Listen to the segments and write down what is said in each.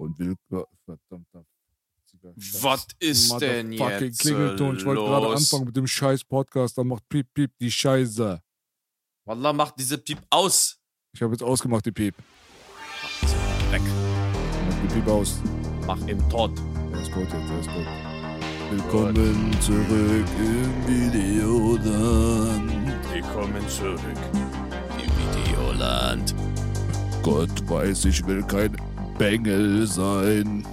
Und willkommen. Verdammter. Was ist denn jetzt Klingelton. Ich wollte gerade los? anfangen mit dem scheiß Podcast, dann macht Piep Piep die Scheiße. Wallah, mach diese Piep aus. Ich habe jetzt ausgemacht, die Piep. Weg. Mach die Piep aus. Mach im Tod. Er ist gut jetzt, er ist gut. Willkommen zurück im Videoland. Willkommen zurück im Videoland. Gott weiß, ich will kein Bengel sein.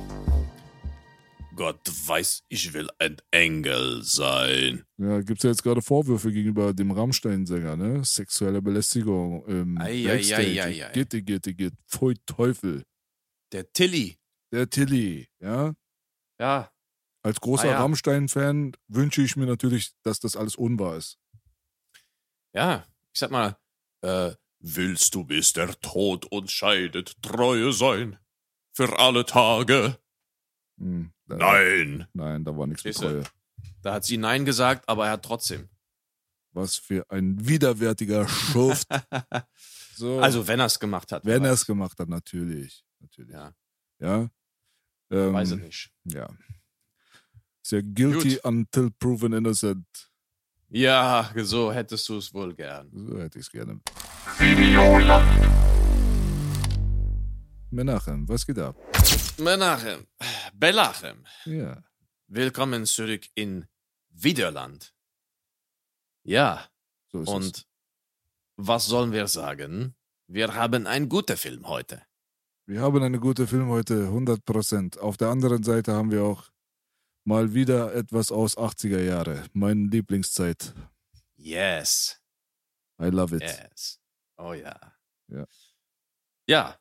Gott weiß, ich will ein Engel sein. Ja, gibt's ja jetzt gerade Vorwürfe gegenüber dem Rammstein-Sänger, ne? Sexuelle Belästigung im Ei, ei, Backstage. ei, ei, ei. Gitte, gitte, gitte. Pfui Teufel. Der Tilly. Der Tilly, ja? Ja. Als großer Ah, ja. Rammstein-Fan wünsche ich mir natürlich, dass das alles unwahr ist. Ja, ich sag mal, äh, willst du bis der Tod uns scheidet treue sein? Für alle Tage? Hm, da, Nein. Nein, da war nichts mit. Treue. Da hat sie Nein gesagt, aber er hat trotzdem. Was für ein widerwärtiger Schuft. so, Also, wenn er es gemacht hat. wenn er es gemacht hat, natürlich. natürlich. Ja, Ja. Ähm, weiß ich nicht. Ja. Ist ja guilty Gut. until proven innocent. Ja, so hättest du es wohl gern. So hätte ich es gerne. Menachem, was geht ab? Menachem, Belachem, Ja. willkommen zurück in Widerland. Ja, So ist es. und was sollen wir sagen? Wir haben einen guten Film heute. Wir haben eine gute Film heute, 100%. Auf der anderen Seite haben wir auch mal wieder etwas aus 80er Jahre. Meine Lieblingszeit. Yes, I love it. yes. Oh ja. Ja. Ja,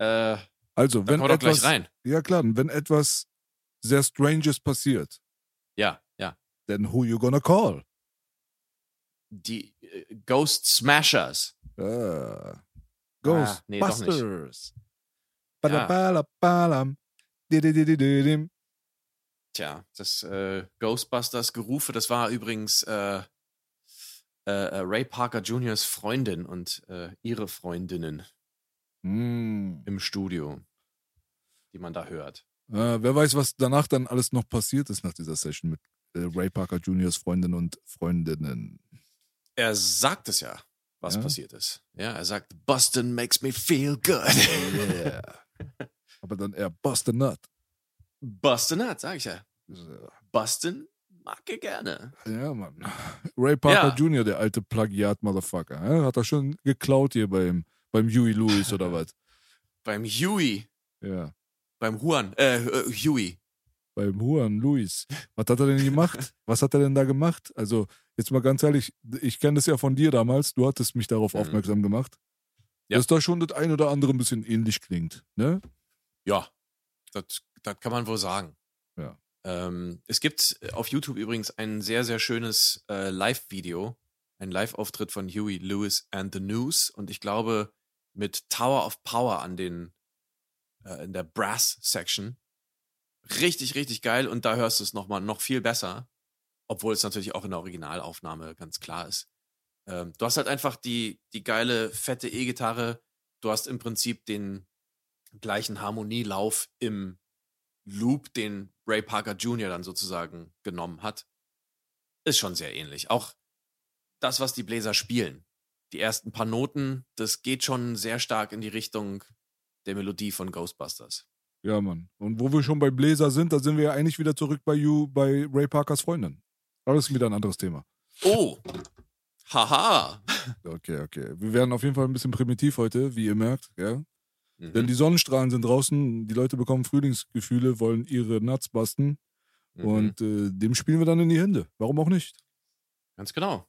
äh, Also, wenn wir etwas, rein. ja klar, wenn etwas sehr Stranges passiert, Ja, ja. then who you gonna call? Die äh, Ghost Smashers. Ah, Ah, nee, nicht. Ghostbusters. Badabalabalam. Dididididim. Tja, das äh, Ghostbusters-Gerufe, das war übrigens äh, äh, äh, Ray Parker Jr.'s Freundin und äh, ihre Freundinnen Mm. im Studio, die man da hört. Äh, wer weiß, was danach dann alles noch passiert ist nach dieser Session mit äh, Ray Parker Juniors Freundin und Freundinnen. Er sagt es ja, was Ja? passiert ist. Ja, er sagt, Boston makes me feel good. Yeah. Aber dann eher Boston Nut. Boston hat, sag ich ja. Boston mag er gerne. Ja, Mann. Ray Parker Ja. Jr., der alte Plagiat-Motherfucker. Hat er schon geklaut hier beim, beim Huey Lewis oder was? Beim Huey, Ja. beim Juan, äh, äh, Huey. Beim Juan Luis. Was hat er denn gemacht? Was hat er denn da gemacht? Also, jetzt mal ganz ehrlich, ich kenne das ja von dir damals. Du hattest mich darauf Mhm. aufmerksam gemacht. Ja. Dass da schon das ein oder andere ein bisschen ähnlich klingt. Ne? Ja, das, das kann man wohl sagen. Ja. Ähm, es gibt auf YouTube übrigens ein sehr, sehr schönes äh, Live-Video, ein Live-Auftritt von Huey Lewis and the News und ich glaube mit Tower of Power an den, äh, in der Brass-Section. Richtig, richtig geil und da hörst du es nochmal noch viel besser, obwohl es natürlich auch in der Originalaufnahme ganz klar ist. Ähm, du hast halt einfach die, die geile, fette E-Gitarre, du hast im Prinzip den gleichen Harmonielauf im Loop, den Ray Parker Jr. dann sozusagen genommen hat, ist schon sehr ähnlich. Auch das, was die Bläser spielen. Die ersten paar Noten, das geht schon sehr stark in die Richtung der Melodie von Ghostbusters. Ja, Mann. Und wo wir schon bei Bläser sind, da sind wir ja eigentlich wieder zurück bei You, bei Ray Parkers Freundin. Aber das ist wieder ein anderes Thema. Oh! Haha! Okay, okay. Wir werden auf jeden Fall ein bisschen primitiv heute, wie ihr merkt, ja. Mhm. Denn die Sonnenstrahlen sind draußen, die Leute bekommen Frühlingsgefühle, wollen ihre Nuts basten Mhm. und äh, dem spielen wir dann in die Hände. Warum auch nicht? Ganz genau.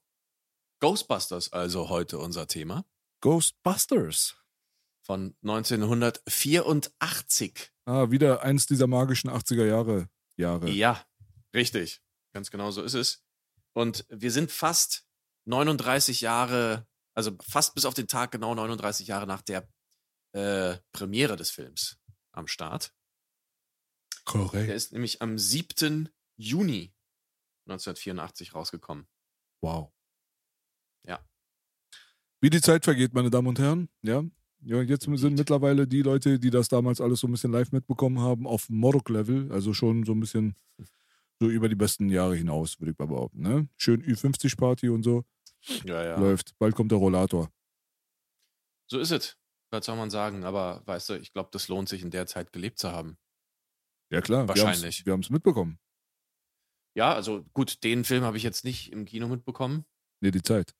Ghostbusters also heute unser Thema. Ghostbusters. Von 1984. Ah, wieder eins dieser magischen 80er Jahre. Jahre. Ja, richtig. Ganz genau so ist es. Und wir sind fast 39 Jahre, also fast bis auf den Tag genau 39 Jahre nach der äh, Premiere des Films am Start. Korrekt. Der ist nämlich am 7. Juni 1984 rausgekommen. Wow. Wie die Zeit vergeht, meine Damen und Herren. Ja. Ja, jetzt sind mittlerweile die Leute, die das damals alles so ein bisschen live mitbekommen haben, auf Morok-Level, also schon so ein bisschen so über die besten Jahre hinaus, würde ich mal behaupten. Ne? Schön Ü50-Party und so. Ja, ja. Läuft. Bald kommt der Rollator. So ist es. Was soll man sagen? Aber weißt du, ich glaube, das lohnt sich in der Zeit gelebt zu haben. Ja, klar. Wahrscheinlich. Wir haben es mitbekommen. Ja, also gut, den Film habe ich jetzt nicht im Kino mitbekommen. Nee, die Zeit.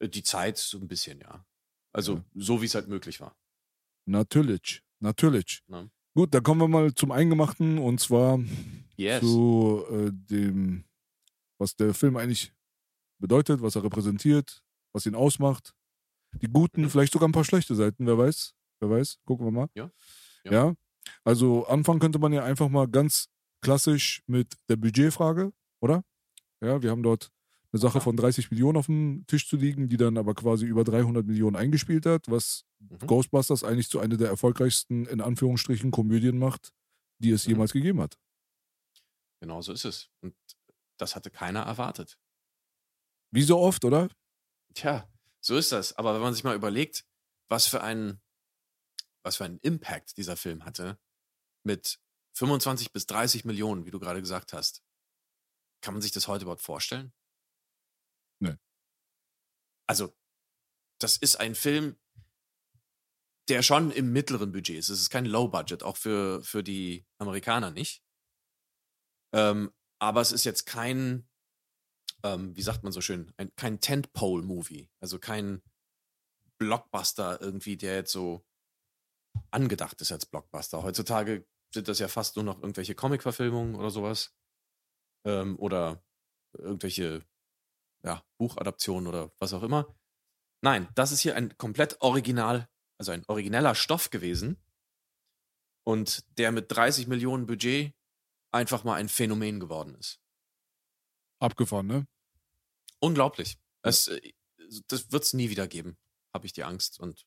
Äh, Die Zeit so ein bisschen, ja. Also Ja. so, wie es halt möglich war. Natürlich. Natürlich. Ne? Gut, dann kommen wir mal zum Eingemachten und zwar Yes. zu äh, dem, was der Film eigentlich bedeutet, was er repräsentiert, was ihn ausmacht. Die guten, Mhm. vielleicht sogar ein paar schlechte Seiten, wer weiß. Wer weiß, gucken wir mal. Ja. Ja. Ja. Also anfangen könnte man ja einfach mal ganz klassisch mit der Budgetfrage, oder? Ja, wir haben dort eine Sache von 30 Millionen auf dem Tisch zu liegen, die dann aber quasi über 300 Millionen eingespielt hat, was Mhm. Ghostbusters eigentlich zu einer der erfolgreichsten, in Anführungsstrichen, Komödien macht, die es Mhm. jemals gegeben hat. Genau so ist es. Und das hatte keiner erwartet. Wie so oft, oder? Tja, so ist das. Aber wenn man sich mal überlegt, was für einen, was für einen Impact dieser Film hatte, mit 25 bis 30 Millionen, wie du gerade gesagt hast, kann man sich das heute überhaupt vorstellen? Nee. Also, das ist ein Film, der schon im mittleren Budget ist. Es ist kein Low Budget, auch für, für die Amerikaner nicht. Ähm, aber es ist jetzt kein, ähm, wie sagt man so schön, ein, kein Tentpole-Movie. Also kein Blockbuster irgendwie, der jetzt so angedacht ist als Blockbuster. Heutzutage sind das ja fast nur noch irgendwelche Comic-Verfilmungen oder sowas. Ähm, oder irgendwelche ja, Buchadaptionen oder was auch immer. Nein, das ist hier ein komplett original, also ein origineller Stoff gewesen. Und der mit 30 Millionen Budget einfach mal ein Phänomen geworden ist. Abgefahren, ne? Unglaublich. Es, äh, das wird es nie wieder geben, habe ich die Angst. Und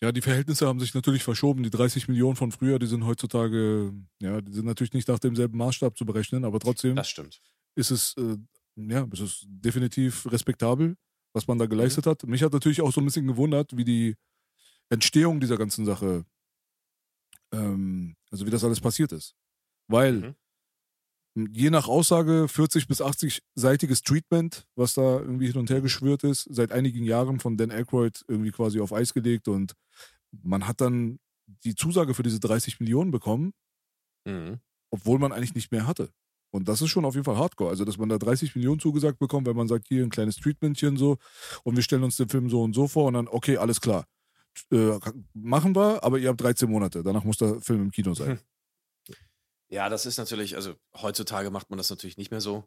Ja, die Verhältnisse haben sich natürlich verschoben. Die 30 Millionen von früher, die sind heutzutage, ja, die sind natürlich nicht nach demselben Maßstab zu berechnen, aber trotzdem das stimmt. ist es, äh, ja, es ist definitiv respektabel, was man da geleistet hat. Mich hat natürlich auch so ein bisschen gewundert, wie die Entstehung dieser ganzen Sache, ähm, also wie das alles passiert ist. Weil Mhm. je nach Aussage 40 bis 80-seitiges Treatment, was da irgendwie hin und her geschwört ist, seit einigen Jahren von Dan Aykroyd irgendwie quasi auf Eis gelegt und man hat dann die Zusage für diese 30 Millionen bekommen, Mhm. obwohl man eigentlich nicht mehr hatte. Und das ist schon auf jeden Fall hardcore. Also, dass man da 30 Millionen zugesagt bekommt, wenn man sagt, hier ein kleines Treatmentchen so und wir stellen uns den Film so und so vor und dann, okay, alles klar. Äh, machen wir, aber ihr habt 13 Monate. Danach muss der Film im Kino sein. Ja, das ist natürlich, also heutzutage macht man das natürlich nicht mehr so.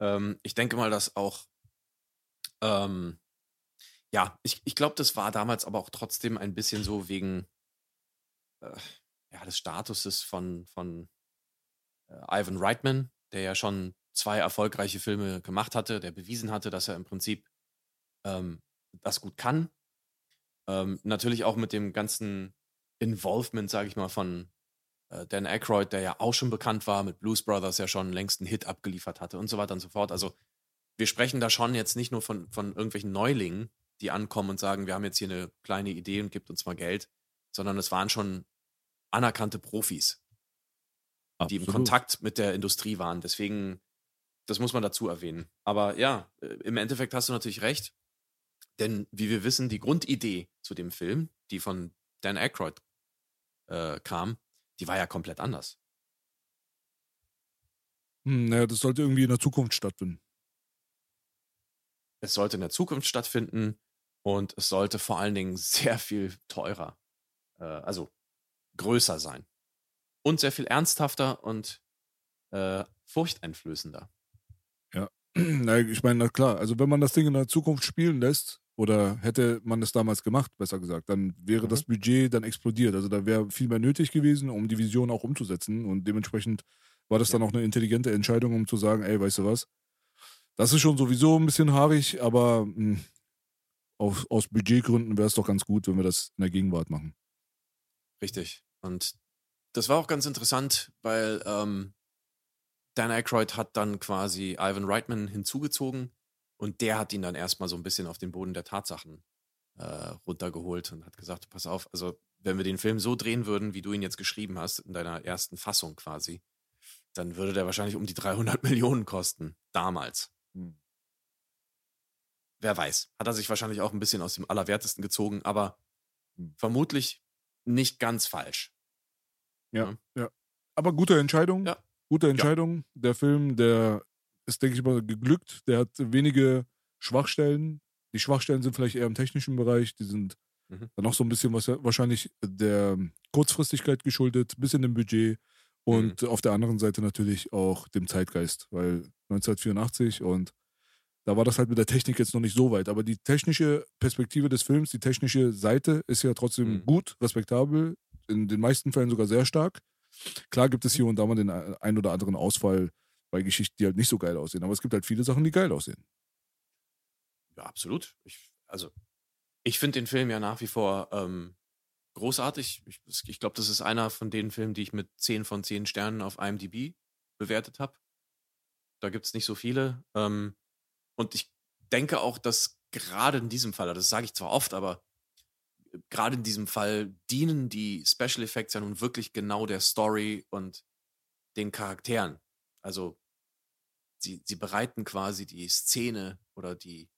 Ähm, ich denke mal, dass auch, ähm, ja, ich, ich glaube, das war damals aber auch trotzdem ein bisschen so wegen äh, ja, des Statuses von, von Ivan Reitman, der ja schon zwei erfolgreiche Filme gemacht hatte, der bewiesen hatte, dass er im Prinzip ähm, das gut kann. Ähm, natürlich auch mit dem ganzen Involvement, sage ich mal, von äh, Dan Aykroyd, der ja auch schon bekannt war, mit Blues Brothers ja schon längst einen Hit abgeliefert hatte und so weiter und so fort. Also wir sprechen da schon jetzt nicht nur von, von irgendwelchen Neulingen, die ankommen und sagen, wir haben jetzt hier eine kleine Idee und gibt uns mal Geld, sondern es waren schon anerkannte Profis, die im Absolut. Kontakt mit der Industrie waren. Deswegen, das muss man dazu erwähnen. Aber ja, äh, im Endeffekt hast du natürlich recht. Denn wie wir wissen, die Grundidee zu dem Film, die von Dan Aykroyd äh, kam, die war ja komplett anders. Hm, naja, das sollte irgendwie in der Zukunft stattfinden. Es sollte in der Zukunft stattfinden und es sollte vor allen Dingen sehr viel teurer, äh, also größer sein. Und sehr viel ernsthafter und äh, furchteinflößender. naja, ich meine, na klar, also wenn man das Ding in der Zukunft spielen lässt, oder hätte man es damals gemacht, besser gesagt, dann wäre Mhm. das Budget dann explodiert. Also da wäre viel mehr nötig gewesen, um die Vision auch umzusetzen. Und dementsprechend war das Ja. dann auch eine intelligente Entscheidung, um zu sagen, ey, weißt du was? Das ist schon sowieso ein bisschen haarig, aber mh, auf, aus Budgetgründen wäre es doch ganz gut, wenn wir das in der Gegenwart machen. Richtig. Und das war auch ganz interessant, weil ähm, Dan Aykroyd hat dann quasi Ivan Reitman hinzugezogen und der hat ihn dann erstmal so ein bisschen auf den Boden der Tatsachen äh, runtergeholt und hat gesagt, pass auf, also wenn wir den Film so drehen würden, wie du ihn jetzt geschrieben hast, in deiner ersten Fassung quasi, dann würde der wahrscheinlich um die 300 Millionen kosten, damals. Hm. Wer weiß. Hat er sich wahrscheinlich auch ein bisschen aus dem Allerwertesten gezogen, aber Hm. vermutlich nicht ganz falsch. Aber gute Entscheidung. Ja. Gute Entscheidung. Der Film, der ist, denke ich mal, geglückt. Der hat wenige Schwachstellen. Die Schwachstellen sind vielleicht eher im technischen Bereich. Die sind Mhm. dann noch so ein bisschen was, wahrscheinlich der Kurzfristigkeit geschuldet, bisschen dem Budget und Mhm. auf der anderen Seite natürlich auch dem Zeitgeist, weil 1984 und da war das halt mit der Technik jetzt noch nicht so weit. Aber die technische Perspektive des Films, die technische Seite ist ja trotzdem Mhm. gut, respektabel, in den meisten Fällen sogar sehr stark. Klar gibt es hier und da mal den ein oder anderen Ausfall bei Geschichten, die halt nicht so geil aussehen. Aber es gibt halt viele Sachen, die geil aussehen. Ja, absolut. Ich, also, ich finde den Film ja nach wie vor ähm, großartig. Ich, ich glaube, das ist einer von den Filmen, die ich mit 10 von 10 Sternen auf IMDb bewertet habe. Da gibt es nicht so viele. Ähm, und ich denke auch, dass gerade in diesem Fall, das sage ich zwar oft, aber gerade in diesem Fall dienen die Special Effects ja nun wirklich genau der Story und den Charakteren. Also sie, sie bereiten quasi die Szene oder die,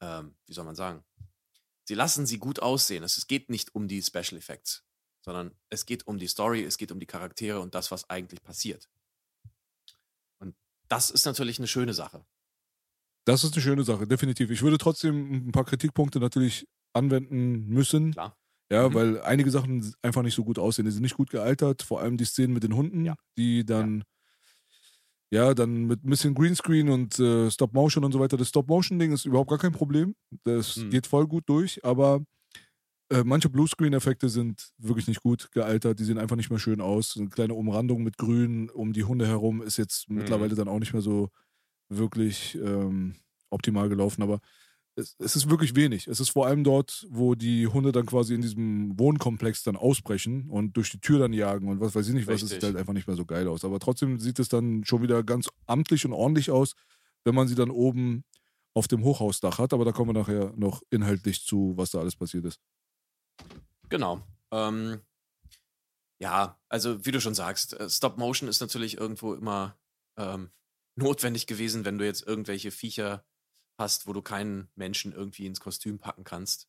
ähm, wie soll man sagen, sie lassen sie gut aussehen. Es, es geht nicht um die Special Effects, sondern es geht um die Story, es geht um die Charaktere und das, was eigentlich passiert. Und das ist natürlich eine schöne Sache. Das ist eine schöne Sache, definitiv. Ich würde trotzdem ein paar Kritikpunkte natürlich anwenden müssen. Klar. Ja, Mhm. weil einige Sachen einfach nicht so gut aussehen. Die sind nicht gut gealtert, vor allem die Szenen mit den Hunden, Ja. die dann, ja. dann mit ein bisschen Greenscreen und äh, Stop-Motion und so weiter. Das Stop-Motion-Ding ist überhaupt gar kein Problem. Das Mhm. geht voll gut durch, aber äh, manche Bluescreen-Effekte sind wirklich nicht gut gealtert. Die sehen einfach nicht mehr schön aus. Eine kleine Umrandung mit Grün um die Hunde herum ist jetzt Mhm. mittlerweile dann auch nicht mehr so wirklich ähm, optimal gelaufen. Aber es, es ist wirklich wenig. Es ist vor allem dort, wo die Hunde dann quasi in diesem Wohnkomplex dann ausbrechen und durch die Tür dann jagen und was weiß ich nicht, was es sieht Richtig. halt einfach nicht mehr so geil aus. Aber trotzdem sieht es dann schon wieder ganz amtlich und ordentlich aus, wenn man sie dann oben auf dem Hochhausdach hat. Aber da kommen wir nachher noch inhaltlich zu, was da alles passiert ist. Genau. Ähm, ja, also wie du schon sagst, äh, Stop Motion ist natürlich irgendwo immer ähm, notwendig gewesen, wenn du jetzt irgendwelche Viecher hast, wo du keinen Menschen irgendwie ins Kostüm packen kannst.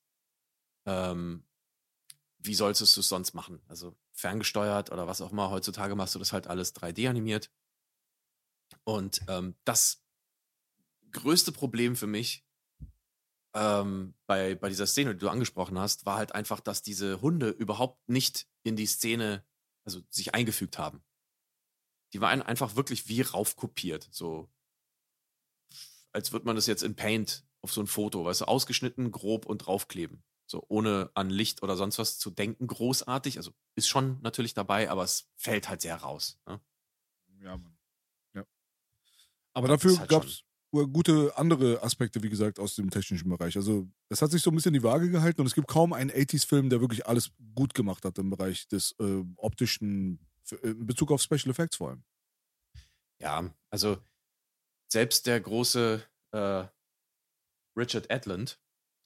Ähm, wie sollst du es sonst machen? Also ferngesteuert oder was auch immer. Heutzutage machst du das halt alles 3D animiert. Und ähm, das größte Problem für mich ähm, bei, bei dieser Szene, die du angesprochen hast, war halt einfach, dass diese Hunde überhaupt nicht in die Szene, also sich eingefügt haben. Die waren einfach wirklich wie raufkopiert, so als würde man das jetzt in Paint auf so ein Foto, weißt du, ausgeschnitten, grob und draufkleben. So ohne an Licht oder sonst was zu denken, großartig. Also ist schon natürlich dabei, aber es fällt halt sehr raus. Ne? Ja, Mann. Ja. Aber dafür ist halt gab es gute andere Aspekte, wie gesagt, aus dem technischen Bereich. Also es hat sich so ein bisschen die Waage gehalten und es gibt kaum einen 80s-Film, der wirklich alles gut gemacht hat im Bereich des äh, optischen, in Bezug auf Special Effects vor allem. Ja, also selbst der große äh, Richard Edlund,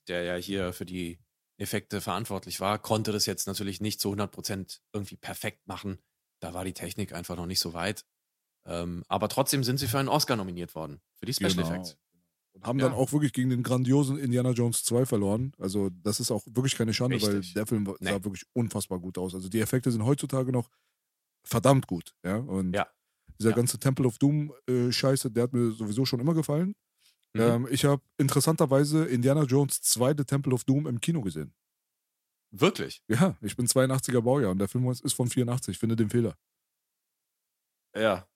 der ja hier für die Effekte verantwortlich war, konnte das jetzt natürlich nicht zu 100% irgendwie perfekt machen. Da war die Technik einfach noch nicht so weit. Ähm, aber trotzdem sind sie für einen Oscar nominiert worden, für die Special Genau. Effects. Und haben Ja. dann auch wirklich gegen den grandiosen Indiana Jones 2 verloren. Also das ist auch wirklich keine Schande, Richtig. weil der Film sah Nee. wirklich unfassbar gut aus. Also die Effekte sind heutzutage noch verdammt gut. Ja, und Ja. Dieser Ja. ganze Temple of Doom äh, Scheiße, der hat mir sowieso schon immer gefallen. Mhm. Ähm, ich habe interessanterweise Indiana Jones 2 The Temple of Doom im Kino gesehen. Wirklich? Ja, ich bin 82er Baujahr und der Film ist von 84. Finde den Fehler. Ja.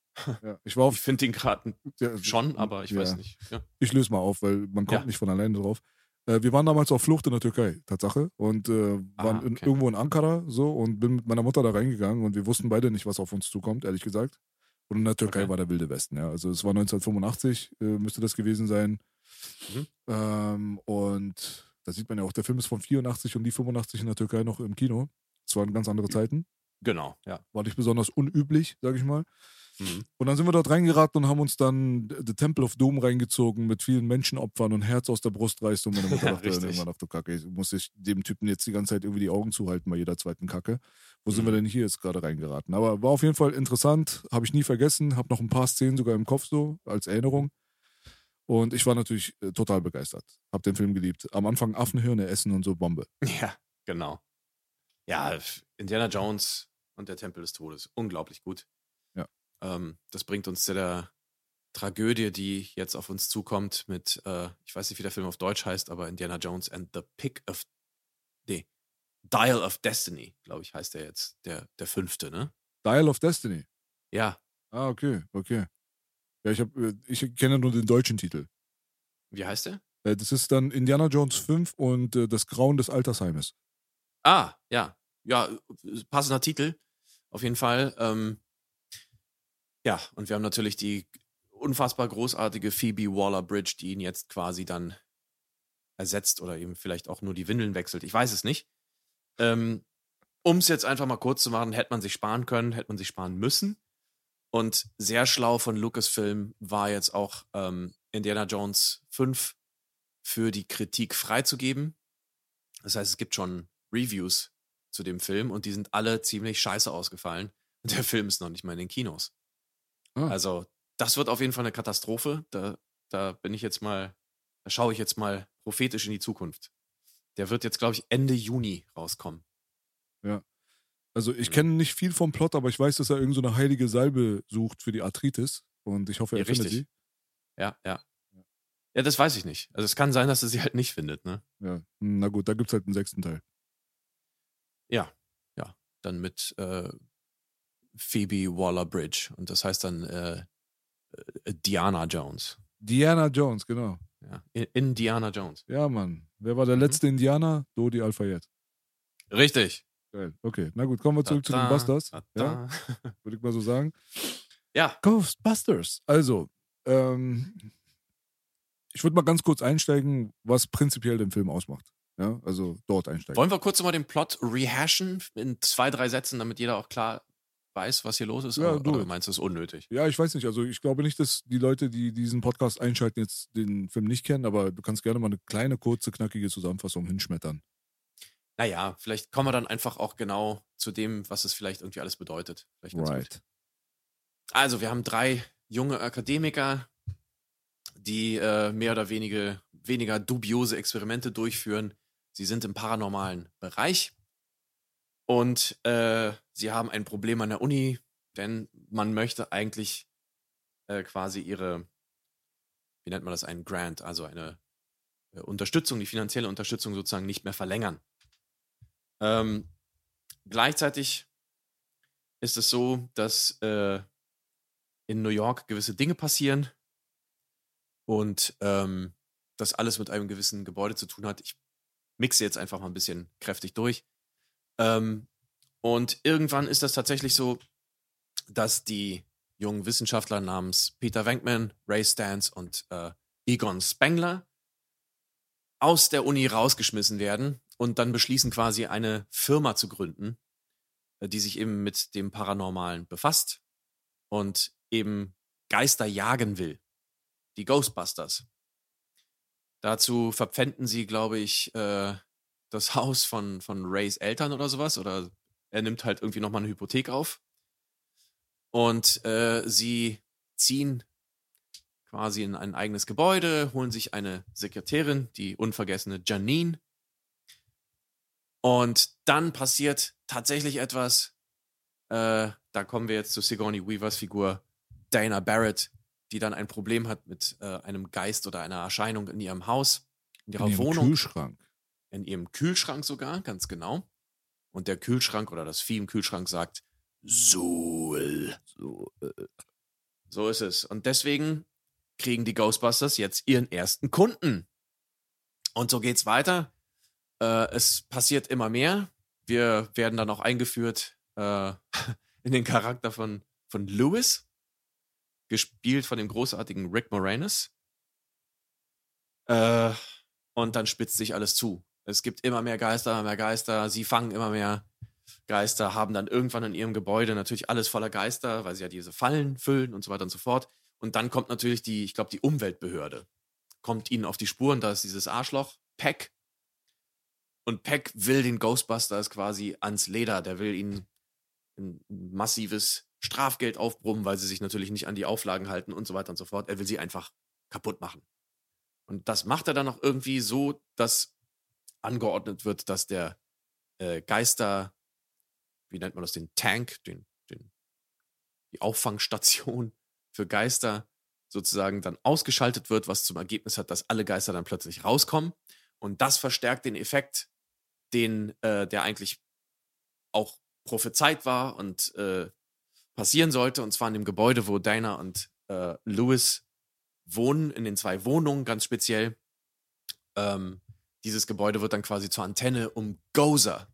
Ja, ich war auf. Ich finde ihn gerade ja, schon, aber ich weiß nicht. Ich löse mal auf, weil man kommt nicht von alleine drauf. Äh, wir waren damals auf Flucht in der Türkei, Tatsache. Und äh, waren Ah, in, okay. irgendwo in Ankara so und bin mit meiner Mutter da reingegangen und wir wussten beide nicht, was auf uns zukommt, ehrlich gesagt. Und in der Türkei Okay. war der Wilde Westen, ja. Also es war 1985, äh, müsste das gewesen sein. Mhm. Ähm, und da sieht man ja auch, der Film ist von 84 und die 85 in der Türkei noch im Kino. Es waren ganz andere Zeiten. Genau, ja. War nicht besonders unüblich, sag ich mal. Mhm. Und dann sind wir dort reingeraten und haben uns dann The Temple of Doom reingezogen mit vielen Menschenopfern und Herz aus der Brust reißt. Und meine Mutter Ja, dachte richtig. irgendwann auf der Kacke, ich muss ich dem Typen jetzt die ganze Zeit irgendwie die Augen zuhalten bei jeder zweiten Kacke. Wo sind wir Mhm. denn hier jetzt gerade reingeraten? Aber war auf jeden Fall interessant, habe ich nie vergessen, habe noch ein paar Szenen sogar im Kopf so als Erinnerung. Und ich war natürlich äh, total begeistert. Habe den Film geliebt. Am Anfang Affenhirne essen und so Bombe. Ja, genau. Ja, Indiana Jones und der Tempel des Todes. Unglaublich gut. Ähm, das bringt uns zu der Tragödie, die jetzt auf uns zukommt mit, äh, ich weiß nicht, wie der Film auf Deutsch heißt, aber Indiana Jones and the Pick of, nee, Dial of Destiny, glaube ich, heißt der jetzt, der, der fünfte, ne? Dial of Destiny. Ja, Ah, okay, okay. Ja, ich, hab, äh, ich kenne nur den deutschen Titel. wie heißt der? Äh, Das ist dann Indiana Jones 5 und äh, das Grauen des Altersheimes. Ah, ja. Ja, passender Titel. Auf jeden Fall. Ähm, ja, und wir haben natürlich die unfassbar großartige Phoebe Waller-Bridge, die ihn jetzt quasi dann ersetzt oder eben vielleicht auch nur die Windeln wechselt. Ich weiß es nicht. Ähm, um es jetzt einfach mal kurz zu machen, hätte man sich sparen können, hätte man sich sparen müssen. Und sehr schlau von Lucasfilm war jetzt auch ähm, Indiana Jones 5 für die Kritik freizugeben. Das heißt, es gibt schon Reviews zu dem Film und die sind alle ziemlich scheiße ausgefallen. Und der Film ist noch nicht mal in den Kinos. Ah. Also, das wird auf jeden Fall eine Katastrophe. Da, da bin ich jetzt mal, da schaue ich jetzt mal prophetisch in die Zukunft. Der wird jetzt, glaube ich, Ende Juni rauskommen. Also ich Ja. kenne nicht viel vom Plot, aber ich weiß, dass er irgend so eine heilige Salbe sucht für die Arthritis. Und ich hoffe, er Ja, findet richtig. sie. Ja, ja. Ja, das weiß ich nicht. Also es kann sein, dass er sie halt nicht findet, ne? Ja. Hm, Na gut, da gibt es halt einen sechsten Teil. Ja, ja. Dann mit äh, Phoebe Waller-Bridge. Und das heißt dann äh, äh, Diana Jones. Diana Jones, genau. Ja. Indiana Jones. Ja, Mann. Wer war der Mhm. letzte Indianer? Dodi Al-Fayed. Richtig. Geil. Okay, na gut, kommen wir zurück zu den Da, Busters. da, Ja, da. würde ich mal so sagen. Ja, Ghostbusters. Also, ähm, ich würde mal ganz kurz einsteigen, was prinzipiell den Film ausmacht. Ja, also dort einsteigen. wollen wir kurz nochmal den Plot rehashen in zwei, drei Sätzen, damit jeder auch klar weiß, was hier los ist? Ja, oder, oder meinst du es unnötig? Ja, ich weiß nicht. Also ich glaube nicht, dass die Leute, die diesen Podcast einschalten, jetzt den Film nicht kennen, aber du kannst gerne mal eine kleine, kurze, knackige Zusammenfassung hinschmettern. Naja, vielleicht kommen wir dann einfach auch genau zu dem, was es vielleicht irgendwie alles bedeutet. Gut. Also, wir haben drei junge Akademiker, die äh, mehr oder wenige, weniger dubiose Experimente durchführen. Sie sind im paranormalen Bereich und äh, sie haben ein Problem an der Uni, denn man möchte eigentlich äh, quasi ihre, wie nennt man das, einen Grant, also eine äh, Unterstützung, die finanzielle Unterstützung sozusagen nicht mehr verlängern. Ähm, gleichzeitig ist es so, dass äh, in New York gewisse Dinge passieren und ähm, das alles mit einem gewissen Gebäude zu tun hat. Ich mixe jetzt einfach mal ein bisschen kräftig durch. Ähm, und irgendwann ist das tatsächlich so, dass die jungen Wissenschaftler namens Peter Venkman, Ray Stantz und äh, Egon Spengler aus der Uni rausgeschmissen werden und dann beschließen quasi eine Firma zu gründen, äh, die sich eben mit dem Paranormalen befasst und eben Geister jagen will. Die Ghostbusters. Dazu verpfänden sie, glaube ich, äh, das Haus von, von Rays Eltern oder sowas. Oder er nimmt halt irgendwie nochmal eine Hypothek auf. Und äh, sie ziehen quasi in ein eigenes Gebäude, holen sich eine Sekretärin, die unvergessene Janine. Und dann passiert tatsächlich etwas. Äh, da kommen wir jetzt zu Sigourney Weavers Figur Dana Barrett, die dann ein Problem hat mit äh, einem Geist oder einer Erscheinung in ihrem Haus, in ihrer In ihrem Wohnung, Kühlschrank. In ihrem Kühlschrank sogar, ganz genau. Und der Kühlschrank oder das Vieh im Kühlschrank sagt, Suhl. So, äh, So ist es. Und deswegen kriegen die Ghostbusters jetzt ihren ersten Kunden. Und so geht's weiter. Äh, es passiert immer mehr. Wir werden dann auch eingeführt äh, in den Charakter von, von Lewis, gespielt von dem großartigen Rick Moranis. Äh, und dann spitzt sich alles zu. Es gibt immer mehr Geister, immer mehr Geister. Sie fangen immer mehr Geister, haben dann irgendwann in ihrem Gebäude natürlich alles voller Geister, weil sie ja diese Fallen füllen und so weiter und so fort. Und dann kommt natürlich die, ich glaube, die Umweltbehörde. Kommt ihnen auf die Spuren, da ist dieses Arschloch, Peck. Und Peck will den Ghostbusters quasi ans Leder. Der will ihnen ein massives Strafgeld aufbrummen, weil sie sich natürlich nicht an die Auflagen halten und so weiter und so fort. Er will sie einfach kaputt machen. Und das macht er dann auch irgendwie so, dass angeordnet wird, dass der äh, Geister, wie nennt man das, den Tank, den, den, die Auffangstation für Geister sozusagen dann ausgeschaltet wird, was zum Ergebnis hat, dass alle Geister dann plötzlich rauskommen. Und das verstärkt den Effekt, den, äh, der eigentlich auch prophezeit war und äh, passieren sollte, und zwar in dem Gebäude, wo Dana und äh, Lewis wohnen, in den zwei Wohnungen ganz speziell. Ähm, dieses Gebäude wird dann quasi zur Antenne, um Gozer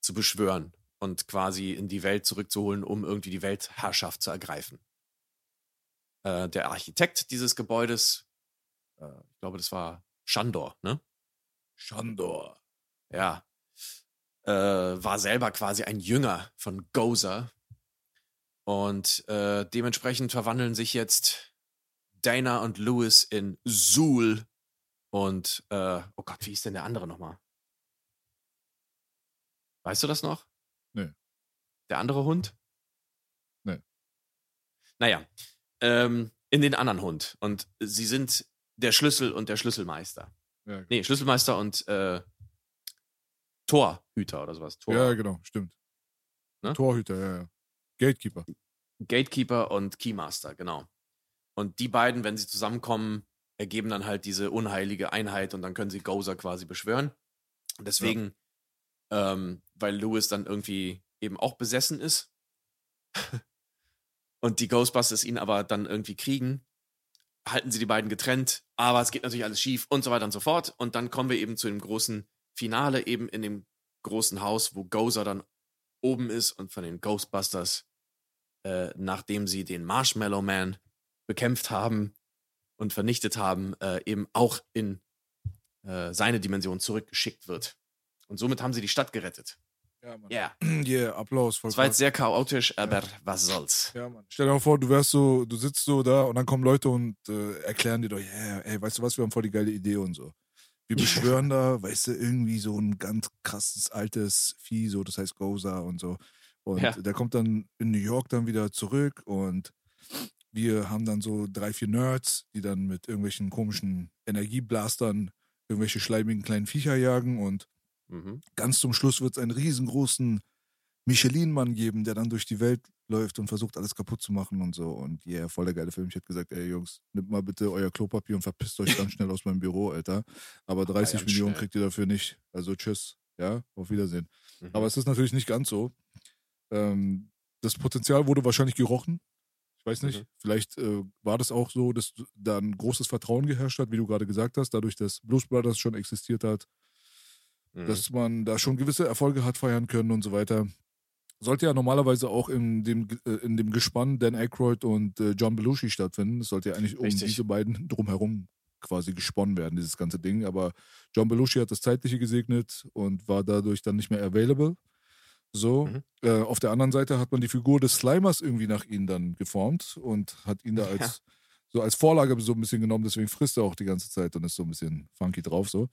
zu beschwören und quasi in die Welt zurückzuholen, um irgendwie die Weltherrschaft zu ergreifen. Äh, der Architekt dieses Gebäudes, äh, ich glaube, das war Shandor, ne? Shandor. Ja. Äh, war selber quasi ein Jünger von Gozer. Und äh, dementsprechend verwandeln sich jetzt Dana und Lewis in Zool und, äh, oh Gott, wie ist denn der andere nochmal? Weißt du das noch? Nee. Der andere Hund? Nee. Naja, ähm, in den anderen Hund. Und sie sind der Schlüssel und der Schlüsselmeister. Ja, genau. Nee, Schlüsselmeister und äh, Torhüter oder sowas. Tor. ja, genau, stimmt. Ne? Torhüter, ja, ja. Gatekeeper. Gatekeeper und Keymaster, genau. Und die beiden, wenn sie zusammenkommen, ergeben dann halt diese unheilige Einheit und dann können sie Gozer quasi beschwören. Deswegen, ähm, weil Lewis dann irgendwie eben auch besessen ist und die Ghostbusters ihn aber dann irgendwie kriegen, halten sie die beiden getrennt, aber es geht natürlich alles schief und so weiter und so fort. Und dann kommen wir eben zu dem großen Finale, eben in dem großen Haus, wo Gozer dann oben ist und von den Ghostbusters, äh, nachdem sie den Marshmallow Man bekämpft haben und vernichtet haben, äh, eben auch in äh, seine Dimension zurückgeschickt wird. Und somit haben sie die Stadt gerettet. Ja, Mann. Ja. Yeah, Applaus. Voll Das war jetzt sehr chaotisch, aber was soll's. Ja, Mann. Stell dir mal vor, du wärst so, du sitzt so da und dann kommen Leute und äh, erklären dir doch, ja, ey, weißt du was, wir haben voll die geile Idee und so. Wir beschwören da, weißt du, irgendwie so ein ganz krasses altes Vieh, so, das heißt Goza und so. Und Ja. der kommt dann in New York dann wieder zurück und wir haben dann so drei, vier Nerds, die dann mit irgendwelchen komischen Energieblastern irgendwelche schleimigen kleinen Viecher jagen und Mhm. ganz zum Schluss wird es einen riesengroßen Michelin-Mann geben, der dann durch die Welt läuft und versucht, alles kaputt zu machen und so. Und yeah, voll der geile Film. Ich hätte gesagt, ey Jungs, nimmt mal bitte euer Klopapier und verpisst euch ganz schnell aus meinem Büro, Alter. Aber 30 ganz Millionen schnell. kriegt ihr dafür nicht. Also tschüss. Ja, auf Wiedersehen. Mhm. Aber es ist natürlich nicht ganz so. Ähm, das Potenzial wurde wahrscheinlich gerochen. Ich weiß nicht, Mhm. vielleicht äh, war das auch so, dass da ein großes Vertrauen geherrscht hat, wie du gerade gesagt hast, dadurch, dass Blues Brothers schon existiert hat, Mhm. dass man da schon gewisse Erfolge hat feiern können und so weiter. Sollte ja normalerweise auch in dem, äh, in dem Gespann Dan Aykroyd und äh, John Belushi stattfinden. Es sollte ja eigentlich um Richtig. diese beiden drumherum quasi gesponnen werden, dieses ganze Ding. Aber John Belushi hat das Zeitliche gesegnet und war dadurch dann nicht mehr available. So. Mhm. Äh, auf der anderen Seite hat man die Figur des Slimers irgendwie nach ihm dann geformt und hat ihn da als, Ja. so als Vorlage so ein bisschen genommen. Deswegen frisst er auch die ganze Zeit und ist so ein bisschen funky drauf. So.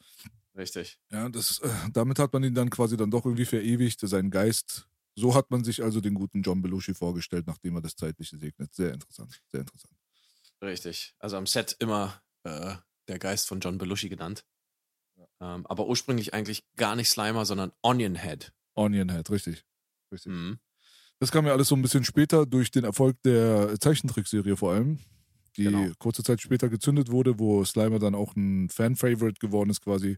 Richtig. Ja, das, äh, damit hat man ihn dann quasi dann doch irgendwie verewigt, seinen Geist. So hat man sich also den guten John Belushi vorgestellt, nachdem er das Zeitliche segnet. Sehr interessant, sehr interessant. Richtig. Also am Set immer äh, der Geist von John Belushi genannt. Ähm, aber ursprünglich eigentlich gar nicht Slimer, sondern Onion Head. Onion Head, richtig. richtig. Mhm. Das kam ja alles so ein bisschen später durch den Erfolg der Zeichentrickserie vor allem, die Genau. kurze Zeit später gezündet wurde, wo Slimer dann auch ein Fan-Favorite geworden ist quasi.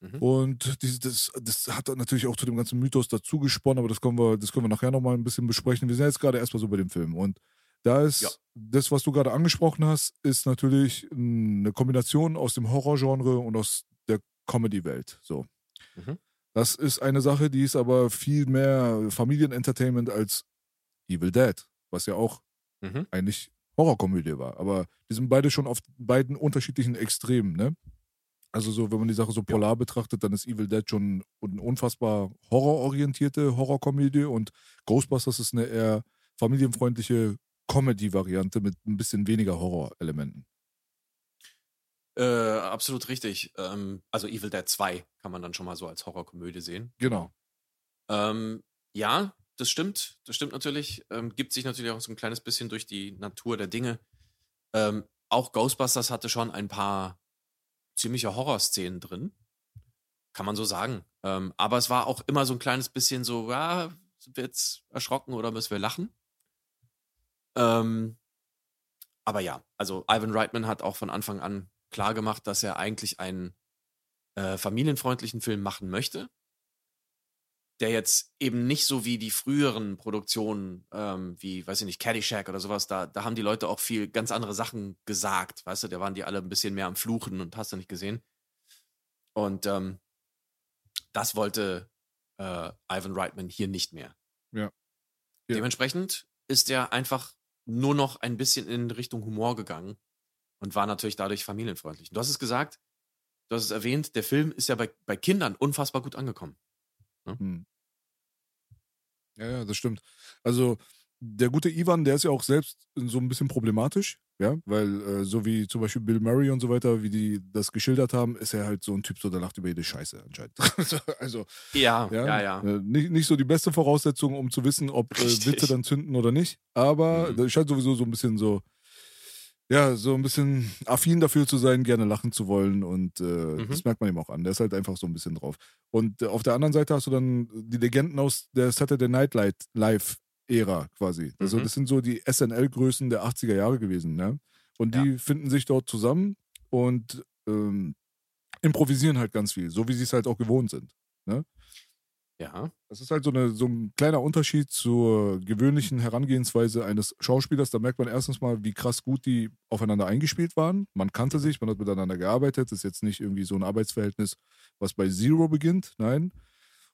Mhm. Und dieses, das, das hat natürlich auch zu dem ganzen Mythos dazu gesponnen, aber das können wir, das können wir nachher nochmal ein bisschen besprechen. Wir sind jetzt gerade erstmal so bei dem Film. Und Da ist Ja. das, was du gerade angesprochen hast, ist natürlich eine Kombination aus dem Horrorgenre und aus der Comedy-Welt. So. Mhm. Das ist eine Sache, die ist aber viel mehr Familienentertainment als Evil Dead, was ja auch Mhm. eigentlich Horrorkomödie war. Aber die sind beide schon auf beiden unterschiedlichen Extremen, ne? Also so, wenn man die Sache so polar betrachtet, dann ist Evil Dead schon eine unfassbar horrororientierte Horrorkomödie und Ghostbusters ist eine eher familienfreundliche Comedy-Variante mit ein bisschen weniger Horrorelementen. Äh, absolut richtig. Ähm, also Evil Dead 2 kann man dann schon mal so als Horrorkomödie sehen. Genau. Ähm, ja, das stimmt. Das stimmt natürlich. Ähm, gibt sich natürlich auch so ein kleines bisschen durch die Natur der Dinge. Ähm, auch Ghostbusters hatte schon ein paar ziemliche Horrorszenen drin. Kann man so sagen. Ähm, aber es war auch immer so ein kleines bisschen so, ja, sind wir jetzt erschrocken oder müssen wir lachen? Ähm, aber ja, also Ivan Reitman hat auch von Anfang an klar gemacht, dass er eigentlich einen äh, familienfreundlichen Film machen möchte der jetzt eben nicht so wie die früheren Produktionen, ähm, wie, weiß ich nicht, Caddyshack oder sowas, da, da haben die Leute auch viel ganz andere Sachen gesagt, weißt du, da waren die alle ein bisschen mehr am Fluchen und hast du nicht gesehen. Und ähm, das wollte äh, Ivan Reitman hier nicht mehr. Ja. Ja. Dementsprechend ist er einfach nur noch ein bisschen in Richtung Humor gegangen und war natürlich dadurch familienfreundlich. Du hast es gesagt, du hast es erwähnt, der Film ist ja bei, bei Kindern unfassbar gut angekommen. Hm. Ja, ja, das stimmt. Also der gute Ivan, der ist ja auch selbst so ein bisschen problematisch, ja, weil äh, so wie zum Beispiel Bill Murray und so weiter, wie die das geschildert haben, ist er halt so ein Typ, so der lacht über jede Scheiße anscheinend. also Ja, ja, ja, ja. Äh, nicht, nicht so die beste Voraussetzung, um zu wissen, ob äh. Witze dann zünden oder nicht, aber Mhm. das scheint sowieso so ein bisschen so, ja, so ein bisschen affin dafür zu sein, gerne lachen zu wollen und äh, Mhm. das merkt man ihm auch an. Der ist halt einfach so ein bisschen drauf. Und äh, auf der anderen Seite hast du dann die Legenden aus der Saturday Night Light Live Ära quasi. Also Mhm. das sind so die SNL-Größen der 80er Jahre gewesen, ne? Und die finden sich dort zusammen und ähm, improvisieren halt ganz viel, so wie sie es halt auch gewohnt sind. Ja. Das ist halt so, eine, so ein kleiner Unterschied zur gewöhnlichen Herangehensweise eines Schauspielers. Da merkt man erstens mal, wie krass gut die aufeinander eingespielt waren. Man kannte sich, man hat miteinander gearbeitet. Das ist jetzt nicht irgendwie so ein Arbeitsverhältnis, was bei Zero beginnt. Nein.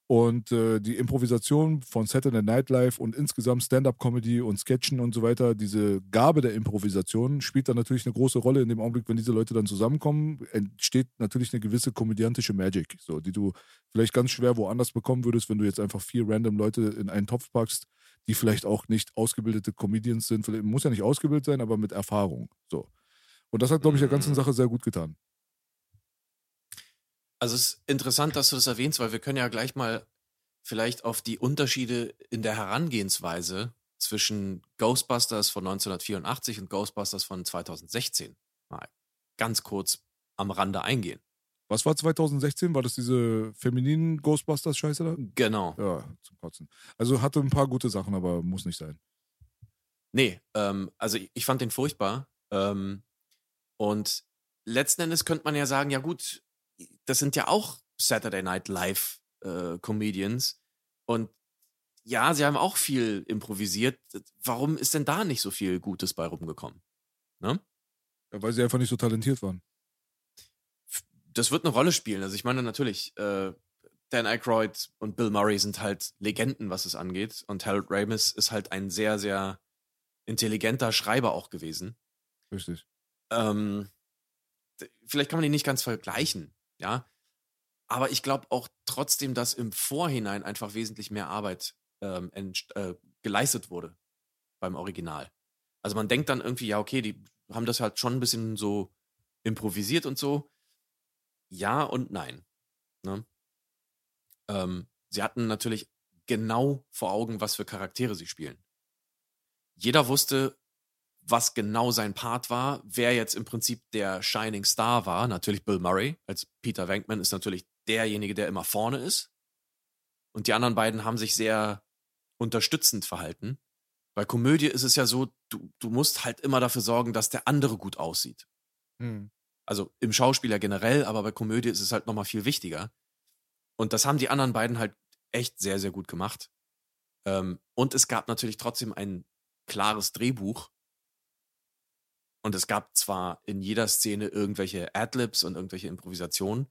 Und äh, die Improvisation von Saturday Night Live und insgesamt Stand-up-Comedy und Sketchen und so weiter, diese Gabe der Improvisation spielt dann natürlich eine große Rolle in dem Augenblick, wenn diese Leute dann zusammenkommen, entsteht natürlich eine gewisse komödiantische Magic, so, die du vielleicht ganz schwer woanders bekommen würdest, wenn du jetzt einfach vier random Leute in einen Topf packst, die vielleicht auch nicht ausgebildete Comedians sind. Vielleicht, muss ja nicht ausgebildet sein, aber mit Erfahrung. So. Und das hat, glaube ich, der ganzen Mhm. Sache sehr gut getan. Also es ist interessant, dass du das erwähnst, weil wir können ja gleich mal vielleicht auf die Unterschiede in der Herangehensweise zwischen Ghostbusters von 1984 und Ghostbusters von 2016 mal ganz kurz am Rande eingehen. Was war 2016? War das diese femininen Ghostbusters-Scheiße da? Genau. Ja, zum Kotzen. Also hatte ein paar gute Sachen, aber muss nicht sein. Nee, ähm, also ich, fand den furchtbar. Ähm, und letzten Endes könnte man ja sagen, ja gut, das sind ja auch Saturday Night Live äh, Comedians. Und ja, sie haben auch viel improvisiert. Warum ist denn da nicht so viel Gutes bei rumgekommen? Ne? Ja, weil sie einfach nicht so talentiert waren. Das wird eine Rolle spielen. Also ich meine natürlich, äh, Dan Aykroyd und Bill Murray sind halt Legenden, was es angeht. Und Harold Ramis ist halt ein sehr, sehr intelligenter Schreiber auch gewesen. Richtig. ähm, vielleicht kann man ihn nicht ganz vergleichen, ja. Aber ich glaube auch trotzdem, dass im Vorhinein einfach wesentlich mehr Arbeit ähm, äh, geleistet wurde beim Original. Also man denkt dann irgendwie, ja, okay, die haben das halt schon ein bisschen so improvisiert und so. Ja und nein. Ne? Ähm, sie hatten natürlich genau vor Augen, was für Charaktere sie spielen. Jeder wusste, was genau sein Part war, wer jetzt im Prinzip der Shining Star war. Natürlich Bill Murray als Peter Venkman ist natürlich derjenige, der immer vorne ist. Und die anderen beiden haben sich sehr unterstützend verhalten. Bei Komödie ist es ja so, du, du musst halt immer dafür sorgen, dass der andere gut aussieht. Hm. Also im Schauspieler generell, aber bei Komödie ist es halt nochmal viel wichtiger. Und das haben die anderen beiden halt echt sehr, sehr gut gemacht. Ähm, und es gab natürlich trotzdem ein klares Drehbuch, Und es gab zwar in jeder Szene irgendwelche Adlibs und irgendwelche Improvisationen,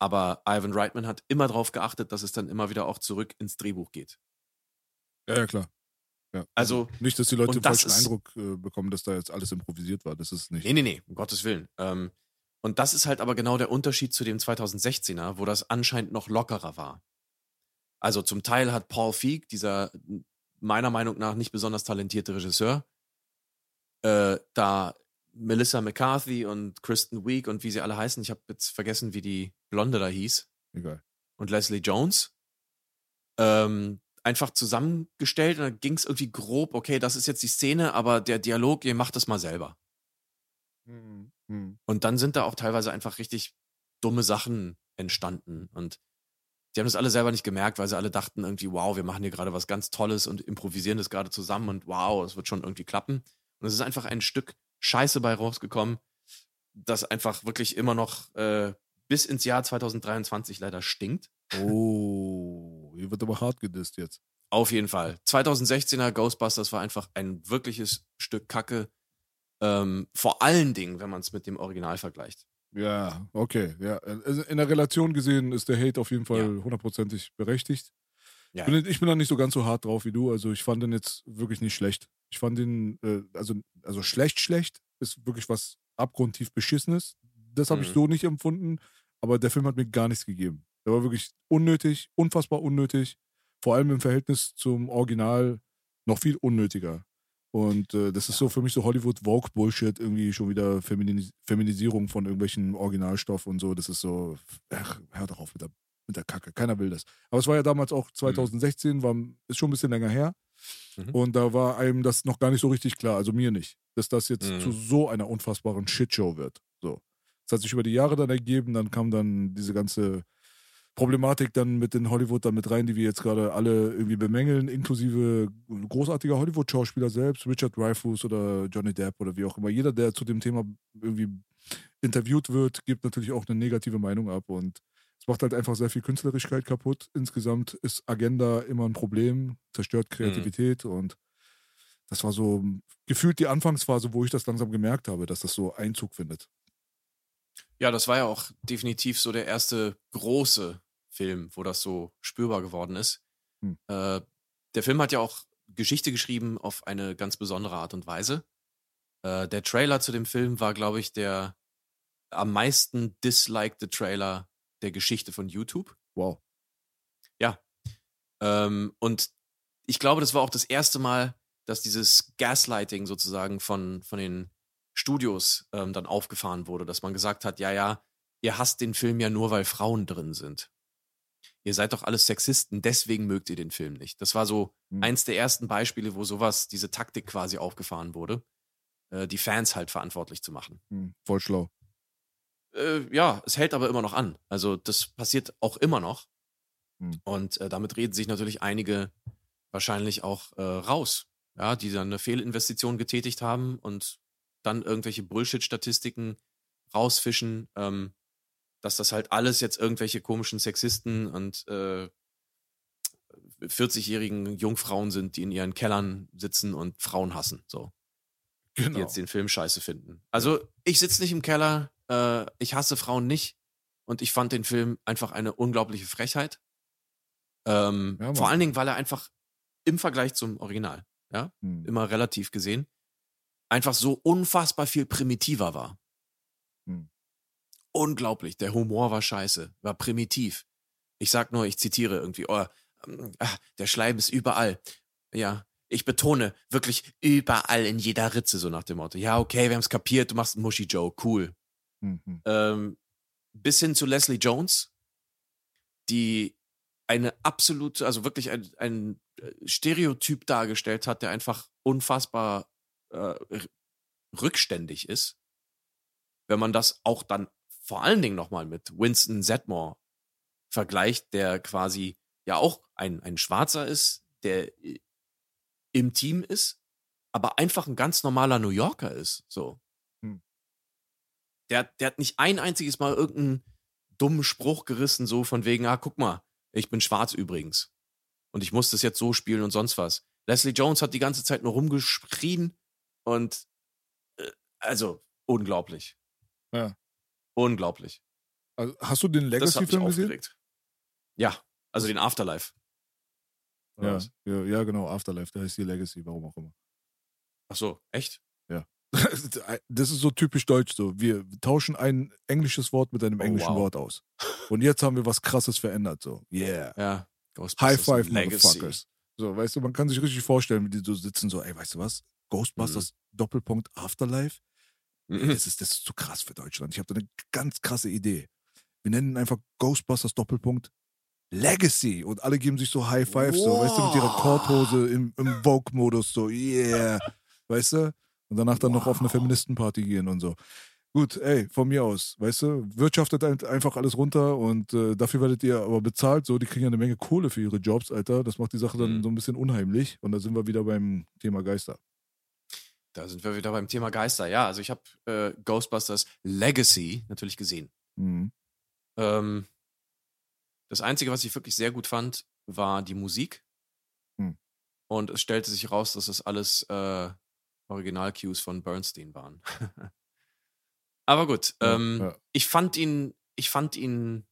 aber Ivan Reitman hat immer darauf geachtet, dass es dann immer wieder auch zurück ins Drehbuch geht. Ja, ja, klar. Ja. Also, nicht, dass die Leute den falschen ist- Eindruck äh, bekommen, dass da jetzt alles improvisiert war. Das ist nicht. Nee, nee, nee, um Gottes Willen. Ähm, und das ist halt aber genau der Unterschied zu dem 2016er, wo das anscheinend noch lockerer war. Also zum Teil hat Paul Feig, dieser meiner Meinung nach nicht besonders talentierte Regisseur, äh, da Melissa McCarthy und Kristen Wiig und wie sie alle heißen, ich habe jetzt vergessen, wie die Blonde da hieß, Egal. und Leslie Jones, ähm, einfach zusammengestellt und dann ging es irgendwie grob, okay, das ist jetzt die Szene, aber der Dialog, ihr macht das mal selber. Mhm. Und dann sind da auch teilweise einfach richtig dumme Sachen entstanden. Und die haben das alle selber nicht gemerkt, weil sie alle dachten irgendwie, wow, wir machen hier gerade was ganz Tolles und improvisieren das gerade zusammen und wow, es wird schon irgendwie klappen. Und es ist einfach ein Stück Scheiße bei rausgekommen, das einfach wirklich immer noch äh, bis ins Jahr 2023 leider stinkt. Oh, hier wird aber hart gedisst jetzt. Auf jeden Fall. 2016er Ghostbusters war einfach ein wirkliches Stück Kacke. Ähm, vor allen Dingen, wenn man es mit dem Original vergleicht. Ja, okay. Ja. Also in der Relation gesehen ist der Hate auf jeden Fall Ja. hundertprozentig berechtigt. Ja. Bin, ich bin da nicht so ganz so hart drauf wie du. Also ich fand den jetzt wirklich nicht schlecht. Ich fand den, äh, also, also schlecht, schlecht ist wirklich was abgrundtief Beschissenes. Das habe ich Mhm. so nicht empfunden. Aber der Film hat mir gar nichts gegeben. Der war wirklich unnötig, unfassbar unnötig. Vor allem im Verhältnis zum Original noch viel unnötiger. Und äh, das ist so für mich so Hollywood-Vogue-Bullshit, irgendwie schon wieder Feminis Feminisierung von irgendwelchen Originalstoff und so. Das ist so, ach, hör doch auf mit der, mit der Kacke. Keiner will das. Aber es war ja damals auch 2016, war, ist schon ein bisschen länger her. Mhm. Und da war einem das noch gar nicht so richtig klar, also mir nicht, dass das jetzt Mhm. zu so einer unfassbaren Shitshow wird. So. Das hat sich über die Jahre dann ergeben, dann kam dann diese ganze Problematik dann mit in Hollywood dann mit rein, die wir jetzt gerade alle irgendwie bemängeln, inklusive großartiger Hollywood-Schauspieler selbst, Richard Dreyfuss oder Johnny Depp oder wie auch immer. Jeder, der zu dem Thema irgendwie interviewt wird, gibt natürlich auch eine negative Meinung ab und macht halt einfach sehr viel Künstlerigkeit kaputt. Insgesamt ist Agenda immer ein Problem, zerstört Kreativität und das war so gefühlt die Anfangsphase, wo ich das langsam gemerkt habe, dass das so Einzug findet. Ja, das war ja auch definitiv so der erste große Film, wo das so spürbar geworden ist. Hm. Äh, der Film hat ja auch Geschichte geschrieben auf eine ganz besondere Art und Weise. Äh, der Trailer zu dem Film war, glaube ich, der am meisten disliked Trailer der Geschichte von YouTube. Wow. Ähm, und ich glaube, das war auch das erste Mal, dass dieses Gaslighting sozusagen von, von den Studios ähm, dann aufgefahren wurde, dass man gesagt hat, ja, ja, ihr hasst den Film ja nur, weil Frauen drin sind. Ihr seid doch alles Sexisten, deswegen mögt ihr den Film nicht. Das war so Hm. eins der ersten Beispiele, wo sowas, diese Taktik quasi aufgefahren wurde, äh, die Fans halt verantwortlich zu machen. Hm, voll schlau. Äh, ja, es hält aber immer noch an. Also das passiert auch immer noch. Hm. Und äh, damit reden sich natürlich einige wahrscheinlich auch äh, raus, ja, die dann eine Fehlinvestition getätigt haben und dann irgendwelche Bullshit-Statistiken rausfischen, ähm, dass das halt alles jetzt irgendwelche komischen Sexisten und äh, 40-jährigen Jungfrauen sind, die in ihren Kellern sitzen und Frauen hassen. So die Genau. jetzt den Film scheiße finden. Also ich sitze nicht im Keller, äh, ich hasse Frauen nicht und ich fand den Film einfach eine unglaubliche Frechheit. Ähm, Ja, vor allen Dingen, weil er einfach im Vergleich zum Original, ja, Hm. immer relativ gesehen, einfach so unfassbar viel primitiver war. Hm. Unglaublich, der Humor war scheiße, war primitiv. Ich sag nur, ich zitiere irgendwie, oh, ähm, ah, der Schleim ist überall. Ja, ich betone wirklich überall in jeder Ritze, so nach dem Motto. Ja, okay, wir haben's kapiert, du machst einen Muschi-Joe, cool. Hm, hm. Ähm, bis hin zu Leslie Jones, die eine absolute, also wirklich ein, ein äh, Stereotyp dargestellt hat, der einfach unfassbar äh, rückständig ist. Wenn man das auch dann vor allen Dingen nochmal mit Winston Zedmore vergleicht, der quasi ja auch ein, ein Schwarzer ist, der im Team ist, aber einfach ein ganz normaler New Yorker ist. So. Der, der hat nicht ein einziges Mal irgendeinen dummen Spruch gerissen, so von wegen, ah, guck mal, ich bin schwarz übrigens. Und ich muss das jetzt so spielen und sonst was. Leslie Jones hat die ganze Zeit nur rumgeschrien und äh, also unglaublich. Ja. Unglaublich. Also, hast du den Legacy-Film gesehen? aufgeregt. Ja, also den Afterlife. Ja, ja, ja, genau, Afterlife, der heißt die Legacy, warum auch immer. Ach so, echt? Das ist so typisch deutsch so. Wir tauschen ein englisches Wort mit einem Oh, englischen wow. Wort aus. Und jetzt haben wir was krasses verändert, so. Yeah. Ja. High five. Motherfuckers. So, weißt du, man kann sich richtig vorstellen, wie die so sitzen, so, ey, weißt du was? Ghostbusters Doppelpunkt Afterlife? Mhm. Das ist, das ist zu krass für Deutschland. Ich habe da eine ganz krasse Idee. Wir nennen ihn einfach Ghostbusters Doppelpunkt Legacy und alle geben sich so High Five, so, weißt du, mit ihrer Wow. Korthose im, im Vogue-Modus, so, yeah, weißt du? Und danach dann noch auf eine Wow. Feministenparty gehen und so. Gut, ey, von mir aus, weißt du, wirtschaftet einfach alles runter und äh, dafür werdet ihr aber bezahlt, so, die kriegen ja eine Menge Kohle für ihre Jobs, Alter. Das macht die Sache dann Mhm. so ein bisschen unheimlich und da sind wir wieder beim Thema Geister. Da sind wir wieder beim Thema Geister. Ja, also ich habe äh, Ghostbusters Legacy natürlich gesehen. Mhm. Ähm, das Einzige, was ich wirklich sehr gut fand, war die Musik. Hm. Und es stellte sich raus, dass das alles äh, Original-Cues von Bernstein waren. Aber gut, Ja, ähm, ja. ich fand ihn, ich fand ihn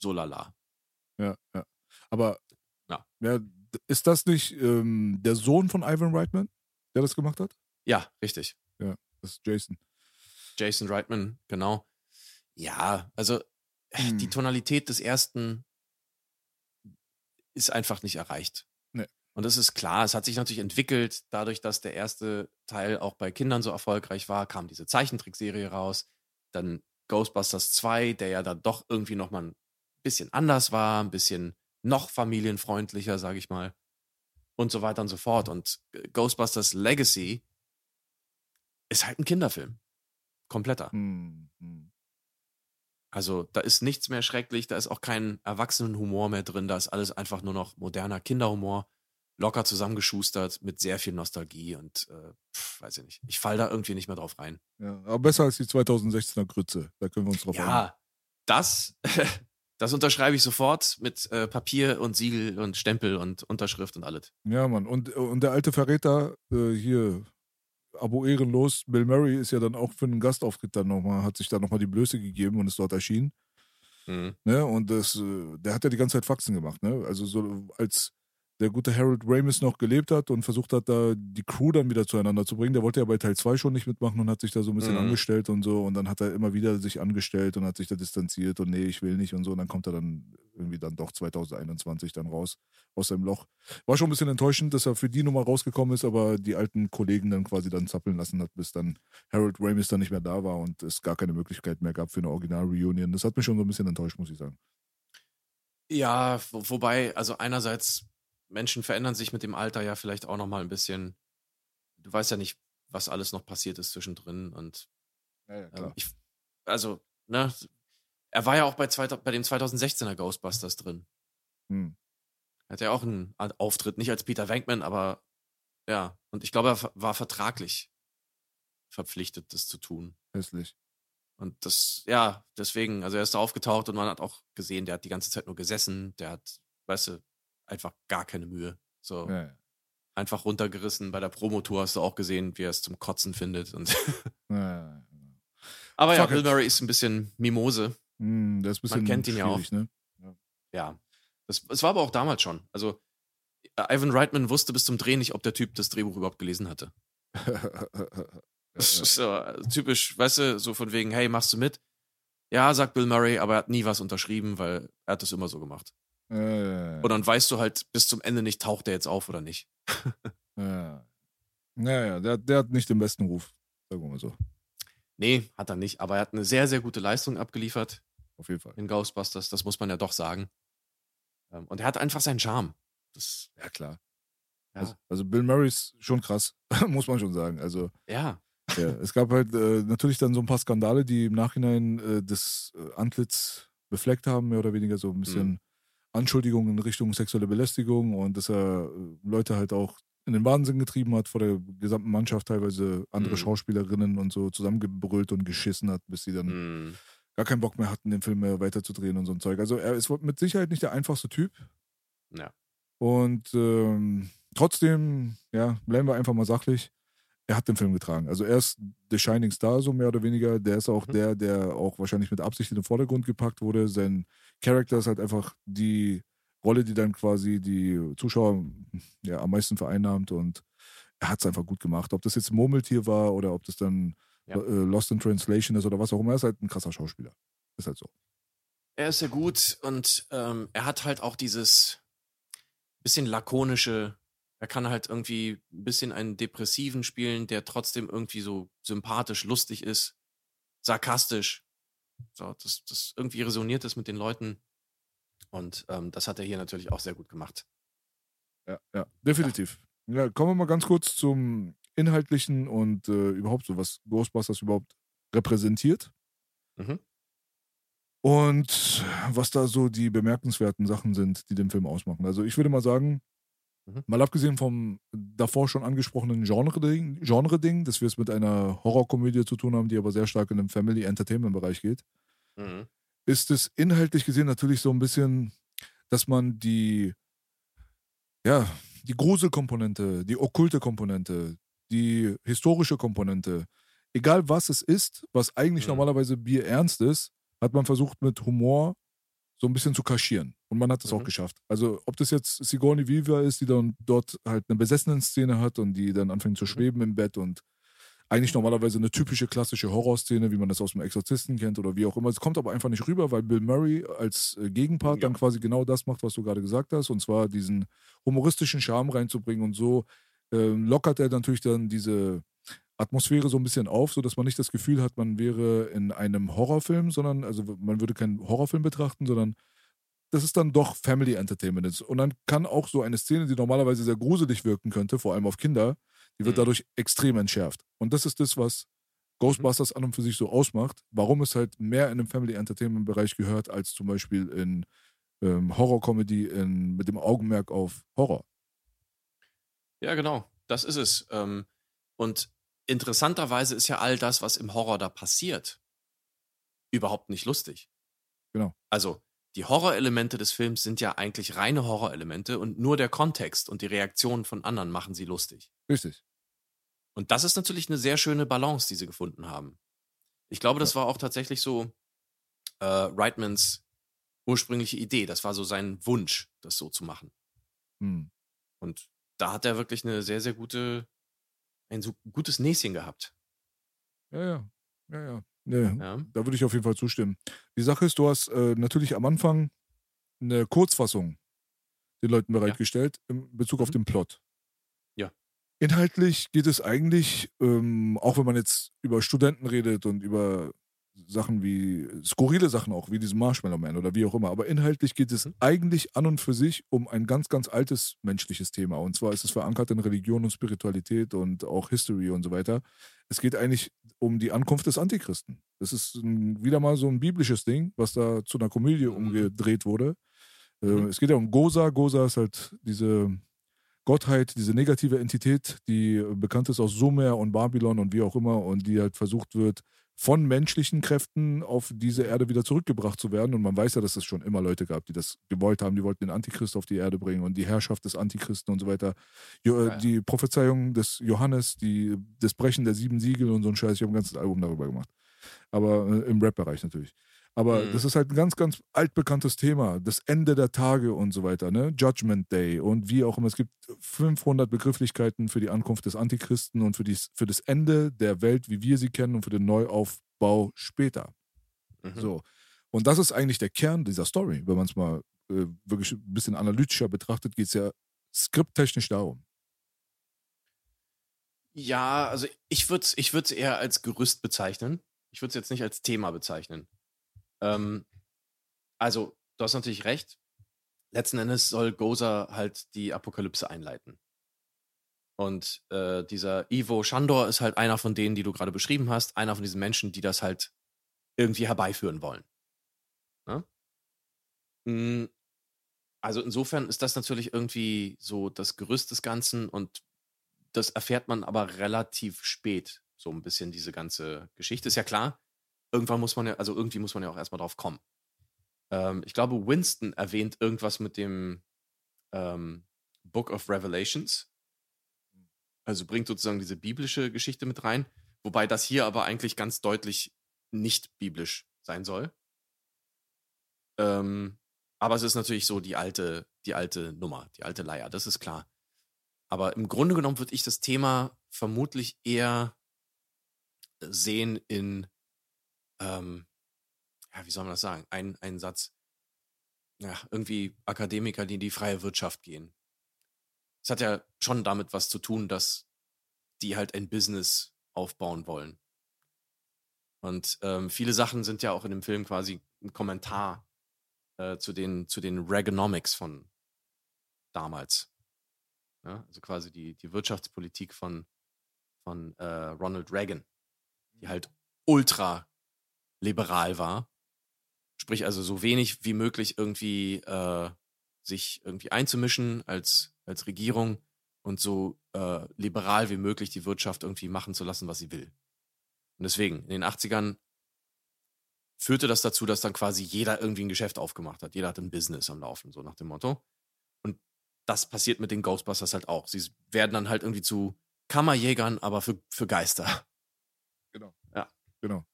so lala. Ja, ja. Aber Ja. ja, ist das nicht ähm, der Sohn von Ivan Reitman, der das gemacht hat? Ja, richtig. Das ist Jason. Jason Reitman, genau. Ja, also äh, die Hm. Tonalität des ersten ist einfach nicht erreicht. Und das ist klar, es hat sich natürlich entwickelt, dadurch, dass der erste Teil auch bei Kindern so erfolgreich war, kam diese Zeichentrickserie raus. Dann Ghostbusters 2, der ja dann doch irgendwie nochmal ein bisschen anders war, ein bisschen noch familienfreundlicher, sage ich mal. Und so weiter und so fort. Und äh, Ghostbusters Legacy ist halt ein Kinderfilm. Kompletter. Hm, hm. Also da ist nichts mehr schrecklich, da ist auch kein Erwachsenenhumor mehr drin, da ist alles einfach nur noch moderner Kinderhumor, locker zusammengeschustert mit sehr viel Nostalgie und äh, pf, weiß ich nicht. Ich fall da irgendwie nicht mehr drauf rein. Ja, aber besser als die 2016er Grütze. Da können wir uns drauf einigen. Ja, das, das unterschreibe ich sofort mit äh, Papier und Siegel und Stempel und Unterschrift und alles. Ja, Mann. Und, und der alte Verräter äh, hier, Abo ehrenlos, Bill Murray ist ja dann auch für einen Gastauftritt dann nochmal, hat sich da nochmal die Blöße gegeben und ist dort erschienen. Mhm. Ne? Und das, äh, der hat ja die ganze Zeit Faxen gemacht, ne? Also so als der gute Harold Ramis noch gelebt hat und versucht hat, da die Crew dann wieder zueinander zu bringen. Der wollte ja bei Teil 2 schon nicht mitmachen und hat sich da so ein bisschen Mhm. angestellt und so. Und dann hat er immer wieder sich angestellt und hat sich da distanziert und nee, ich will nicht und so. Und dann kommt er dann irgendwie dann doch 2021 dann raus aus seinem Loch. War schon ein bisschen enttäuschend, dass er für die Nummer rausgekommen ist, aber die alten Kollegen dann quasi dann zappeln lassen hat, bis dann Harold Ramis dann nicht mehr da war und es gar keine Möglichkeit mehr gab für eine Original-Reunion. Das hat mich schon so ein bisschen enttäuscht, muss ich sagen. Ja, wo, wobei, also einerseits, Menschen verändern sich mit dem Alter ja vielleicht auch nochmal ein bisschen. Du weißt ja nicht, was alles noch passiert ist zwischendrin und Ja, ja, Ähm, ich, also, ne, er war ja auch bei, zwei, bei dem 2016er Ghostbusters drin. Hm. Er hatte ja auch einen Auftritt, nicht als Peter Venkman, aber ja. Und ich glaube, er war vertraglich verpflichtet, das zu tun. Hässlich. Und das, ja, deswegen, also er ist da aufgetaucht und man hat auch gesehen, der hat die ganze Zeit nur gesessen, der hat, weißt du, einfach gar keine Mühe. So Ja, ja. einfach runtergerissen. Bei der Promotour hast du auch gesehen, wie er es zum Kotzen findet. Und Ja, ja, ja. aber ja, Fuck Bill it. Murray ist ein bisschen Mimose. Hm, der ist Man kennt ihn ja auch. ne? ja. Das, das war aber auch damals schon. Also, äh, Ivan Reitman wusste bis zum Dreh nicht, ob der Typ das Drehbuch überhaupt gelesen hatte. Das ist so äh, typisch, weißt du, so von wegen, hey, machst du mit? Ja, sagt Bill Murray, aber er hat nie was unterschrieben, weil er hat das immer so gemacht. Äh, Und dann weißt du halt bis zum Ende nicht, taucht er jetzt auf oder nicht. ja. Naja, der, der hat nicht den besten Ruf. Sagen wir mal so. Nee, hat er nicht, aber er hat eine sehr, sehr gute Leistung abgeliefert Auf jeden Fall. in Ghostbusters, das muss man ja doch sagen. Ähm, Und er hat einfach seinen Charme. Das, Ja, klar. ja. Also, also Bill Murray ist schon krass, muss man schon sagen. Also ja. ja, es gab halt äh, natürlich dann so ein paar Skandale, die im Nachhinein äh, das äh, Antlitz befleckt haben, mehr oder weniger so ein bisschen Mhm. Anschuldigungen in Richtung sexuelle Belästigung und dass er äh, Leute halt auch in den Wahnsinn getrieben hat vor der gesamten Mannschaft, teilweise andere Mhm. Schauspielerinnen und so zusammengebrüllt und geschissen hat, bis sie dann Mm, gar keinen Bock mehr hatten, den Film mehr weiterzudrehen und so ein Zeug. Also er ist mit Sicherheit nicht der einfachste Typ. Ja. Und ähm, trotzdem, ja, bleiben wir einfach mal sachlich. Er hat den Film getragen. Also er ist The Shining Star, so mehr oder weniger. Der ist auch Mhm. der, der auch wahrscheinlich mit Absicht in den Vordergrund gepackt wurde. Sein Charakter ist halt einfach die Rolle, die dann quasi die Zuschauer ja, am meisten vereinnahmt und er hat es einfach gut gemacht. Ob das jetzt Murmeltier war oder ob das dann Ja. äh, Lost in Translation ist oder was auch immer, er ist halt ein krasser Schauspieler. Ist halt so. Er ist sehr gut und ähm, er hat halt auch dieses bisschen lakonische. Er kann halt irgendwie ein bisschen einen Depressiven spielen, der trotzdem irgendwie so sympathisch, lustig ist, sarkastisch. So, das, das irgendwie resoniert das mit den Leuten. Und ähm, das hat er hier natürlich auch sehr gut gemacht. Ja, ja, definitiv. Ja, kommen wir mal ganz kurz zum Inhaltlichen und äh, überhaupt so, was Ghostbusters überhaupt repräsentiert. Mhm. Und was da so die bemerkenswerten Sachen sind, die den Film ausmachen. Also ich würde mal sagen, Mhm. mal abgesehen vom davor schon angesprochenen Genre-Ding, Genre-Ding, dass wir es mit einer Horrorkomödie zu tun haben, die aber sehr stark in den Family-Entertainment-Bereich geht, Mhm. ist es inhaltlich gesehen natürlich so ein bisschen, dass man die, ja, die Gruselkomponente, die okkulte Komponente, die historische Komponente, egal was es ist, was eigentlich Mhm. normalerweise bierernst ist, hat man versucht mit Humor so ein bisschen zu kaschieren. Und man hat es auch Mhm. geschafft. Also ob das jetzt Sigourney Weaver ist, die dann dort halt eine Besessenen-Szene hat und die dann anfängt zu Mhm. schweben im Bett und eigentlich normalerweise eine typische klassische Horrorszene, wie man das aus dem Exorzisten kennt oder wie auch immer. Es kommt aber einfach nicht rüber, weil Bill Murray als äh, Gegenpart Ja. dann quasi genau das macht, was du gerade gesagt hast, und zwar diesen humoristischen Charme reinzubringen und so ähm, lockert er natürlich dann diese Atmosphäre so ein bisschen auf, sodass man nicht das Gefühl hat, man wäre in einem Horrorfilm, sondern, also man würde keinen Horrorfilm betrachten, sondern das ist dann doch Family Entertainment. ist. Und dann kann auch so eine Szene, die normalerweise sehr gruselig wirken könnte, vor allem auf Kinder, die wird Mhm. dadurch extrem entschärft. Und das ist das, was Ghostbusters an und für sich so ausmacht, warum es halt mehr in dem Family Entertainment Bereich gehört, als zum Beispiel in ähm, Horror-Comedy mit dem Augenmerk auf Horror. Ja, genau. Das ist es. Ähm, und interessanterweise ist ja all das, was im Horror da passiert, überhaupt nicht lustig. Genau. Also, die Horrorelemente des Films sind ja eigentlich reine Horrorelemente und nur der Kontext und die Reaktionen von anderen machen sie lustig. Richtig. Und das ist natürlich eine sehr schöne Balance, die sie gefunden haben. Ich glaube, das war auch tatsächlich so äh, Reitmans ursprüngliche Idee. Das war so sein Wunsch, das so zu machen. Hm. Und da hat er wirklich eine sehr, sehr gute, ein so gutes Näschen gehabt. Ja, ja. Ja, ja. Nee, Ja. Da würde ich auf jeden Fall zustimmen. Die Sache ist, du hast äh, natürlich am Anfang eine Kurzfassung den Leuten bereitgestellt in Bezug auf Mhm. den Plot. Ja. Inhaltlich geht es eigentlich, ähm, auch wenn man jetzt über Studenten redet und über Sachen wie, skurrile Sachen auch, wie diesen Marshmallow Man oder wie auch immer, aber inhaltlich geht es Mhm. eigentlich an und für sich um ein ganz, ganz altes menschliches Thema. Und zwar ist es verankert in Religion und Spiritualität und auch History und so weiter. Es geht eigentlich um die Ankunft des Antichristen. Das ist ein, wieder mal so ein biblisches Ding, was da zu einer Komödie Mhm. umgedreht wurde. Äh, Mhm. Es geht ja um Gosa. Gosa ist halt diese Gottheit, diese negative Entität, die bekannt ist aus Sumer und Babylon und wie auch immer und die halt versucht wird, von menschlichen Kräften auf diese Erde wieder zurückgebracht zu werden. Und man weiß ja, dass es schon immer Leute gab, die das gewollt haben. Die wollten den Antichrist auf die Erde bringen und die Herrschaft des Antichristen und so weiter. Jo, äh, Ja. Die Prophezeiung des Johannes, die, das Brechen der sieben Siegel und so ein Scheiß. Ich habe ein ganzes Album darüber gemacht. Aber äh, im Rap-Bereich natürlich. Aber Mhm. das ist halt ein ganz, ganz altbekanntes Thema. Das Ende der Tage und so weiter, ne? Judgment Day und wie auch immer. Es gibt 500 Begrifflichkeiten für die Ankunft des Antichristen und für, dies, für das Ende der Welt, wie wir sie kennen und für den Neuaufbau später. Mhm. So. Und das ist eigentlich der Kern dieser Story. Wenn man es mal äh, wirklich ein bisschen analytischer betrachtet, geht es ja skripttechnisch darum. Ja, also ich würde es ich würd's eher als Gerüst bezeichnen. Ich würde es jetzt nicht als Thema bezeichnen. Ähm, also, du hast natürlich recht. Letzten Endes soll Gozer halt die Apokalypse einleiten. Und äh, dieser Ivo Shandor ist halt einer von denen, die du gerade beschrieben hast, einer von diesen Menschen, die das halt irgendwie herbeiführen wollen. Ne? Mm, Also insofern ist das natürlich irgendwie so das Gerüst des Ganzen und das erfährt man aber relativ spät, so ein bisschen diese ganze Geschichte. Ist ja klar, irgendwann muss man ja, also irgendwie muss man ja auch erstmal drauf kommen. Ähm, ich glaube, Winston erwähnt irgendwas mit dem ähm, Book of Revelations. Also bringt sozusagen diese biblische Geschichte mit rein, wobei das hier aber eigentlich ganz deutlich nicht biblisch sein soll. Ähm, aber es ist natürlich so die alte, die alte Nummer, die alte Leier, das ist klar. Aber im Grunde genommen würde ich das Thema vermutlich eher sehen in, ähm, ja, wie soll man das sagen? Ein, ein Satz. Ja, irgendwie Akademiker, die in die freie Wirtschaft gehen. Es hat ja schon damit was zu tun, dass die halt ein Business aufbauen wollen. Und ähm, viele Sachen sind ja auch in dem Film quasi ein Kommentar äh, zu den, zu den Reaganomics von damals. Ja, also quasi die, die Wirtschaftspolitik von, von äh, Ronald Reagan, die halt ultra liberal war. Sprich also so wenig wie möglich irgendwie äh, sich irgendwie einzumischen als, als Regierung und so äh, liberal wie möglich die Wirtschaft irgendwie machen zu lassen, was sie will. Und deswegen, in den 80ern führte das dazu, dass dann quasi jeder irgendwie ein Geschäft aufgemacht hat. Jeder hat ein Business am Laufen, so nach dem Motto. Und das passiert mit den Ghostbusters halt auch. Sie werden dann halt irgendwie zu Kammerjägern, aber für, für Geister. Genau. Ja. Genau.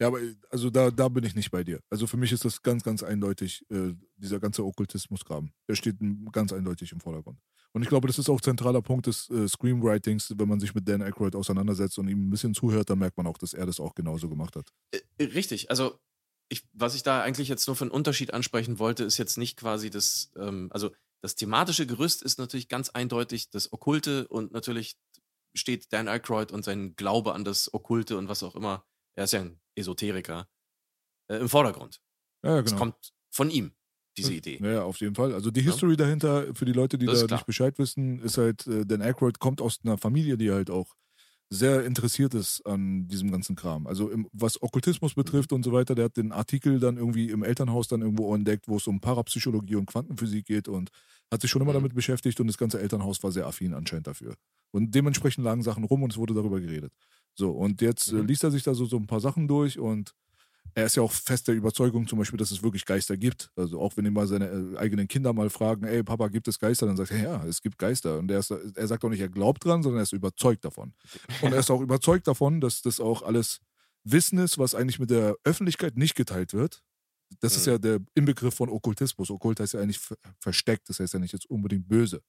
Ja, aber also da, da bin ich nicht bei dir. Also für mich ist das ganz, ganz eindeutig, äh, dieser ganze Okkultismus-Graben. Der steht ganz eindeutig im Vordergrund. Und ich glaube, das ist auch zentraler Punkt des äh, Screenwritings, wenn man sich mit Dan Aykroyd auseinandersetzt und ihm ein bisschen zuhört, dann merkt man auch, dass er das auch genauso gemacht hat. Äh, richtig, also ich, was ich da eigentlich jetzt nur für einen Unterschied ansprechen wollte, ist jetzt nicht quasi das, ähm, also das thematische Gerüst ist natürlich ganz eindeutig das Okkulte und natürlich steht Dan Aykroyd und sein Glaube an das Okkulte und was auch immer, er ist ja ein Esoteriker, äh, im Vordergrund. Ja, Es genau. kommt von ihm, diese Idee. Ja, auf jeden Fall. Also die Ja. History dahinter, für die Leute, die Das da nicht Bescheid wissen, ist halt, äh, Dan Aykroyd kommt aus einer Familie, die halt auch sehr interessiert ist an diesem ganzen Kram. Also im, was Okkultismus betrifft und so weiter, der hat den Artikel dann irgendwie im Elternhaus dann irgendwo entdeckt, wo es um Parapsychologie und Quantenphysik geht und hat sich schon immer Mhm. damit beschäftigt und das ganze Elternhaus war sehr affin anscheinend dafür. Und dementsprechend lagen Sachen rum und es wurde darüber geredet. So, und jetzt äh, Mhm. liest er sich da so, so ein paar Sachen durch und er ist ja auch fest der Überzeugung zum Beispiel, dass es wirklich Geister gibt. Also auch wenn ihn mal seine äh, eigenen Kinder mal fragen, ey Papa, gibt es Geister? Dann sagt er, ja, es gibt Geister. Und er, ist, er sagt auch nicht, er glaubt dran, sondern er ist überzeugt davon. Und er ist auch überzeugt davon, dass das auch alles Wissen ist, was eigentlich mit der Öffentlichkeit nicht geteilt wird. Das ist Mhm. ja der Inbegriff von Okkultismus. Okkult heißt ja eigentlich ver- versteckt, das heißt ja nicht jetzt unbedingt böse.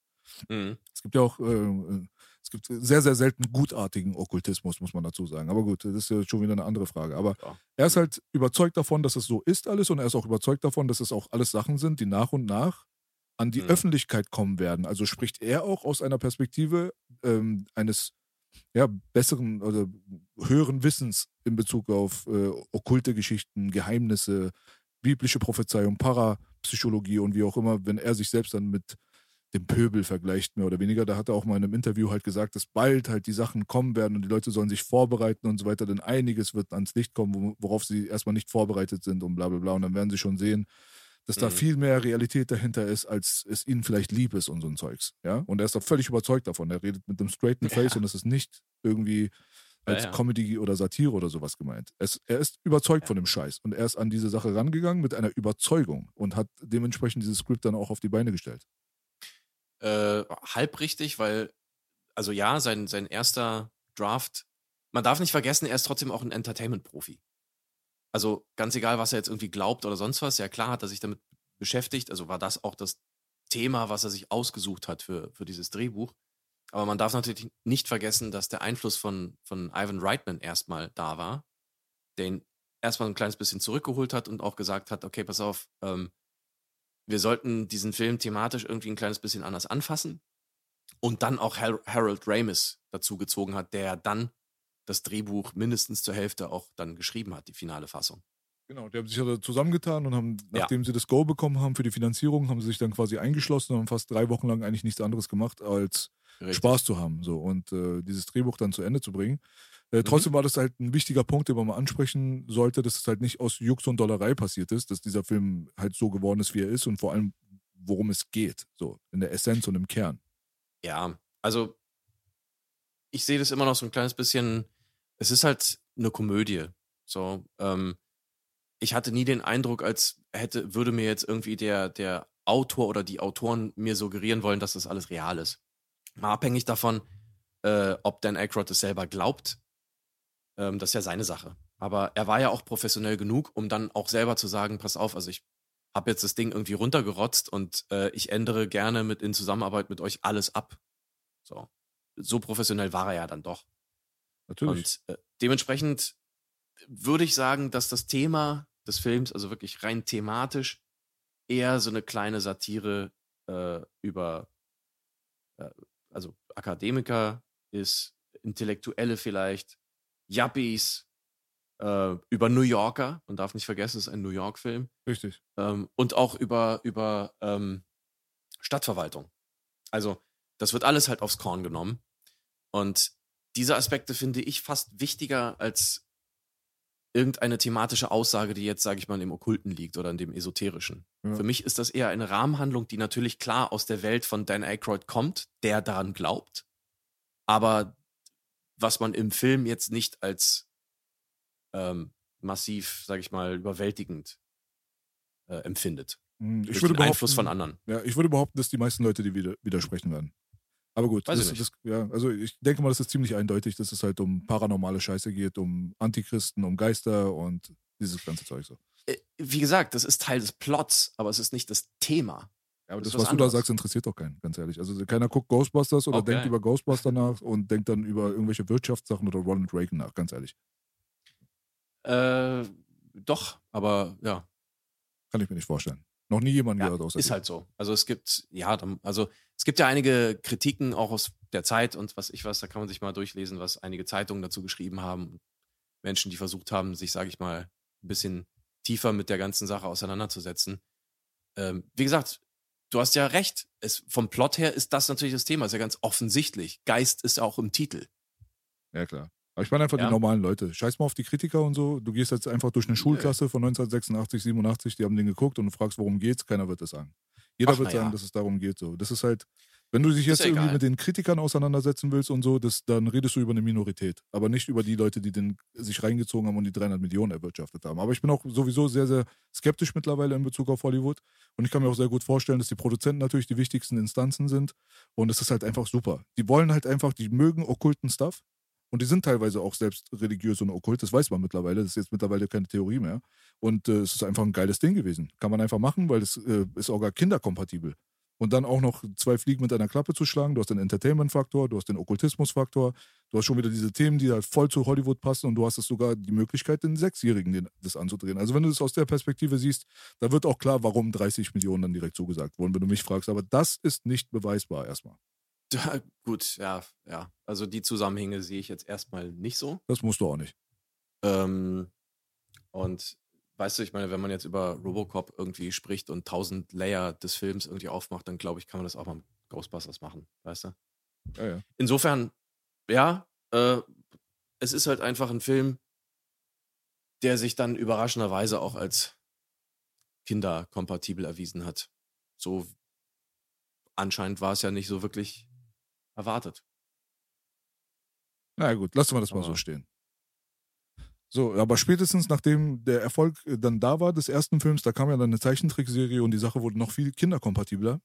Mhm. Es gibt ja auch, äh, es gibt sehr, sehr selten gutartigen Okkultismus, muss man dazu sagen. Aber gut, das ist ja schon wieder eine andere Frage. Aber Ja. er ist halt überzeugt davon, dass es so ist alles und er ist auch überzeugt davon, dass es auch alles Sachen sind, die nach und nach an die Mhm. Öffentlichkeit kommen werden. Also spricht er auch aus einer Perspektive ähm, eines ja, besseren oder höheren Wissens in Bezug auf äh, okkulte Geschichten, Geheimnisse, biblische Prophezeiung, Parapsychologie und wie auch immer, wenn er sich selbst dann mit dem Pöbel vergleicht, mehr oder weniger. Da hat er auch mal in einem Interview halt gesagt, dass bald halt die Sachen kommen werden und die Leute sollen sich vorbereiten und so weiter, denn einiges wird ans Licht kommen, wo- worauf sie erstmal nicht vorbereitet sind und bla bla bla. Und dann werden sie schon sehen, dass da Mhm. viel mehr Realität dahinter ist, als es ihnen vielleicht lieb ist und so ein Zeugs. Ja? Und er ist da völlig überzeugt davon. Er redet mit einem straighten Face Ja. und es ist nicht irgendwie als ja. Comedy oder Satire oder sowas gemeint. Es, er ist überzeugt von dem Scheiß und er ist an diese Sache rangegangen mit einer Überzeugung und hat dementsprechend dieses Skript dann auch auf die Beine gestellt. Äh, halb richtig, weil, also ja, sein, sein erster Draft, man darf nicht vergessen, er ist trotzdem auch ein Entertainment-Profi. Also ganz egal, was er jetzt irgendwie glaubt oder sonst was, ja klar hat er sich damit beschäftigt, also war das auch das Thema, was er sich ausgesucht hat für, für dieses Drehbuch. Aber man darf natürlich nicht vergessen, dass der Einfluss von, von Ivan Reitman erstmal da war, der ihn erstmal ein kleines bisschen zurückgeholt hat und auch gesagt hat, okay, pass auf, ähm, wir sollten diesen Film thematisch irgendwie ein kleines bisschen anders anfassen. Und dann auch Har Harold Ramis dazu gezogen hat, der dann das Drehbuch mindestens zur Hälfte auch dann geschrieben hat, die finale Fassung. Genau, die haben sich ja zusammengetan und haben, Ja. nachdem sie das Go bekommen haben für die Finanzierung, haben sie sich dann quasi eingeschlossen und haben fast drei Wochen lang eigentlich nichts anderes gemacht, als Richtig. Spaß zu haben so und äh, dieses Drehbuch dann zu Ende zu bringen. Äh, Mhm. trotzdem war das halt ein wichtiger Punkt, den man mal ansprechen sollte, dass es halt nicht aus Jux und Dollerei passiert ist, dass dieser Film halt so geworden ist, wie er ist und vor allem, worum es geht, so in der Essenz und im Kern. Ja, also ich sehe das immer noch so ein kleines bisschen, es ist halt eine Komödie. So, ähm, ich hatte nie den Eindruck, als hätte, würde mir jetzt irgendwie der, der Autor oder die Autoren mir suggerieren wollen, dass das alles real ist. Mal abhängig davon, Äh, ob Dan Aykroyd es selber glaubt, ähm, das ist ja seine Sache. Aber er war ja auch professionell genug, um dann auch selber zu sagen, pass auf, also ich habe jetzt das Ding irgendwie runtergerotzt und äh, ich ändere gerne mit in Zusammenarbeit mit euch alles ab. So. So professionell war er ja dann doch. Natürlich. Und äh, dementsprechend würde ich sagen, dass das Thema des Films, also wirklich rein thematisch, eher so eine kleine Satire äh, über, äh, also Akademiker ist, Intellektuelle vielleicht, Yuppies, äh, über New Yorker, man darf nicht vergessen, es ist ein New York-Film. Richtig. Ähm, und auch über, über ähm, Stadtverwaltung. Also, das wird alles halt aufs Korn genommen. Und diese Aspekte finde ich fast wichtiger als irgendeine thematische Aussage, die jetzt, sage ich mal, im Okkulten liegt oder in dem Esoterischen. Ja. Für mich ist das eher eine Rahmenhandlung, die natürlich klar aus der Welt von Dan Aykroyd kommt, der daran glaubt, aber was man im Film jetzt nicht als ähm, massiv, sage ich mal, überwältigend äh, empfindet. Hm, Ich würde den Einfluss von anderen. ja, ich würde behaupten, dass die meisten Leute die widersprechen werden. Aber gut, Weiß das. Das, ja, also ich denke mal, das ist ziemlich eindeutig, dass es halt um paranormale Scheiße geht, um Antichristen, um Geister und dieses ganze Zeug so. Äh, Wie gesagt, das ist Teil des Plots, aber es ist nicht das Thema. Ja, aber Das das, was was du da sagst, interessiert doch keinen, ganz ehrlich. Also keiner guckt Ghostbusters oder Okay. denkt über Ghostbusters nach und denkt dann über irgendwelche Wirtschaftssachen oder Ronald Reagan nach, ganz ehrlich. Äh, doch, aber ja, Kann ich mir nicht vorstellen. Noch nie jemanden Ja, gehört außer ist dir. halt so. Also es gibt, ja, also es gibt ja einige Kritiken auch aus der Zeit und was ich was, da kann man sich mal durchlesen, was einige Zeitungen dazu geschrieben haben. Menschen, die versucht haben, sich, sage ich mal, ein bisschen tiefer mit der ganzen Sache auseinanderzusetzen. Ähm, wie gesagt, du hast ja recht. Es, vom Plot her ist das natürlich das Thema, ist ja ganz offensichtlich. Geist ist auch im Titel. Ja, klar. Aber ich meine einfach Ja. die normalen Leute. Scheiß mal auf die Kritiker und so. Du gehst jetzt einfach durch eine Schulklasse von 1986, 87, die haben den geguckt und du fragst, worum geht's, keiner wird es sagen. Jeder Ach, wird na ja. sagen, dass es darum geht. So. Das ist halt, wenn du dich jetzt ja irgendwie egal. mit den Kritikern auseinandersetzen willst und so, das, dann redest du über eine Minorität. Aber nicht über die Leute, die den sich reingezogen haben und die 300 Millionen erwirtschaftet haben. Aber ich bin auch sowieso sehr, sehr skeptisch mittlerweile in Bezug auf Hollywood. Und ich kann mir auch sehr gut vorstellen, dass die Produzenten natürlich die wichtigsten Instanzen sind. Und es ist halt einfach super. Die wollen halt einfach, die mögen okkulten Stuff. Und die sind teilweise auch selbst religiös und okkult, das weiß man mittlerweile, das ist jetzt mittlerweile keine Theorie mehr. Und äh, es ist einfach ein geiles Ding gewesen. Kann man einfach machen, weil es äh, ist auch gar kinderkompatibel. Und dann auch noch zwei Fliegen mit einer Klappe zu schlagen. Du hast den Entertainment-Faktor, du hast den Okkultismus-Faktor, du hast schon wieder diese Themen, die halt voll zu Hollywood passen und du hast es sogar die Möglichkeit, den Sechsjährigen das anzudrehen. Also wenn du das aus der Perspektive siehst, da wird auch klar, warum 30 Millionen dann direkt zugesagt wurden, wenn du mich fragst. Aber das ist nicht beweisbar erstmal. Ja, gut, ja, ja. Also die Zusammenhänge sehe ich jetzt erstmal nicht so. Das musst du auch nicht. Ähm, und weißt du, ich meine, wenn man jetzt über Robocop irgendwie spricht und tausend Layer des Films irgendwie aufmacht, dann glaube ich, kann man das auch mal mit Ghostbusters machen, weißt du? Ja, ja. Insofern, ja, äh, es ist halt einfach ein Film, der sich dann überraschenderweise auch als kinderkompatibel erwiesen hat. So anscheinend war es ja nicht so wirklich erwartet. Na ja, gut, lassen wir das mal Aber- so stehen. So, aber spätestens nachdem der Erfolg äh, dann da war des ersten Films, da kam ja dann eine Zeichentrickserie und die Sache wurde noch viel kinderkompatibler.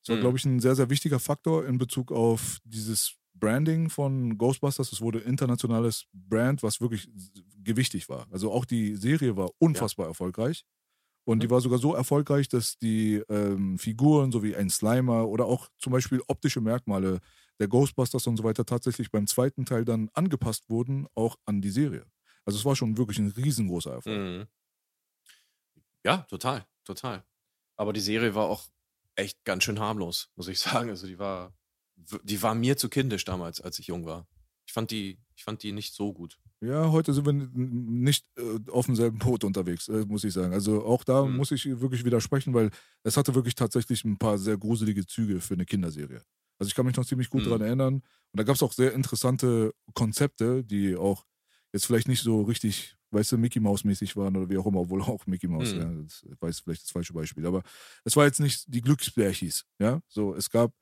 Das war, Mhm. glaube ich, ein sehr, sehr wichtiger Faktor in Bezug auf dieses Branding von Ghostbusters. Es wurde internationales Brand, was wirklich gewichtig war. Also auch die Serie war unfassbar erfolgreich. Und die Mhm. war sogar so erfolgreich, dass die ähm, Figuren sowie ein Slimer oder auch zum Beispiel optische Merkmale der Ghostbusters und so weiter tatsächlich beim zweiten Teil dann angepasst wurden, auch an die Serie. Also es war schon wirklich ein riesengroßer Erfolg. Mhm. Ja, total, total. Aber die Serie war auch echt ganz schön harmlos, muss ich sagen. Also die war, die war mir zu kindisch damals, als ich jung war. Ich fand die, ich fand die nicht so gut. Ja, heute sind wir nicht äh, auf demselben Boot unterwegs, äh, muss ich sagen. Also auch da Mhm. muss ich wirklich widersprechen, weil es hatte wirklich tatsächlich ein paar sehr gruselige Züge für eine Kinderserie. Also ich kann mich noch ziemlich gut Mhm. daran erinnern. Und da gab es auch sehr interessante Konzepte, die auch jetzt vielleicht nicht so richtig, weißt du, Mickey Mouse mäßig waren oder wie auch immer, obwohl auch Mickey Mouse, Mhm. ja, das weiß vielleicht das falsche Beispiel. Aber es war jetzt nicht die Glücksbärchis, ja. So, es gab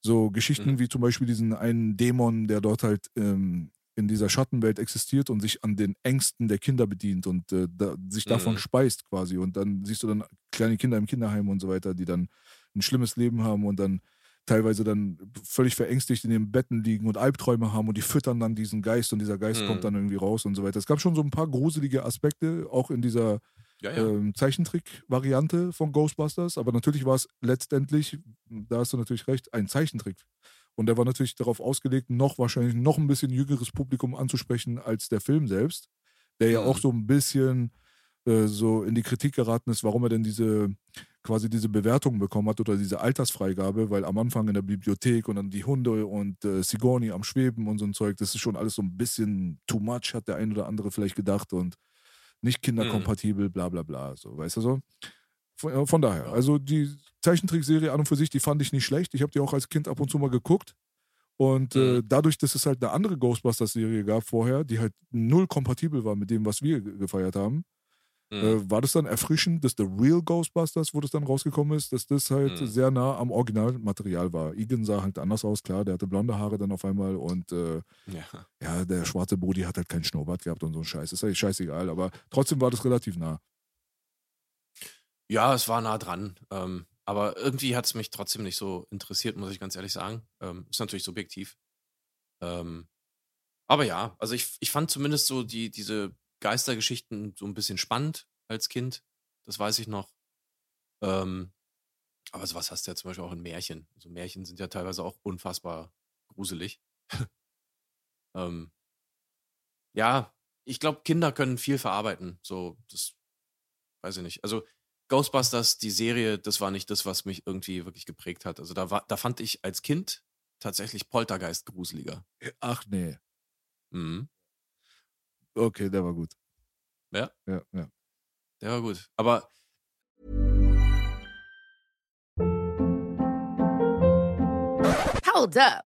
so Geschichten Mhm. wie zum Beispiel diesen einen Dämon, der dort halt ähm, in dieser Schattenwelt existiert und sich an den Ängsten der Kinder bedient und äh, da, sich davon Mhm. speist quasi. Und dann siehst du dann kleine Kinder im Kinderheim und so weiter, die dann ein schlimmes Leben haben und dann teilweise dann völlig verängstigt in den Betten liegen und Albträume haben und die füttern dann diesen Geist und dieser Geist Mhm. kommt dann irgendwie raus und so weiter. Es gab schon so ein paar gruselige Aspekte, auch in dieser Ja, ja. ähm, Zeichentrick-Variante von Ghostbusters, aber natürlich war es letztendlich, da hast du natürlich recht, ein Zeichentrick. Und der war natürlich darauf ausgelegt, noch wahrscheinlich noch ein bisschen jüngeres Publikum anzusprechen als der Film selbst, der ja Mhm. auch so ein bisschen äh, so in die Kritik geraten ist, warum er denn diese quasi diese Bewertung bekommen hat oder diese Altersfreigabe, weil am Anfang in der Bibliothek und dann die Hunde und äh, Sigourney am Schweben und so ein Zeug, das ist schon alles so ein bisschen too much, hat der ein oder andere vielleicht gedacht und nicht kinderkompatibel, bla bla bla, so, weißt du so? Von, äh, von daher, Ja. also die Zeichentrickserie an und für sich, die fand ich nicht schlecht. Ich habe die auch als Kind ab und zu mal geguckt. Und äh, Mhm. dadurch, dass es halt eine andere Ghostbusters-Serie gab vorher, die halt null kompatibel war mit dem, was wir ge- gefeiert haben, Mhm. äh, war das dann erfrischend, dass The Real Ghostbusters, wo das dann rausgekommen ist, dass das halt Mhm. sehr nah am Originalmaterial war. Egan sah halt anders aus, klar, der hatte blonde Haare dann auf einmal und äh, ja. ja, der schwarze Brody hat halt keinen Schnurrbart gehabt und so ein Scheiß. Ist eigentlich scheißegal, aber trotzdem war das relativ nah. ja, es war nah dran. Ähm, aber irgendwie hat es mich trotzdem nicht so interessiert, muss ich ganz ehrlich sagen. Ähm, ist natürlich subjektiv. Ähm, aber ja, also ich, ich fand zumindest so die, diese Geistergeschichten so ein bisschen spannend als Kind. Das weiß ich noch. Ähm, aber sowas hast du ja zum Beispiel auch in Märchen. Also Märchen sind ja teilweise auch unfassbar gruselig. ähm, ja, ich glaube, Kinder können viel verarbeiten. So, das weiß ich nicht. Also Ghostbusters, die Serie, das war nicht das, was mich irgendwie wirklich geprägt hat. Also da war, da fand ich als Kind tatsächlich Poltergeist gruseliger. Ach nee. Mhm. Okay, der war gut. Ja. Ja, ja. Der war gut. Aber Hold up.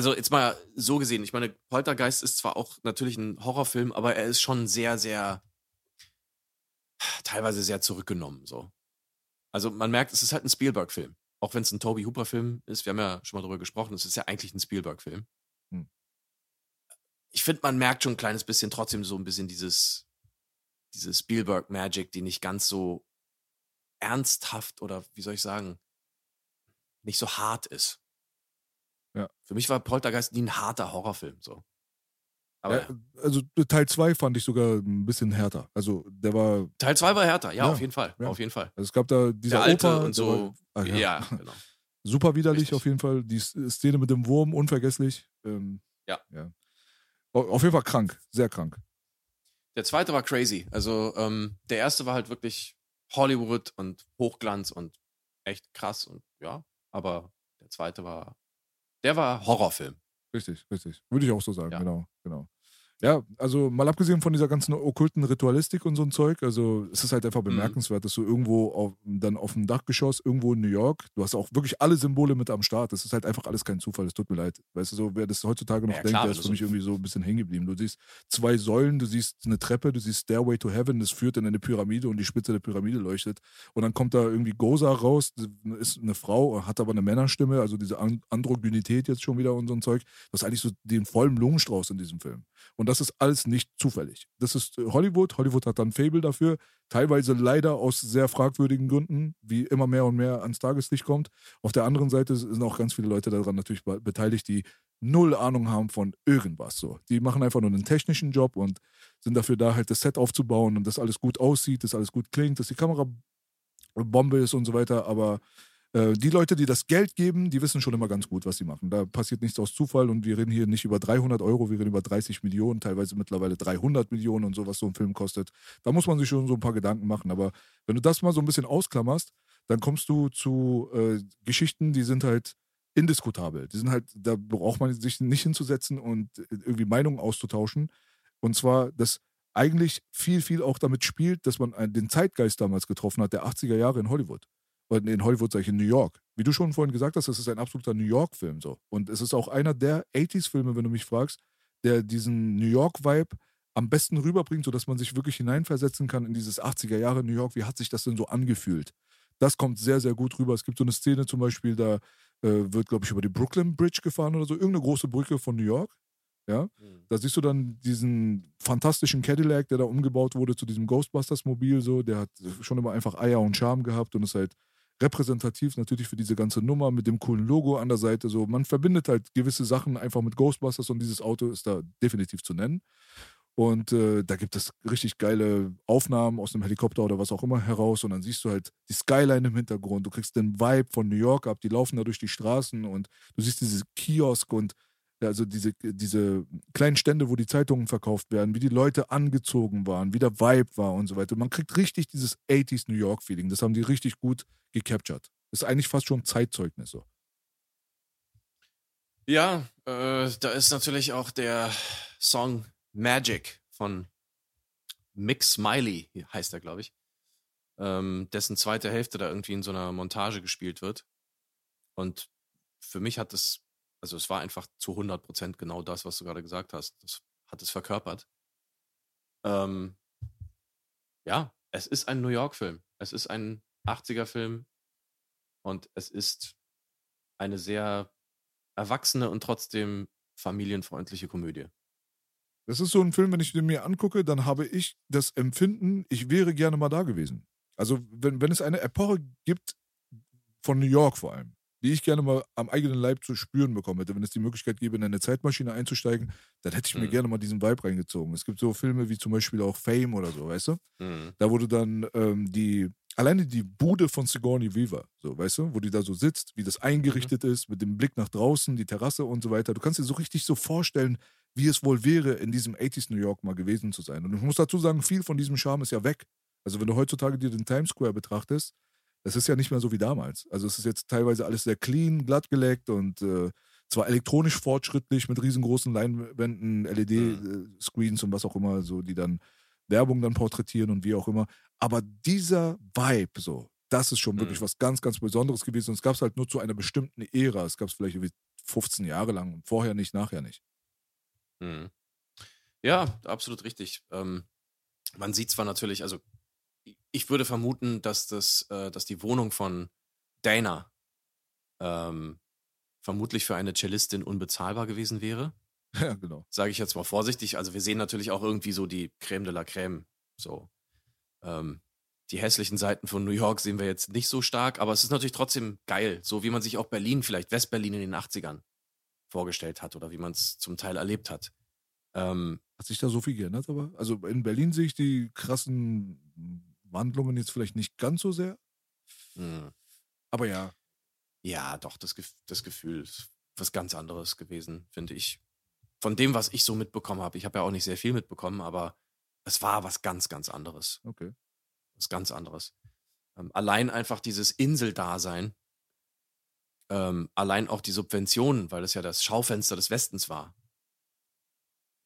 also jetzt mal so gesehen, ich meine, Poltergeist ist zwar auch natürlich ein Horrorfilm, aber er ist schon sehr, sehr, teilweise sehr zurückgenommen, so. Also man merkt, es ist halt ein Spielberg-Film. Auch wenn es ein Toby Hooper-Film ist, wir haben ja schon mal darüber gesprochen, es ist ja eigentlich ein Spielberg-Film. Hm. Ich finde, man merkt schon ein kleines bisschen trotzdem so ein bisschen dieses, diese Spielberg-Magic, die nicht ganz so ernsthaft oder wie soll ich sagen, nicht so hart ist. Ja. Für mich war Poltergeist nie ein harter Horrorfilm, so. Aber ja, also Teil 2 fand ich sogar ein bisschen härter. Also der war, Teil 2 war härter, ja, Ja, auf jeden Fall. ja. Auf jeden Fall. also es gab da dieser Der alte und so. War, ah, ja. genau. Super widerlich Richtig. auf jeden Fall. Die S- Szene mit dem Wurm, unvergesslich. Ähm, Ja. ja. Au- Auf jeden Fall krank, sehr krank. Der zweite war crazy. Also, ähm, der erste war halt wirklich Hollywood und Hochglanz und echt krass und ja, aber der zweite war, der war Horrorfilm. Richtig, richtig. Würde ich auch so sagen, Ja. genau, genau. Ja, also mal abgesehen von dieser ganzen okkulten Ritualistik und so ein Zeug, also es ist halt einfach Mhm. bemerkenswert, dass du irgendwo auf, dann auf dem Dachgeschoss, irgendwo in New York, du hast auch wirklich alle Symbole mit am Start. Das ist halt einfach alles kein Zufall, es tut mir leid. Weißt du, so, wer das heutzutage noch Ja, denkt, klar, der ist für mich irgendwie so ein bisschen hängen geblieben. Du siehst zwei Säulen, du siehst eine Treppe, du siehst Stairway to Heaven, das führt in eine Pyramide und die Spitze der Pyramide leuchtet. Und dann kommt da irgendwie Goza raus, ist eine Frau, hat aber eine Männerstimme, also diese An- Androgynität jetzt schon wieder und so ein Zeug. Das ist eigentlich so den vollen Blumenstrauß in diesem Film. Und das ist alles nicht zufällig. Das ist äh, Hollywood. Hollywood hat dann Fable dafür. Teilweise leider aus sehr fragwürdigen Gründen, wie immer mehr und mehr ans Tageslicht kommt. Auf der anderen Seite sind auch ganz viele Leute daran natürlich be- beteiligt, die null Ahnung haben von irgendwas. So. Die machen einfach nur einen technischen Job und sind dafür da, halt das Set aufzubauen und dass alles gut aussieht, dass alles gut klingt, dass die Kamera Bombe ist und so weiter. Aber äh, die Leute, die das Geld geben, die wissen schon immer ganz gut, was sie machen. Da passiert nichts aus Zufall und wir reden hier nicht über 300 Euro, wir reden über 30 Millionen, teilweise mittlerweile 300 Millionen und so, was so ein Film kostet. Da muss man sich schon so ein paar Gedanken machen. Aber wenn du das mal so ein bisschen ausklammerst, dann kommst du zu äh, Geschichten, die sind halt indiskutabel. Die sind halt, da braucht man sich nicht hinzusetzen und irgendwie Meinungen auszutauschen. Und zwar, dass eigentlich viel, viel auch damit spielt, dass man einen- den Zeitgeist damals getroffen hat, der 80er Jahre in Hollywood. In Hollywood sage ich in New York. Wie du schon vorhin gesagt hast, das ist ein absoluter New York-Film so. Und es ist auch einer der 80s-Filme, wenn du mich fragst, der diesen New York-Vibe am besten rüberbringt, sodass man sich wirklich hineinversetzen kann in dieses 80er Jahre New York. Wie hat sich das denn so angefühlt? Das kommt sehr, sehr gut rüber. Es gibt so eine Szene zum Beispiel, da äh, wird, glaube ich, über die Brooklyn Bridge gefahren oder so, irgendeine große Brücke von New York. Ja, Mhm. da siehst du dann diesen fantastischen Cadillac, der da umgebaut wurde zu diesem Ghostbusters-Mobil. So, der hat schon immer einfach Eier und Charme gehabt und ist halt repräsentativ natürlich für diese ganze Nummer mit dem coolen Logo an der Seite. So, man verbindet halt gewisse Sachen einfach mit Ghostbusters und dieses Auto ist da definitiv zu nennen. Und äh, da gibt es richtig geile Aufnahmen aus einem Helikopter oder was auch immer heraus. Und dann siehst du halt die Skyline im Hintergrund. Du kriegst den Vibe von New York ab. Die laufen da durch die Straßen und du siehst diese Kiosk und also diese, diese kleinen Stände, wo die Zeitungen verkauft werden, wie die Leute angezogen waren, wie der Vibe war und so weiter. Man kriegt richtig dieses 80s New York-Feeling. Das haben die richtig gut gecaptured. Das ist eigentlich fast schon Zeitzeugnis so. Ja, äh, da ist natürlich auch der Song Magic von Mick Smiley, heißt er, glaube ich, ähm, dessen zweite Hälfte da irgendwie in so einer Montage gespielt wird. Und für mich hat es, also es war einfach zu 100% genau das, was du gerade gesagt hast. Das hat es verkörpert. Ähm, ja, es ist ein New York-Film. Es ist ein 80er-Film und es ist eine sehr erwachsene und trotzdem familienfreundliche Komödie. Das ist so ein Film, wenn ich den mir angucke, dann habe ich das Empfinden, ich wäre gerne mal da gewesen. Also, wenn, wenn es eine Epoche gibt, von New York vor allem, die ich gerne mal am eigenen Leib zu spüren bekommen hätte, wenn es die Möglichkeit gäbe, in eine Zeitmaschine einzusteigen, dann hätte ich mir Mhm. gerne mal diesen Vibe reingezogen. Es gibt so Filme wie zum Beispiel auch Fame oder so, weißt du? Mhm. Da wurde dann ähm, die, alleine die Bude von Sigourney Weaver, so, weißt du, wo die da so sitzt, wie das eingerichtet ist, mit dem Blick nach draußen, die Terrasse und so weiter. Du kannst dir so richtig so vorstellen, wie es wohl wäre, in diesem 80s New York mal gewesen zu sein. Und ich muss dazu sagen, viel von diesem Charme ist ja weg. Also, wenn du heutzutage dir den Times Square betrachtest, das ist ja nicht mehr so wie damals. Also, es ist jetzt teilweise alles sehr clean, glatt geleckt und äh, zwar elektronisch fortschrittlich mit riesengroßen Leinwänden, LED-Screens und was auch immer, so, die dann Werbung dann porträtieren und wie auch immer. Aber dieser Vibe, so, das ist schon wirklich Mhm. was ganz, ganz Besonderes gewesen. Und es gab es halt nur zu einer bestimmten Ära. Es gab es vielleicht irgendwie 15 Jahre lang und vorher nicht, nachher nicht. Mhm. Ja, absolut richtig. Ähm, man sieht zwar natürlich, also ich würde vermuten, dass das, äh, dass die Wohnung von Dana ähm, vermutlich für eine Cellistin unbezahlbar gewesen wäre. Ja, genau. Sage ich jetzt mal vorsichtig. Also wir sehen natürlich auch irgendwie so die Creme de la Creme. So. Ähm, die hässlichen Seiten von New York sehen wir jetzt nicht so stark, aber es ist natürlich trotzdem geil, so wie man sich auch Berlin, vielleicht Westberlin in den 80ern vorgestellt hat oder wie man es zum Teil erlebt hat. Ähm, Hat sich da so viel geändert, aber? Also in Berlin sehe ich die krassen Wandlungen jetzt vielleicht nicht ganz so sehr. mh. Aber ja, Ja, doch, das, das Gefühl ist was ganz anderes gewesen, finde ich. Von dem, was ich so mitbekommen habe. Ich habe ja auch nicht sehr viel mitbekommen, aber es war was ganz, ganz anderes. okay. Was ganz anderes. Ähm, allein einfach dieses Inseldasein, ähm, allein auch die Subventionen, weil es ja das Schaufenster des Westens war.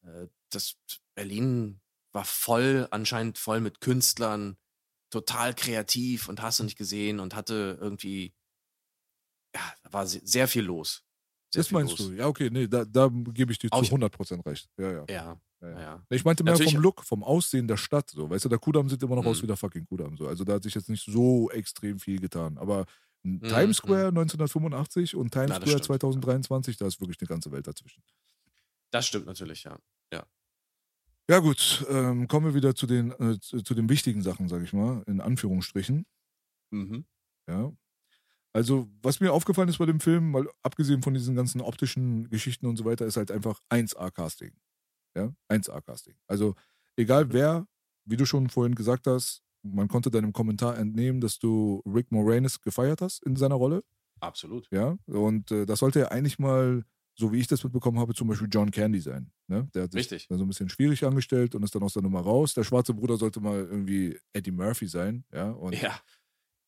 Äh, das Berlin war voll, anscheinend voll mit Künstlern, total kreativ und hast du nicht gesehen und hatte irgendwie, ja, da war se- sehr viel los. Sehr Das viel meinst los. du? Ja, okay, nee, da, da gebe ich dir zu Aus- 100% recht. Ja, ja. Ja, ja, ja. Ich meinte mehr Natürlich- vom Look, vom Aussehen der Stadt. So. Weißt du, der Kudamm sieht immer noch aus Mhm. wie der fucking Kudamm. So. Also da hat sich jetzt nicht so extrem viel getan. Aber Mhm, Times Square 1985 und Times Na, Square stimmt, 2023, da ist wirklich eine ganze Welt dazwischen. Das stimmt natürlich, ja. Ja gut, ähm, kommen wir wieder zu den, äh, zu, zu den wichtigen Sachen, sag ich mal, in Anführungsstrichen. Mhm. Ja. Also, was mir aufgefallen ist bei dem Film, mal abgesehen von diesen ganzen optischen Geschichten und so weiter, ist halt einfach 1A-Casting. Ja, 1A-Casting. Also, egal wer, wie du schon vorhin gesagt hast, man konnte deinem Kommentar entnehmen, dass du Rick Moranis gefeiert hast in seiner Rolle. Absolut. Ja, und äh, das sollte ja eigentlich mal, so wie ich das mitbekommen habe, zum Beispiel John Candy sein. Ne? Der hat sich Richtig. dann so ein bisschen schwierig angestellt und ist dann aus der Nummer raus. Der schwarze Bruder sollte mal irgendwie Eddie Murphy sein. Ja, und Ja.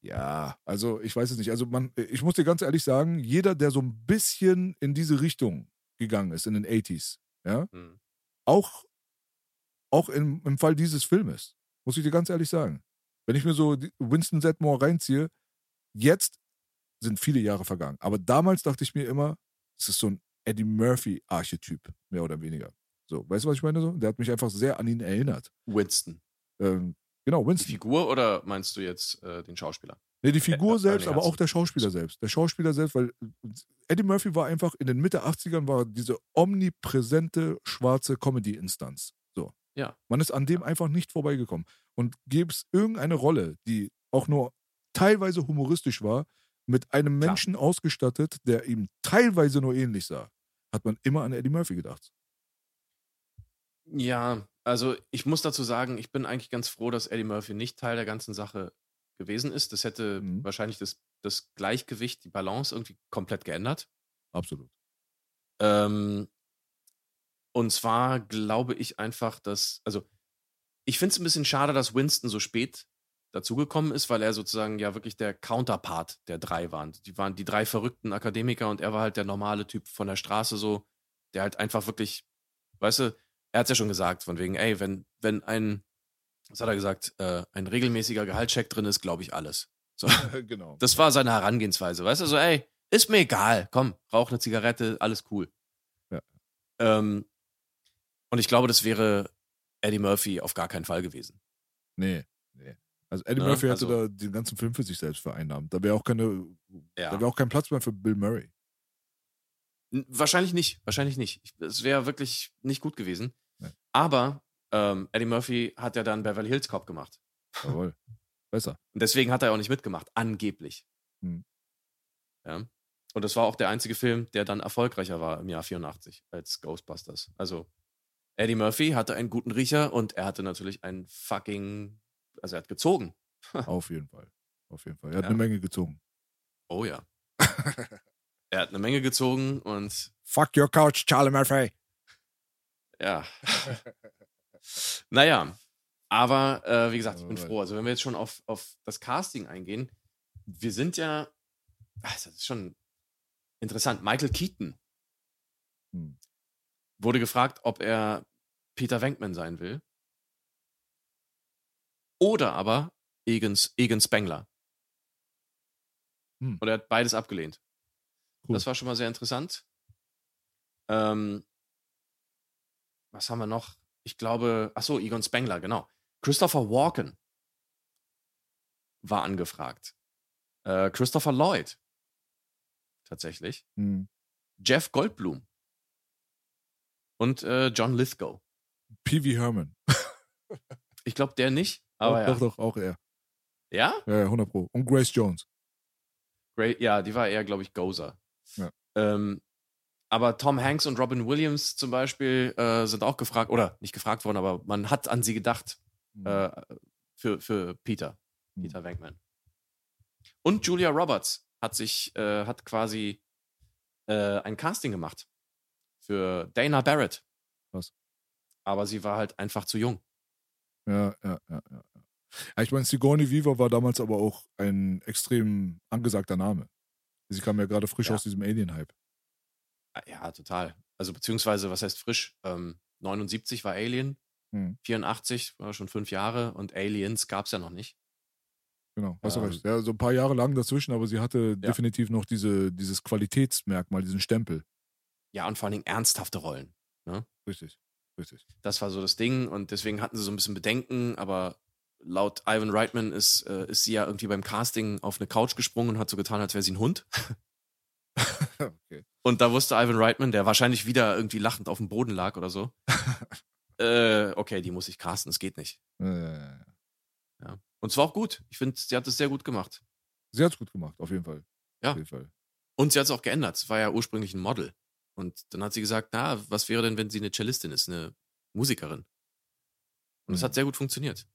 ja, also ich weiß es nicht. Also man, ich muss dir ganz ehrlich sagen, jeder, der so ein bisschen in diese Richtung gegangen ist in den 80s, ja, Mhm. auch, auch im, im Fall dieses Filmes, muss ich dir ganz ehrlich sagen. Wenn ich mir so Winston Sedmore reinziehe, Jetzt sind viele Jahre vergangen. Aber damals dachte ich mir immer, es ist so ein Eddie Murphy-Archetyp, mehr oder weniger. So, weißt du, was ich meine? So? Der hat mich einfach sehr an ihn erinnert. Winston. Ähm, genau, Die Winston. Figur oder meinst du jetzt äh, den Schauspieler? Nee, die Figur äh, selbst, nee, aber hast auch der Schauspieler selbst. Der Schauspieler selbst, weil Eddie Murphy war einfach in den Mitte 80ern war diese omnipräsente schwarze Comedy-Instanz. So. Ja. Man ist an dem einfach nicht vorbeigekommen. Und gäbe es irgendeine Rolle, die auch nur teilweise humoristisch war, mit einem Klar. Menschen ausgestattet, der ihm teilweise nur ähnlich sah, hat man immer an Eddie Murphy gedacht. Ja, also ich muss dazu sagen, ich bin eigentlich ganz froh, dass Eddie Murphy nicht Teil der ganzen Sache gewesen ist. Das hätte Mhm. wahrscheinlich das, das Gleichgewicht, die Balance irgendwie komplett geändert. Absolut. Ähm, und zwar glaube ich einfach, dass, also ich finde es ein bisschen schade, dass Winston so spät dazugekommen ist, weil er sozusagen ja wirklich der Counterpart der drei waren. Die waren die drei verrückten Akademiker und er war halt der normale Typ von der Straße so, der halt einfach wirklich, weißt du, er hat es ja schon gesagt, von wegen, ey, wenn, wenn ein, was hat er gesagt, äh, ein regelmäßiger Gehaltscheck drin ist, glaube ich alles. So. genau. Das war seine Herangehensweise, weißt du, so, ey, ist mir egal, komm, rauch eine Zigarette, alles cool. Ja. Ähm, und ich glaube, das wäre Eddie Murphy auf gar keinen Fall gewesen. Nee, nee. Also Eddie Ne? Murphy hätte Also- da den ganzen Film für sich selbst vereinnahmt. Da wäre auch keine, Ja. da wäre auch kein Platz mehr für Bill Murray. Wahrscheinlich nicht, wahrscheinlich nicht. Ich- Es wäre wirklich nicht gut gewesen. Nee. Aber ähm, Eddie Murphy hat ja dann Beverly Hills Cop gemacht. Jawohl. Besser. Und deswegen hat er auch nicht mitgemacht, angeblich. Hm. Ja. Und das war auch der einzige Film, der dann erfolgreicher war im Jahr 84 als Ghostbusters. Also Eddie Murphy hatte einen guten Riecher und er hatte natürlich einen fucking, also er hat gezogen. Auf jeden Fall. Auf jeden Fall. Er hat Ja. eine Menge gezogen. Oh ja. er hat eine Menge gezogen und Fuck your couch, Charlie Murphy. ja. naja, aber äh, wie gesagt, ich bin froh. Also wenn wir jetzt schon auf, auf das Casting eingehen, wir sind ja, ach, das ist schon interessant. Michael Keaton Hm. wurde gefragt, ob er Peter Venkman sein will. Oder aber Egan, Egan Spengler. Hm. Und er hat beides abgelehnt. Cool. Das war schon mal sehr interessant. Ähm, was haben wir noch? Ich glaube, ach so, Egon Spengler, genau. Christopher Walken war angefragt. Äh, Christopher Lloyd. Tatsächlich. Hm. Jeff Goldblum. Und äh, John Lithgow. Wee Herman. Ich glaube, der nicht. Aber doch, ja. doch, doch, auch er. Ja? Ja, ja, 100 Pro. Und Grace Jones. Great, ja, die war eher, glaube ich, Gozer. Ja. Ähm, aber Tom Hanks und Robin Williams zum Beispiel äh, sind auch gefragt, oder nicht gefragt worden, aber man hat an sie gedacht Hm. äh, für, für Peter, Hm. Peter Venkman. Und Julia Roberts hat sich, äh, hat quasi äh, ein Casting gemacht für Dana Barrett. Was? Aber sie war halt einfach zu jung. Ja, ja, ja, ja. ja. Ja, Ich meine, Sigourney Weaver war damals aber auch ein extrem angesagter Name. Sie kam ja gerade frisch Ja. aus diesem Alien-Hype. Ah, Ja, total. Also beziehungsweise, was heißt frisch? Ähm, 79 war Alien, Hm. 84 war schon fünf Jahre und Aliens gab es ja noch nicht. Genau, hast du Ähm. recht. Ja, so ein paar Jahre lang dazwischen, aber sie hatte definitiv noch diese, dieses Qualitätsmerkmal, diesen Stempel. Ja, und vor allen Dingen ernsthafte Rollen. Richtig, richtig. Das war so das Ding und deswegen hatten sie so ein bisschen Bedenken, aber laut Ivan Reitman ist, äh, ist sie ja irgendwie beim Casting auf eine Couch gesprungen und hat so getan, als wäre sie ein Hund. okay. Und da wusste Ivan Reitman, der wahrscheinlich wieder irgendwie lachend auf dem Boden lag oder so, äh, okay, die muss ich casten, es geht nicht. Äh, Ja. Und es war auch gut. Ich finde, sie hat es sehr gut gemacht. sie hat es gut gemacht, auf jeden Fall. Ja. Auf jeden Fall. Und sie hat es auch geändert. Es war ja ursprünglich ein Model. Und dann hat sie gesagt, na, was wäre denn, wenn sie eine Cellistin ist, eine Musikerin? Und es Mhm. hat sehr gut funktioniert.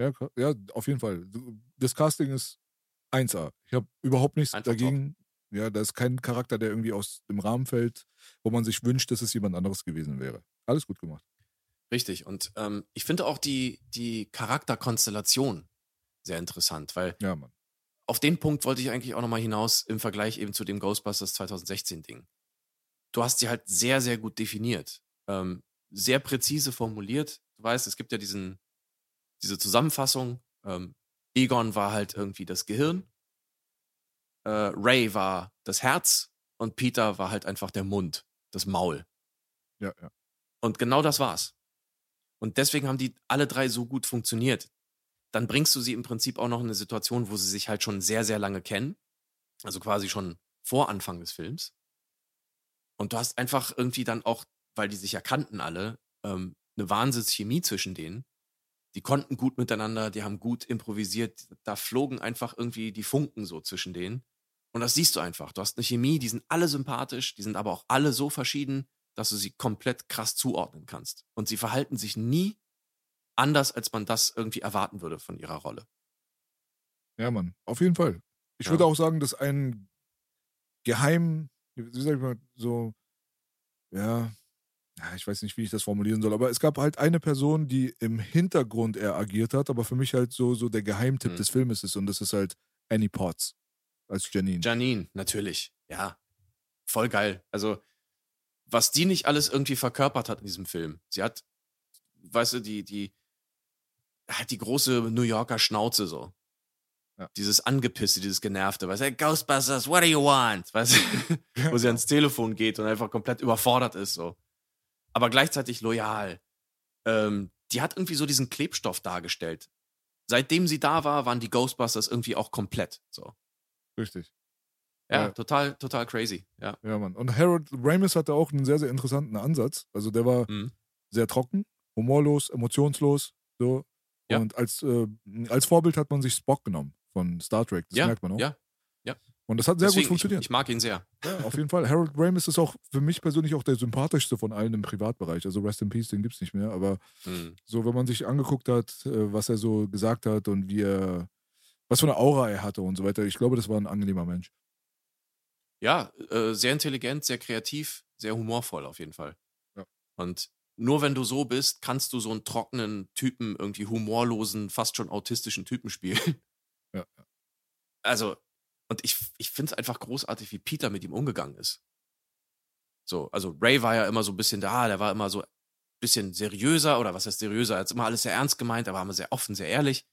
Ja, ja, auf jeden Fall. Das Casting ist 1A. Ich habe überhaupt nichts Einfach dagegen. Ja, da ist kein Charakter, der irgendwie aus dem Rahmen fällt, wo man sich wünscht, dass es jemand anderes gewesen wäre. Alles gut gemacht. Richtig. Und ähm, ich finde auch die, die Charakterkonstellation sehr interessant, weil Ja, auf den Punkt wollte ich eigentlich auch nochmal hinaus im Vergleich eben zu dem Ghostbusters 2016-Ding. Du hast sie halt sehr, sehr gut definiert. Ähm, sehr präzise formuliert. Du weißt, es gibt ja diesen, diese Zusammenfassung. Ähm, Egon war halt irgendwie das Gehirn. äh, Ray war das Herz und Peter war halt einfach der Mund, das Maul. Ja, ja. Und genau das war's. Und deswegen haben die alle drei so gut funktioniert. Dann bringst du sie im Prinzip auch noch in eine Situation, wo sie sich halt schon sehr, sehr lange kennen. Also quasi schon vor Anfang des Films. Und du hast einfach irgendwie dann auch, weil die sich ja kannten alle, ähm, eine Wahnsinnschemie zwischen denen. Die konnten gut miteinander, die haben gut improvisiert. Da flogen einfach irgendwie die Funken so zwischen denen. Und das siehst du einfach. Du hast eine Chemie, die sind alle sympathisch, die sind aber auch alle so verschieden, dass du sie komplett krass zuordnen kannst. Und sie verhalten sich nie anders, als man das irgendwie erwarten würde von ihrer Rolle. Ja, Mann, auf jeden Fall. Ich Ja. würde auch sagen, dass ein geheim, wie sag ich mal, so, ja, ich weiß nicht, wie ich das formulieren soll, aber es gab halt eine Person, die im Hintergrund eher agiert hat, aber für mich halt so, so der Geheimtipp Hm. des Filmes ist und das ist halt Annie Potts als Janine. Janine, natürlich. Ja. Voll geil. Also, was die nicht alles irgendwie verkörpert hat in diesem Film. Sie hat, weißt du, die, die, hat die große New Yorker Schnauze so. Ja. Dieses Angepisste, dieses Genervte, weißt du, hey, Ghostbusters, what do you want? Weißt du, wo sie ans Telefon geht und einfach komplett überfordert ist, so. Aber gleichzeitig loyal. Ähm, die hat irgendwie so diesen Klebstoff dargestellt. Seitdem sie da war, waren die Ghostbusters irgendwie auch komplett, so. Richtig. Ja, Ja. total, total crazy. Ja. Ja, Mann. Und Harold Ramis hatte auch einen sehr, sehr interessanten Ansatz. Also der war Mhm. sehr trocken, humorlos, emotionslos. So. Ja. Und als, äh, als Vorbild hat man sich Spock genommen von Star Trek. Das ja, merkt man auch. Ja, Und das hat sehr deswegen, gut funktioniert. Ich, ich mag ihn sehr. Ja, auf jeden Fall. Harold Ramis ist auch für mich persönlich auch der sympathischste von allen im Privatbereich. Also Rest in Peace, den gibt's nicht mehr. Aber Mhm. so, wenn man sich angeguckt hat, äh, was er so gesagt hat und wie er, was für eine Aura er hatte und so weiter, ich glaube, das war ein angenehmer Mensch. Ja, äh, sehr intelligent, sehr kreativ, sehr humorvoll auf jeden Fall. Ja. Und nur wenn du so bist, kannst du so einen trockenen Typen, irgendwie humorlosen, fast schon autistischen Typen spielen. Ja. Also, und ich, ich finde es einfach großartig, wie Peter mit ihm umgegangen ist. So, also Ray war ja immer so ein bisschen da, der war immer so ein bisschen seriöser, oder was heißt seriöser? Er hat immer alles sehr ernst gemeint, er war immer sehr offen, sehr ehrlich.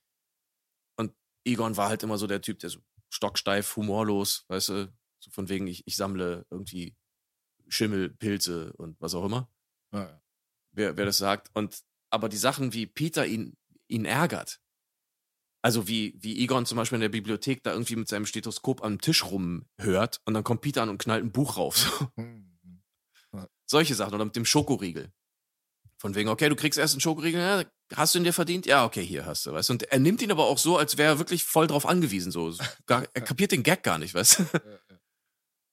Und Egon war halt immer so der Typ, der so stocksteif, humorlos, weißt du, so von wegen, ich, ich sammle irgendwie Schimmel, Pilze und was auch immer, Ja, ja. wer, wer das sagt. Und aber die Sachen, wie Peter ihn, ihn ärgert, also wie, wie Egon zum Beispiel in der Bibliothek da irgendwie mit seinem Stethoskop am Tisch rumhört und dann kommt Peter an und knallt ein Buch rauf. So. Mhm. Solche Sachen. Oder mit dem Schokoriegel. Von wegen, okay, du kriegst erst einen Schokoriegel, ja, hast du ihn dir verdient? Ja, okay, hier hast du, weißt du. Und er nimmt ihn aber auch so, als wäre er wirklich voll drauf angewiesen. So. Gar, er kapiert den Gag gar nicht, weißt du. Ja.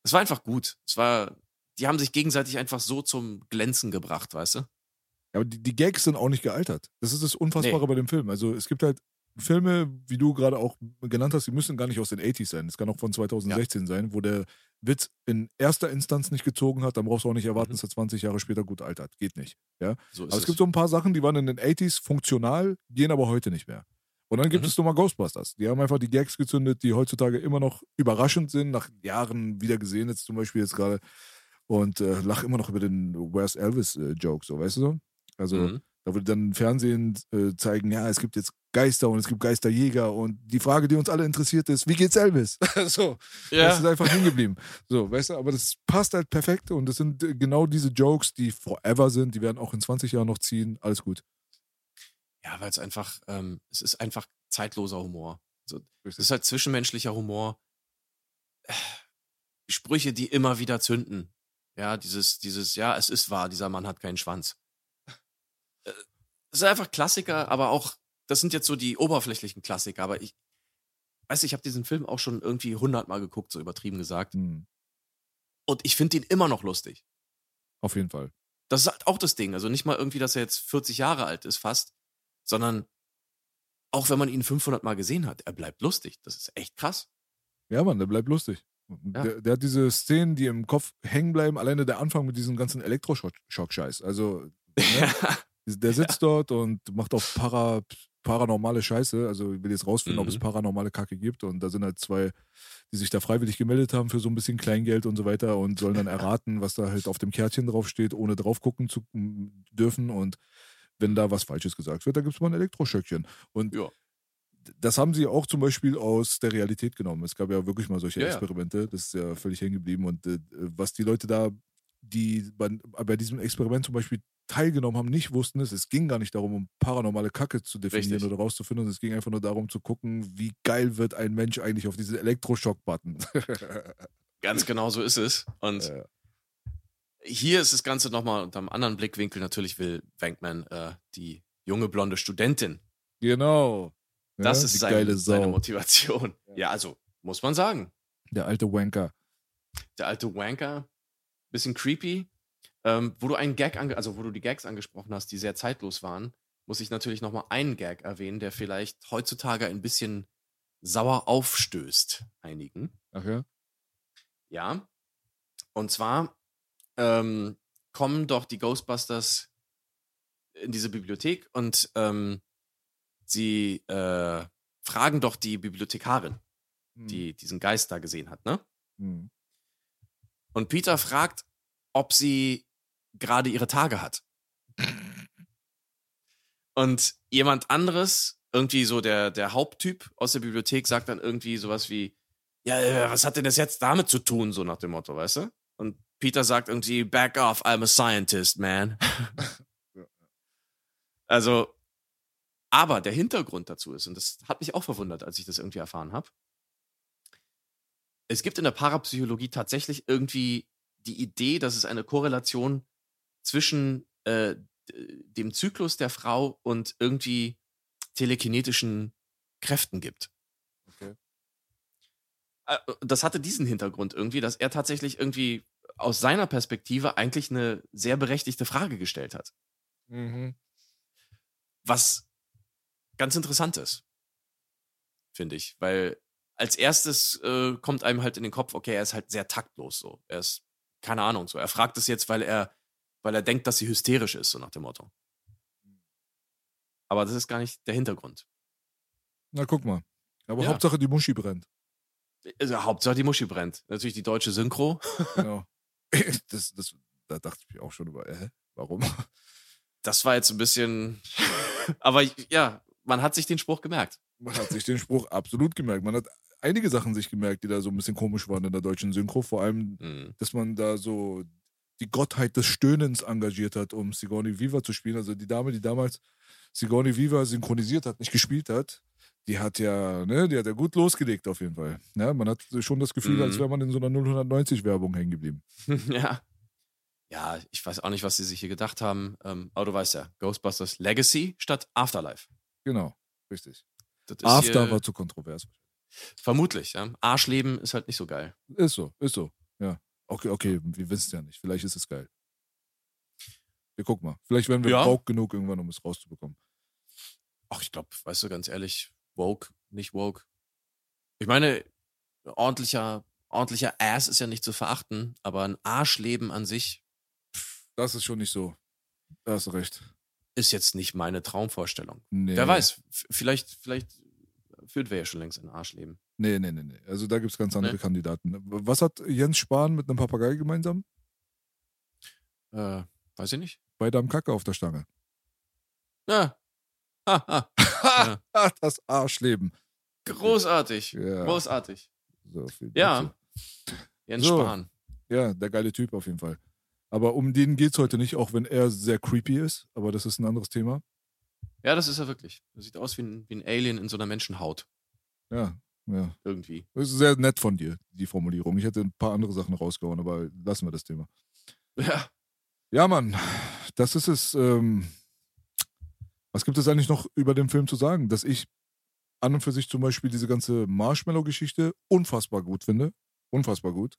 Es war einfach gut. Es war, die haben sich gegenseitig einfach so zum Glänzen gebracht, weißt du? Ja, aber die, die Gags sind auch nicht gealtert. Das ist das Unfassbare Nee. bei dem Film. Also es gibt halt Filme, wie du gerade auch genannt hast, die müssen gar nicht aus den 80s sein. Es kann auch von 2016 sein, wo der Witz in erster Instanz nicht gezogen hat. Dann brauchst du auch nicht erwarten, Mhm. dass er 20 Jahre später gut altert. Geht nicht. Ja? So Aber es gibt so ein paar Sachen, die waren in den 80s funktional, gehen aber heute nicht mehr. Und dann gibt Mhm. es nochmal Ghostbusters. Die haben einfach die Gags gezündet, die heutzutage immer noch überraschend sind, nach Jahren wieder gesehen, jetzt zum Beispiel jetzt gerade. Und äh, lach immer noch über den Where's Elvis-Joke, so, weißt du so? Also, Mhm. Da würde dann Fernsehen äh, zeigen, ja, es gibt jetzt Geister und es gibt Geisterjäger und die Frage, die uns alle interessiert ist, wie geht's Elvis? so, das ist einfach hängen geblieben. So, weißt du, aber das passt halt perfekt und das sind äh, genau diese Jokes, die forever sind, die werden auch in 20 Jahren noch ziehen, alles gut. Ja, weil es einfach, ähm, es ist einfach zeitloser Humor. Also, es ist halt zwischenmenschlicher Humor. Sprüche, die immer wieder zünden. Ja, dieses, dieses, ja, es ist wahr, dieser Mann hat keinen Schwanz. Es ist einfach Klassiker, aber auch, das sind jetzt so die oberflächlichen Klassiker, aber ich, weiß ich habe diesen Film auch schon irgendwie hundertmal geguckt, so übertrieben gesagt. Hm, Und ich finde ihn immer noch lustig. auf jeden Fall. Das ist halt auch das Ding. Also nicht mal irgendwie, dass er jetzt 40 Jahre alt ist fast, sondern auch wenn man ihn 500 Mal gesehen hat, er bleibt lustig. Das ist echt krass. Ja, Mann, der bleibt lustig. Ja. Der, der hat diese Szenen, die im Kopf hängen bleiben, alleine der Anfang mit diesem ganzen Elektroschock-Scheiß. Also, ne? der sitzt dort und macht auf para, paranormale Scheiße. Also, ich will jetzt rausfinden, ob es Mhm. paranormale Kacke gibt. Und da sind halt zwei, die sich da freiwillig gemeldet haben für so ein bisschen Kleingeld und so weiter und sollen dann erraten, was da halt auf dem Kärtchen draufsteht, ohne drauf gucken zu dürfen. Und wenn da was Falsches gesagt wird, da gibt es mal ein Elektroschöckchen. Und Ja. das haben sie auch zum Beispiel aus der Realität genommen. Es gab ja wirklich mal solche Ja, ja. Experimente. Das ist ja völlig hängen geblieben. Und äh, was die Leute da, die bei, bei diesem Experiment zum Beispiel teilgenommen haben, nicht wussten, ist, es ging gar nicht darum, um paranormale Kacke zu definieren Richtig. oder rauszufinden. Es ging einfach nur darum zu gucken, wie geil wird ein Mensch eigentlich auf diesen Elektroschock-Button. Ganz genau so ist es. Und Ja. hier ist das Ganze nochmal unter einem anderen Blickwinkel. Natürlich will Bankman äh, die junge blonde Studentin. genau. Das Ja, ist die sein, geile seine. Motivation. Ja. Ja, also muss man sagen. Der alte Wanker. Der alte Wanker, bisschen creepy. Ähm, wo du einen Gag, also wo du die Gags angesprochen hast, die sehr zeitlos waren, muss ich natürlich nochmal einen Gag erwähnen, der vielleicht heutzutage ein bisschen sauer aufstößt einigen. Ach ja? Ja. Und zwar ähm, kommen doch die Ghostbusters in diese Bibliothek und ähm, sie äh, fragen doch die Bibliothekarin, Hm. die diesen Geist da gesehen hat, ne? Hm. Und Peter fragt, ob sie gerade ihre Tage hat. Und jemand anderes, irgendwie so der, der Haupttyp aus der Bibliothek, sagt dann irgendwie sowas wie, ja, äh, was hat denn das jetzt damit zu tun, so nach dem Motto, weißt du? Und Peter sagt irgendwie, back off, I'm a scientist, man. Also, aber der Hintergrund dazu ist, und das hat mich auch verwundert, als ich das irgendwie erfahren habe, es gibt in der Parapsychologie tatsächlich irgendwie die Idee, dass es eine Korrelation zwischen äh, dem Zyklus der Frau und irgendwie telekinetischen Kräften gibt. Okay. Äh, Das hatte diesen Hintergrund irgendwie, dass er tatsächlich irgendwie aus seiner Perspektive eigentlich eine sehr berechtigte Frage gestellt hat. Mhm. Was ganz interessant ist, finde ich, weil als erstes äh, kommt einem halt in den Kopf, okay, er ist halt sehr taktlos so. Er ist, keine Ahnung, so. Er fragt es jetzt, weil er, weil er denkt, dass sie hysterisch ist, so nach dem Motto. Aber das ist gar nicht der Hintergrund. Na, guck mal. Aber Ja. Hauptsache die Muschi brennt. Also, Hauptsache die Muschi brennt. Natürlich die deutsche Synchro. Genau. das, das, da dachte ich mir auch schon über, äh, warum? Das war jetzt ein bisschen. Aber ja, man hat sich den Spruch gemerkt. Man hat sich den Spruch absolut gemerkt. Man hat einige Sachen sich gemerkt, die da so ein bisschen komisch waren in der deutschen Synchro. Vor allem, Hm. dass man da so die Gottheit des Stöhnens engagiert hat, um Sigourney Weaver zu spielen. Also die Dame, die damals Sigourney Weaver synchronisiert hat, nicht gespielt hat, die hat ja, ne, die hat ja gut losgelegt auf jeden Fall. Ja, man hat schon das Gefühl, Mhm. als wäre man in so einer 090-Werbung hängen geblieben. ja. Ja, ich weiß auch nicht, was sie sich hier gedacht haben. Ähm, aber du weißt ja, Ghostbusters Legacy statt Afterlife. Genau, richtig. After war zu kontrovers. vermutlich, ja. Arschleben ist halt nicht so geil. Ist so, ist so. Ja. Okay, okay, wir wissen es ja nicht. Vielleicht ist es geil. Wir gucken mal. Vielleicht werden wir Ja. broke genug irgendwann, um es rauszubekommen. Ach, ich glaube, weißt du, ganz ehrlich, woke, nicht woke. Ich meine, ordentlicher, ordentlicher Ass ist ja nicht zu verachten, aber ein Arschleben an sich Das ist schon nicht so. Da hast du recht. ist jetzt nicht meine Traumvorstellung. Nee. Wer weiß, vielleicht, vielleicht führt wir ja schon längst ein Arschleben. Nee, nee, nee, nee. Also da gibt es ganz andere Nee? Kandidaten. Was hat Jens Spahn mit einem Papagei gemeinsam? Äh, weiß ich nicht. Beide am Kacke auf der Stange. Ja. Ha, ha. Ja. Ah, das Arschleben. Großartig. Ja. Großartig. So Ja. Jens So. Spahn. Ja, der geile Typ auf jeden Fall. Aber um den geht es heute nicht, auch wenn er sehr creepy ist. Aber das ist ein anderes Thema. Ja, das ist er wirklich. Er sieht aus wie ein, wie ein Alien in so einer Menschenhaut. Ja, ja. Irgendwie. Das ist sehr nett von dir, die Formulierung. Ich hätte ein paar andere Sachen rausgehauen, aber lassen wir das Thema. Ja. Ja, Mann, das ist es. Ähm, was gibt es eigentlich noch über den Film zu sagen? Dass ich an und für sich zum Beispiel diese ganze Marshmallow-Geschichte unfassbar gut finde. Unfassbar gut.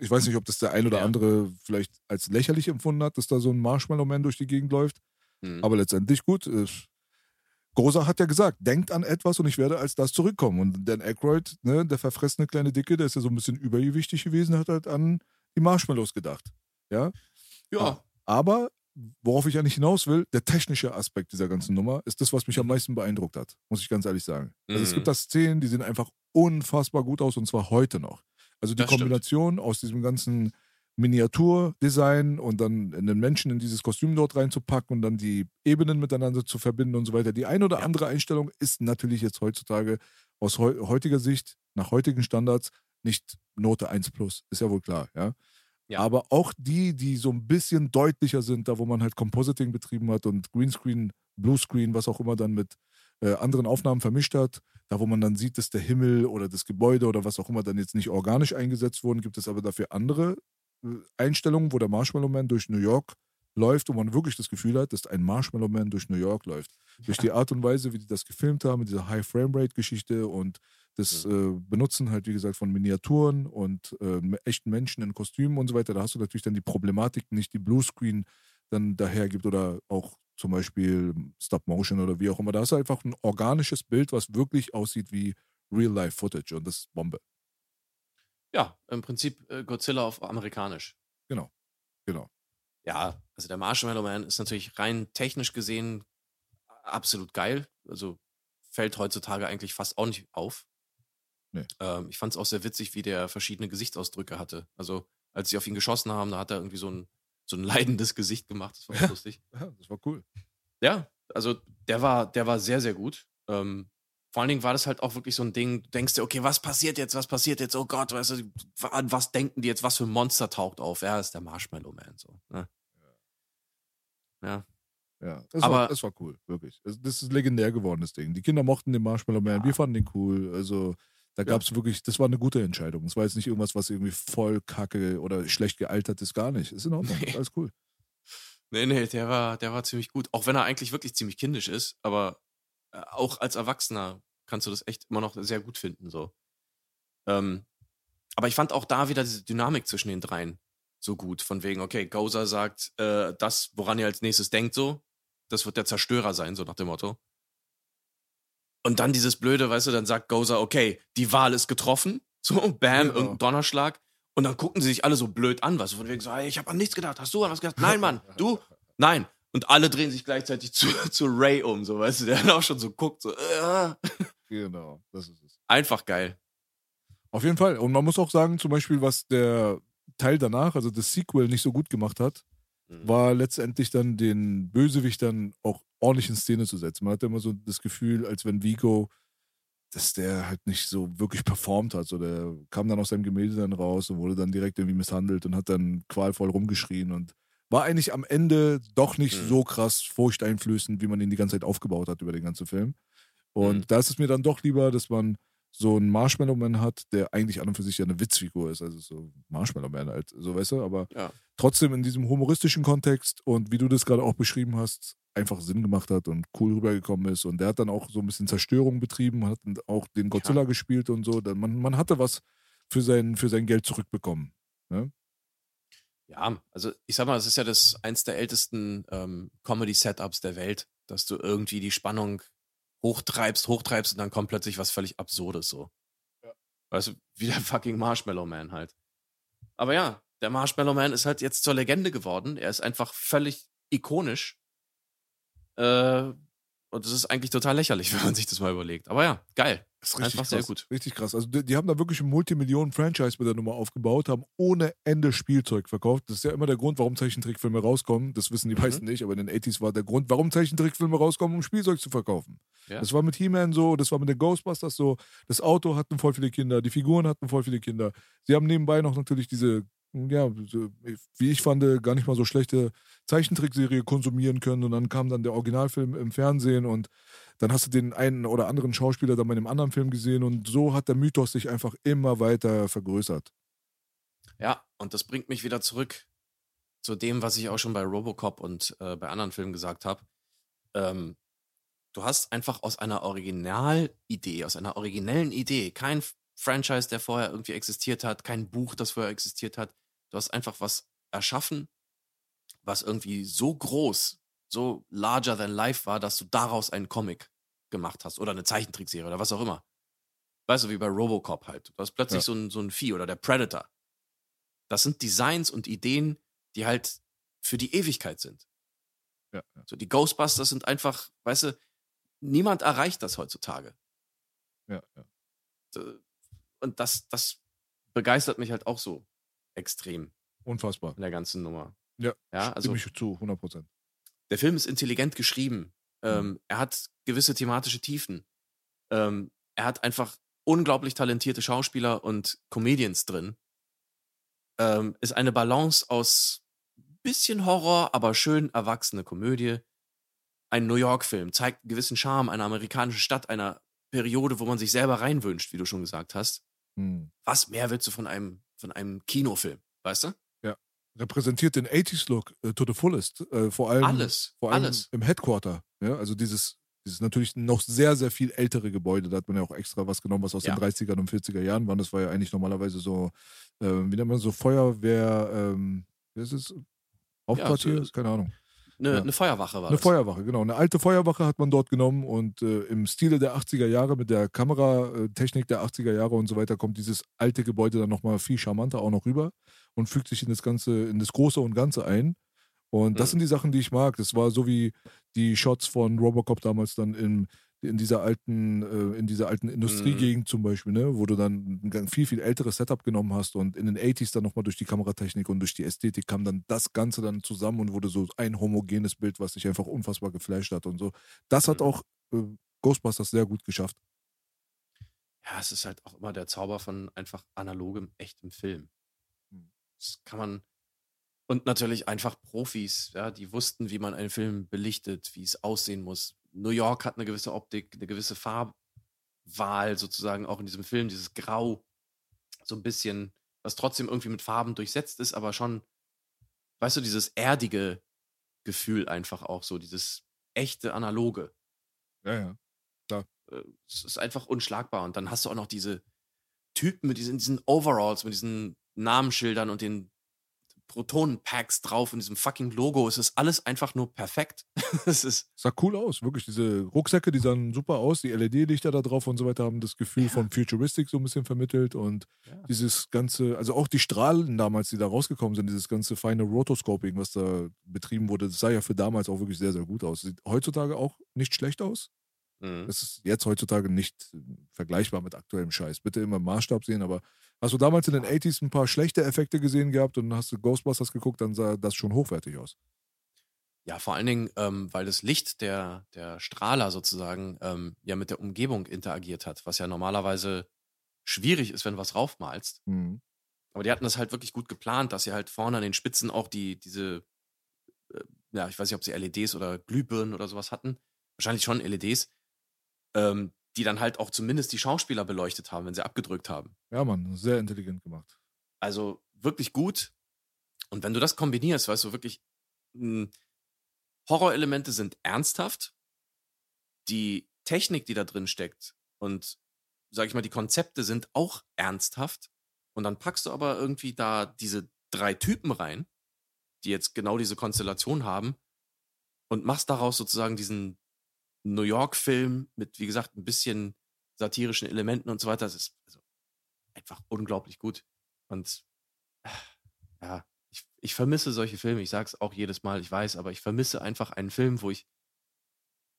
Ich weiß nicht, ob das der ein oder Ja. andere vielleicht als lächerlich empfunden hat, dass da so ein Marshmallow-Man durch die Gegend läuft. Hm. Aber letztendlich gut. Ist, Großer hat ja gesagt, denkt an etwas und ich werde als das zurückkommen. Und Dan Aykroyd, ne, der verfressene kleine Dicke, der ist ja so ein bisschen übergewichtig gewesen, hat halt an die Marshmallows gedacht. Ja. ja. Aber worauf ich eigentlich hinaus will, der technische Aspekt dieser ganzen Nummer ist das, was mich am meisten beeindruckt hat, muss ich ganz ehrlich sagen. Also es Mhm. gibt da Szenen, die sehen einfach unfassbar gut aus und zwar heute noch. Also die Das stimmt. Kombination aus diesem ganzen Miniaturdesign und dann einen Menschen in dieses Kostüm dort reinzupacken und dann die Ebenen miteinander zu verbinden und so weiter. Die ein oder andere Einstellung ist natürlich jetzt heutzutage aus heutiger Sicht, nach heutigen Standards, nicht Note 1 plus. Ist ja wohl klar, ja. Ja. Aber auch die, die so ein bisschen deutlicher sind, da wo man halt Compositing betrieben hat und Greenscreen, Bluescreen, was auch immer dann mit äh, anderen Aufnahmen vermischt hat, da wo man dann sieht, dass der Himmel oder das Gebäude oder was auch immer dann jetzt nicht organisch eingesetzt wurden, gibt es aber dafür andere Einstellungen, wo der Marshmallow Man durch New York läuft und man wirklich das Gefühl hat, dass ein Marshmallow Man durch New York läuft. Ja. Durch die Art und Weise, wie die das gefilmt haben, mit dieser High Frame Rate Geschichte und das äh, Benutzen halt, wie gesagt, von Miniaturen und äh, echten Menschen in Kostümen und so weiter. Da hast du natürlich dann die Problematik, nicht die Bluescreen dann daher gibt oder auch zum Beispiel Stop Motion oder wie auch immer. Da hast du einfach ein organisches Bild, was wirklich aussieht wie Real-Life-Footage und das ist Bombe. Ja, im Prinzip äh, Godzilla auf amerikanisch. Genau, genau. Ja, also der Marshmallow Man ist natürlich rein technisch gesehen absolut geil. Also fällt heutzutage eigentlich fast auch nicht auf. Nee. Ähm, ich fand es auch sehr witzig, wie der verschiedene Gesichtsausdrücke hatte. Also als sie auf ihn geschossen haben, da hat er irgendwie so ein so ein leidendes Gesicht gemacht. Das war ja. lustig. Ja, das war cool. Ja, also der war, der war sehr, sehr gut. Ähm, vor allen Dingen war das halt auch wirklich so ein Ding, du denkst dir, okay, was passiert jetzt, was passiert jetzt, oh Gott, weißt du, an was denken die jetzt, was für ein Monster taucht auf? Ja, ist der Marshmallow Man, so. Ne? Ja. Ja, das, Aber, war, das war cool, wirklich. Das ist legendär geworden, das Ding. Die Kinder mochten den Marshmallow Man, ja. wir fanden den cool. Also, da gab es ja. wirklich, das war eine gute Entscheidung. Es war jetzt nicht irgendwas, was irgendwie voll kacke oder schlecht gealtert ist, gar nicht. Ist in Ordnung, nee. alles cool. Nee, nee, der war, der war ziemlich gut. Auch wenn er eigentlich wirklich ziemlich kindisch ist, aber auch als Erwachsener kannst du das echt immer noch sehr gut finden, so. Ähm, aber ich fand auch da wieder diese Dynamik zwischen den dreien so gut. Von wegen, okay, Gozer sagt, äh, das, woran ihr als nächstes denkt, so, das wird der Zerstörer sein, so nach dem Motto. Und dann dieses Blöde, weißt du, dann sagt Gozer, okay, die Wahl ist getroffen. So, bam, genau. irgendein Donnerschlag. Und dann gucken sie sich alle so blöd an, was von wegen so, hey, ich habe an nichts gedacht. Hast du an was gedacht? Nein, Mann, du? Nein. Und alle drehen sich gleichzeitig zu, zu Ray um, so, weißt du, der dann auch schon so guckt, so, äh. Genau, das ist es. Einfach geil. Auf jeden Fall. Und man muss auch sagen, zum Beispiel, was der Teil danach, also das Sequel, nicht so gut gemacht hat, mhm. war letztendlich dann den Bösewicht dann auch ordentlich in Szene zu setzen. Man hatte immer so das Gefühl, als wenn Vigo, dass der halt nicht so wirklich performt hat. So, der kam dann aus seinem Gemälde dann raus und wurde dann direkt irgendwie misshandelt und hat dann qualvoll rumgeschrien und war eigentlich am Ende doch nicht mhm. so krass furchteinflößend, wie man ihn die ganze Zeit aufgebaut hat über den ganzen Film. Und mhm. da ist es mir dann doch lieber, dass man so einen Marshmallow Man hat, der eigentlich an und für sich ja eine Witzfigur ist. Also so Marshmallow Man halt, so weißt du, aber ja. trotzdem in diesem humoristischen Kontext und wie du das gerade auch beschrieben hast, einfach Sinn gemacht hat und cool rübergekommen ist. Und der hat dann auch so ein bisschen Zerstörung betrieben, hat auch den Godzilla ja. gespielt und so. Man, man hatte was für sein, für sein Geld zurückbekommen. Ne? Ja, also ich sag mal, es ist ja das eins der ältesten ähm, Comedy-Setups der Welt, dass du irgendwie die Spannung hochtreibst, hochtreibst und dann kommt plötzlich was völlig Absurdes so. Ja. Weißt du, wie der fucking Marshmallow Man halt. Aber ja, der Marshmallow Man ist halt jetzt zur Legende geworden. Er ist einfach völlig ikonisch. Äh, und das ist eigentlich total lächerlich, wenn man sich das mal überlegt. Aber ja, geil. Das ist richtig krass. sehr gut. Richtig krass. Also die, die haben da wirklich ein Multimillionen-Franchise mit der Nummer aufgebaut, haben ohne Ende Spielzeug verkauft. Das ist ja immer der Grund, warum Zeichentrickfilme rauskommen. Das wissen die mhm. meisten nicht, aber in den 80s war der Grund, warum Zeichentrickfilme rauskommen, um Spielzeug zu verkaufen. Ja. Das war mit He-Man so, das war mit den Ghostbusters so. Das Auto hatten voll viele Kinder, die Figuren hatten voll viele Kinder. Sie haben nebenbei noch natürlich diese ja, wie ich fand, gar nicht mal so schlechte Zeichentrickserie konsumieren können. Und dann kam dann der Originalfilm im Fernsehen und dann hast du den einen oder anderen Schauspieler dann bei einem anderen Film gesehen und so hat der Mythos sich einfach immer weiter vergrößert. Ja, und das bringt mich wieder zurück zu dem, was ich auch schon bei Robocop und äh, bei anderen Filmen gesagt habe. Ähm, du hast einfach aus einer Originalidee, aus einer originellen Idee, kein Franchise, der vorher irgendwie existiert hat, kein Buch, das vorher existiert hat. Du hast einfach was erschaffen, was irgendwie so groß, so larger than life war, dass du daraus einen Comic gemacht hast oder eine Zeichentrickserie oder was auch immer. Weißt du, wie bei Robocop halt. Du hast plötzlich ja. so, ein, so ein Vieh oder der Predator. Das sind Designs und Ideen, die halt für die Ewigkeit sind. Ja, ja. So die Ghostbusters sind einfach, weißt du, niemand erreicht das heutzutage. Ja, ja und das, das begeistert mich halt auch so extrem. Unfassbar. in der ganzen Nummer. Ja, Ja, also Stimme ich zu 100 Prozent. der Film ist intelligent geschrieben. Mhm. Ähm, er hat gewisse thematische Tiefen. Ähm, er hat einfach unglaublich talentierte Schauspieler und Comedians drin. Ähm, ist eine Balance aus bisschen Horror, aber schön erwachsene Komödie. Ein New York-Film zeigt einen gewissen Charme einer amerikanischen Stadt, einer Periode, wo man sich selber reinwünscht, wie du schon gesagt hast. Hm. Was mehr willst du von einem, von einem Kinofilm, weißt du? Repräsentiert den 80s-Look äh, to the fullest. Äh, vor allem, Alles, vor allem alles. im Headquarter. Ja? Also dieses, dieses natürlich noch sehr, sehr viel ältere Gebäude. Da hat man ja auch extra was genommen, was aus Ja. den 30er und 40er Jahren war. Das war ja eigentlich normalerweise so, äh, wie nennt man so, Feuerwehr, ähm, wie ist es? Hauptquartier? so- Keine Ahnung. Eine, Ja. eine Feuerwache war Eine das. Feuerwache, genau. Eine alte Feuerwache hat man dort genommen und äh, im Stile der 80er Jahre mit der Kameratechnik der 80er Jahre und so weiter kommt dieses alte Gebäude dann nochmal viel charmanter auch noch rüber und fügt sich in das Ganze, in das Große und Ganze ein. Und das Mhm. sind die Sachen, die ich mag. Das war so wie die Shots von Robocop damals dann in, in dieser alten, äh, in dieser alten Industriegegend zum Beispiel, ne, wo du dann ein viel, viel älteres Setup genommen hast und in den 80s dann nochmal durch die Kameratechnik und durch die Ästhetik kam dann das Ganze dann zusammen und wurde so ein homogenes Bild, was sich einfach unfassbar geflasht hat und so. Das hat Mhm. auch äh, Ghostbusters sehr gut geschafft. ja, es ist halt auch immer der Zauber von einfach analogem, echtem Film. Hm. Das kann man. Und natürlich einfach Profis, ja, die wussten, wie man einen Film belichtet, wie es aussehen muss. New York hat eine gewisse Optik, eine gewisse Farbwahl sozusagen auch in diesem Film, dieses Grau, so ein bisschen, was trotzdem irgendwie mit Farben durchsetzt ist, aber schon, weißt du, dieses erdige Gefühl einfach auch so, dieses echte Analoge Ja, ja. äh, es ist einfach unschlagbar. Und dann hast du auch noch diese Typen mit diesen, diesen Overalls, mit diesen Namensschildern und den Protonenpacks drauf und diesem fucking Logo. Es ist alles einfach nur perfekt. es ist, Sah cool aus, wirklich. Diese Rucksäcke, die sahen super aus, die LED-Lichter da drauf und so weiter haben das Gefühl Ja. von Futuristic so ein bisschen vermittelt und ja. dieses ganze, also auch die Strahlen damals, die da rausgekommen sind, dieses ganze feine Rotoscoping, was da betrieben wurde, das sah ja für damals auch wirklich sehr, sehr gut aus. Sieht heutzutage auch nicht schlecht aus. Mhm. Das ist jetzt heutzutage nicht vergleichbar mit aktuellem Scheiß. Bitte immer im Maßstab sehen, aber hast du damals in den 80s ein paar schlechte Effekte gesehen gehabt und hast du Ghostbusters geguckt, dann sah das schon hochwertig aus. Ja, vor allen Dingen, ähm, weil das Licht der, der Strahler sozusagen ähm, ja mit der Umgebung interagiert hat, was ja normalerweise schwierig ist, wenn du was raufmalst. Mhm. Aber die hatten das halt wirklich gut geplant, dass sie halt vorne an den Spitzen auch die, diese, äh, ja, ich weiß nicht, ob sie LEDs oder Glühbirnen oder sowas hatten. Wahrscheinlich schon LEDs, ähm, die dann halt auch zumindest die Schauspieler beleuchtet haben, wenn sie abgedrückt haben. Ja, Mann, sehr intelligent gemacht. Also wirklich gut. Und wenn du das kombinierst, weißt du, wirklich, mh, Horrorelemente sind ernsthaft. Die Technik, die da drin steckt und, sag ich mal, die Konzepte sind auch ernsthaft. Und dann packst du aber irgendwie da diese drei Typen rein, die jetzt genau diese Konstellation haben und machst daraus sozusagen diesen New York-Film mit, wie gesagt, ein bisschen satirischen Elementen und so weiter. Das ist also einfach unglaublich gut. Und äh, ja, ich, ich vermisse solche Filme. Ich sag's auch jedes Mal, ich weiß, aber ich vermisse einfach einen Film, wo ich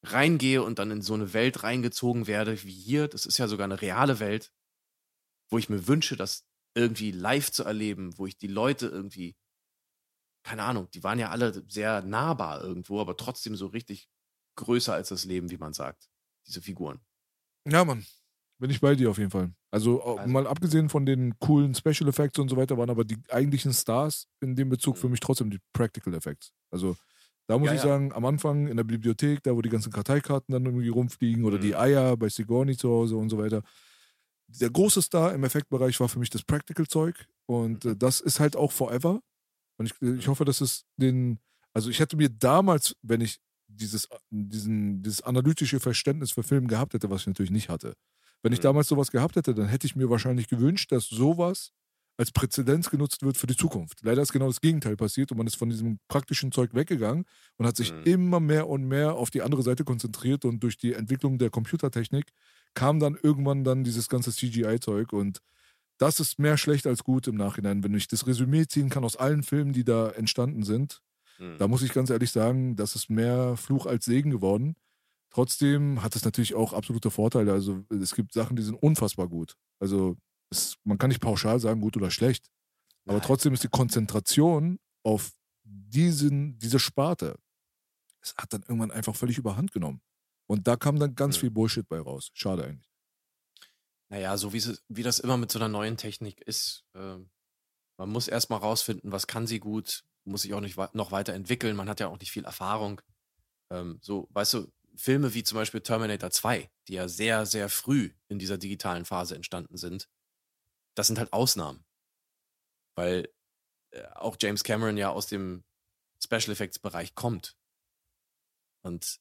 reingehe und dann in so eine Welt reingezogen werde wie hier. Das ist ja sogar eine reale Welt, wo ich mir wünsche, das irgendwie live zu erleben, wo ich die Leute irgendwie, keine Ahnung, die waren ja alle sehr nahbar irgendwo, aber trotzdem so richtig größer als das Leben, wie man sagt. Diese Figuren. Ja, Mann. Bin ich bei dir auf jeden Fall. Also, Also- mal abgesehen von den coolen Special Effects und so weiter, waren aber die eigentlichen Stars in dem Bezug für Mhm. mich trotzdem die Practical Effects. Also, da muss Ja, ich ja. sagen, am Anfang in der Bibliothek, da wo die ganzen Karteikarten dann irgendwie rumfliegen oder die Mhm. Eier bei Sigourney zu Hause und so weiter. Der große Star im Effektbereich war für mich das Practical-Zeug und Mhm. äh, das ist halt auch forever. Und ich, ich hoffe, dass es den, also ich hätte mir damals, wenn ich dieses, diesen, dieses analytische Verständnis für Film gehabt hätte, was ich natürlich nicht hatte. Wenn ich Mhm. damals sowas gehabt hätte, dann hätte ich mir wahrscheinlich gewünscht, dass sowas als Präzedenz genutzt wird für die Zukunft. Leider ist genau das Gegenteil passiert und man ist von diesem praktischen Zeug weggegangen und hat sich Mhm. immer mehr und mehr auf die andere Seite konzentriert und durch die Entwicklung der Computertechnik kam dann irgendwann dann dieses ganze CGI-Zeug und das ist mehr schlecht als gut im Nachhinein. Wenn ich das Resümee ziehen kann aus allen Filmen, die da entstanden sind, Mhm. da muss ich ganz ehrlich sagen, das ist mehr Fluch als Segen geworden. Trotzdem hat es natürlich auch absolute Vorteile. Also es gibt Sachen, die sind unfassbar gut. Also es, man kann nicht pauschal sagen, gut oder schlecht. Aber Nein. trotzdem ist die Konzentration auf diesen, diese Sparte, es hat dann irgendwann einfach völlig überhand genommen. Und da kam dann ganz Ja. viel Bullshit bei raus. Schade eigentlich. Naja, so wie, es, wie das immer mit so einer neuen Technik ist. ähm, man muss erstmal rausfinden, was kann sie gut, muss sich auch nicht noch weiterentwickeln. Man hat ja auch nicht viel Erfahrung. Ähm, so, weißt du, Filme wie zum Beispiel Terminator 2, die ja sehr, sehr früh in dieser digitalen Phase entstanden sind, das sind halt Ausnahmen. Weil äh, auch James Cameron ja aus dem Special Effects Bereich kommt. Und,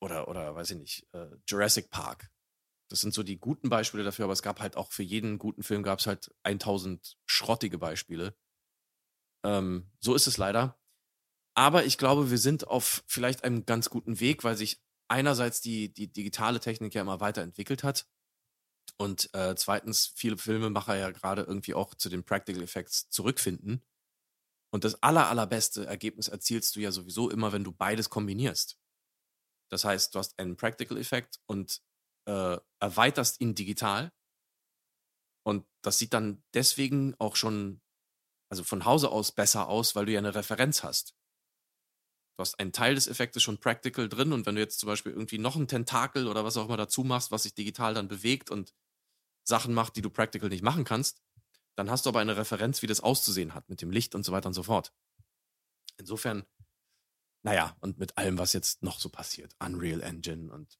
oder, oder weiß ich nicht, äh, Jurassic Park. Das sind so die guten Beispiele dafür, aber es gab halt auch für jeden guten Film gab es halt 1000 schrottige Beispiele. Ähm, so ist es leider. Aber ich glaube, wir sind auf vielleicht einem ganz guten Weg, weil sich einerseits die, die digitale Technik ja immer weiterentwickelt hat und äh, zweitens viele Filmemacher ja gerade irgendwie auch zu den Practical Effects zurückfinden. Und das aller, allerbeste Ergebnis erzielst du ja sowieso immer, wenn du beides kombinierst. Das heißt, du hast einen Practical Effekt und äh, erweiterst ihn digital. Und das sieht dann deswegen auch schon, also von Hause aus besser aus, weil du ja eine Referenz hast. Du hast einen Teil des Effektes schon practical drin und wenn du jetzt zum Beispiel irgendwie noch einen Tentakel oder was auch immer dazu machst, was sich digital dann bewegt und Sachen macht, die du practical nicht machen kannst, dann hast du aber eine Referenz, wie das auszusehen hat mit dem Licht und so weiter und so fort. Insofern, naja, und mit allem, was jetzt noch so passiert, Unreal Engine und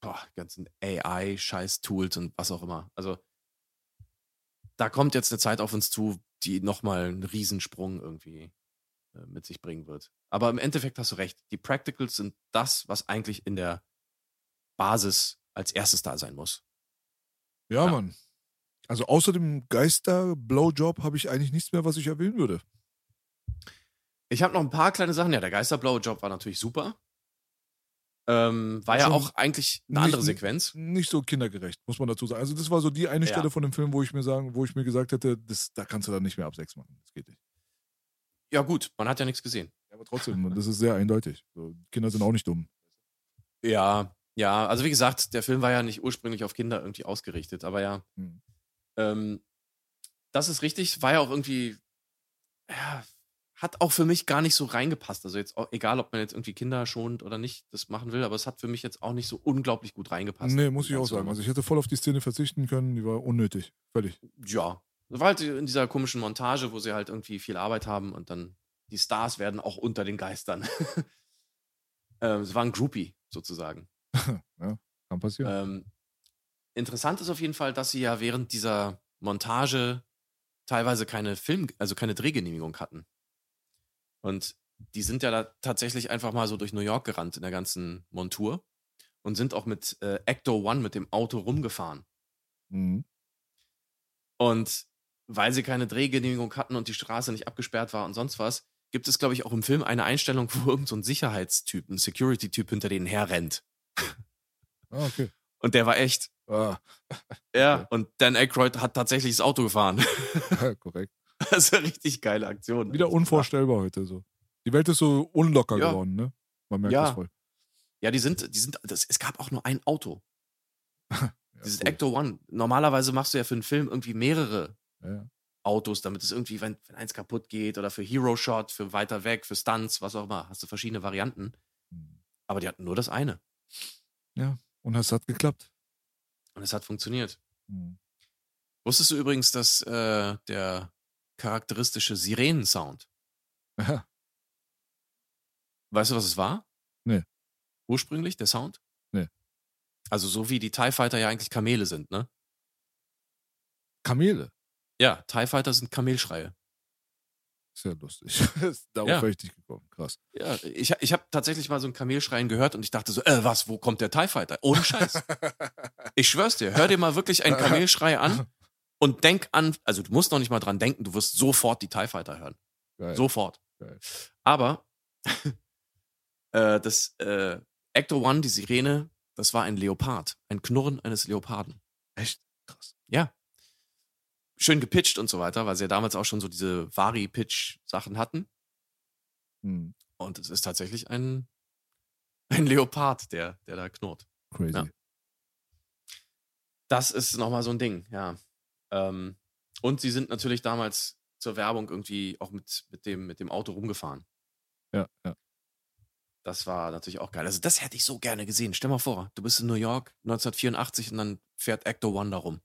boah, ganzen AI-Scheiß-Tools und was auch immer. Also, da kommt jetzt eine Zeit auf uns zu, die nochmal einen Riesensprung irgendwie äh, mit sich bringen wird. Aber im Endeffekt hast du recht. Die Practicals sind das, was eigentlich in der Basis als erstes da sein muss. Ja, Ja. Mann. Also außer dem Geister-Blowjob habe ich eigentlich nichts mehr, was ich erwähnen würde. Ich habe noch ein paar kleine Sachen. Ja, der Geisterblaue-Job war natürlich super. Ähm, war ja Schon auch eigentlich eine andere nicht- Sequenz. Nicht so kindergerecht, muss man dazu sagen. Also das war so die eine Ja. Stelle von dem Film, wo ich mir sagen, wo ich mir gesagt hätte, das, da kannst du dann nicht mehr ab sechs machen. Das geht nicht. Ja, gut, man hat ja nichts gesehen. Aber trotzdem, das ist sehr eindeutig. So, Kinder sind auch nicht dumm. Ja, ja, also wie gesagt, der Film war ja nicht ursprünglich auf Kinder irgendwie ausgerichtet, aber ja. Hm. Ähm, das ist richtig, war ja auch irgendwie, ja, hat auch für mich gar nicht so reingepasst. Also jetzt, auch, egal ob man jetzt irgendwie Kinder schont oder nicht das machen will, aber es hat für mich jetzt auch nicht so unglaublich gut reingepasst. Nee, muss ich auch sagen. Also ich hätte voll auf die Szene verzichten können, die war unnötig. Völlig. ja, war halt in dieser komischen Montage, wo sie halt irgendwie viel Arbeit haben und dann die Stars werden auch unter den Geistern. ähm, es war ein Groupie sozusagen. Kann passieren. Ähm, interessant ist auf jeden Fall, dass sie ja während dieser Montage teilweise keine Film, also keine Drehgenehmigung hatten. Und die sind ja da tatsächlich einfach mal so durch New York gerannt in der ganzen Montur und sind auch mit äh, Ecto One mit dem Auto rumgefahren. Mhm. Und weil sie keine Drehgenehmigung hatten und die Straße nicht abgesperrt war und sonst was, gibt es, glaube ich, auch im Film eine Einstellung, wo irgend so ein Sicherheitstyp, ein Security-Typ hinter denen herrennt. Ah, okay. Und der war echt. Ah, Ja, Okay. und Dan Aykroyd hat tatsächlich das Auto gefahren. korrekt. Das ist eine richtig geile Aktion. Wieder unvorstellbar heute so. Die Welt ist so unlocker Ja. geworden, ne? Man merkt Ja. das voll. Ja, die sind, die sind, das, es gab auch nur ein Auto. Ja, Dieses cool. Ecto One. Normalerweise machst du ja für einen Film irgendwie mehrere Ja, ja. Autos, damit es irgendwie, wenn, wenn eins kaputt geht oder für Hero Shot, für weiter weg, für Stunts, was auch immer, hast du verschiedene Varianten. Hm. Aber die hatten nur das eine. Und es hat geklappt. Und es hat funktioniert. Hm. Wusstest du übrigens, dass äh, der charakteristische Sirenensound, Ja. weißt du, was es war? Nee. Ursprünglich, der Sound? Nee. Also so wie die TIE Fighter ja eigentlich Kamele sind, ne? Kamele. Ja, TIE Fighter sind Kamelschreie. Sehr lustig. Darauf Ja. wäre ich nicht gekommen. Krass. Ja, ich, ich habe tatsächlich mal so ein Kamelschreien gehört und ich dachte so, äh, was, wo kommt der TIE Fighter? Ohne Scheiß. Ich schwör's dir, hör dir mal wirklich einen Kamelschrei an und denk an, also du musst noch nicht mal dran denken, du wirst sofort die TIE Fighter hören. Geil. Sofort. Geil. Aber äh, das äh, Ecto One, die Sirene, das war ein Leopard, ein Knurren eines Leoparden. Echt krass. Ja. Schön gepitcht und so weiter, weil sie ja damals auch schon so diese Vari-Pitch-Sachen hatten. Hm. Und es ist tatsächlich ein, ein Leopard, der, der da knurrt. Crazy. Ja. Das ist nochmal so ein Ding, ja. Ähm, und sie sind natürlich damals zur Werbung irgendwie auch mit, mit, dem, mit dem Auto rumgefahren. Ja, ja. Das war natürlich auch geil. Also das hätte ich so gerne gesehen. Stell mal vor, du bist in New York 1984 und dann fährt Actor One da rum.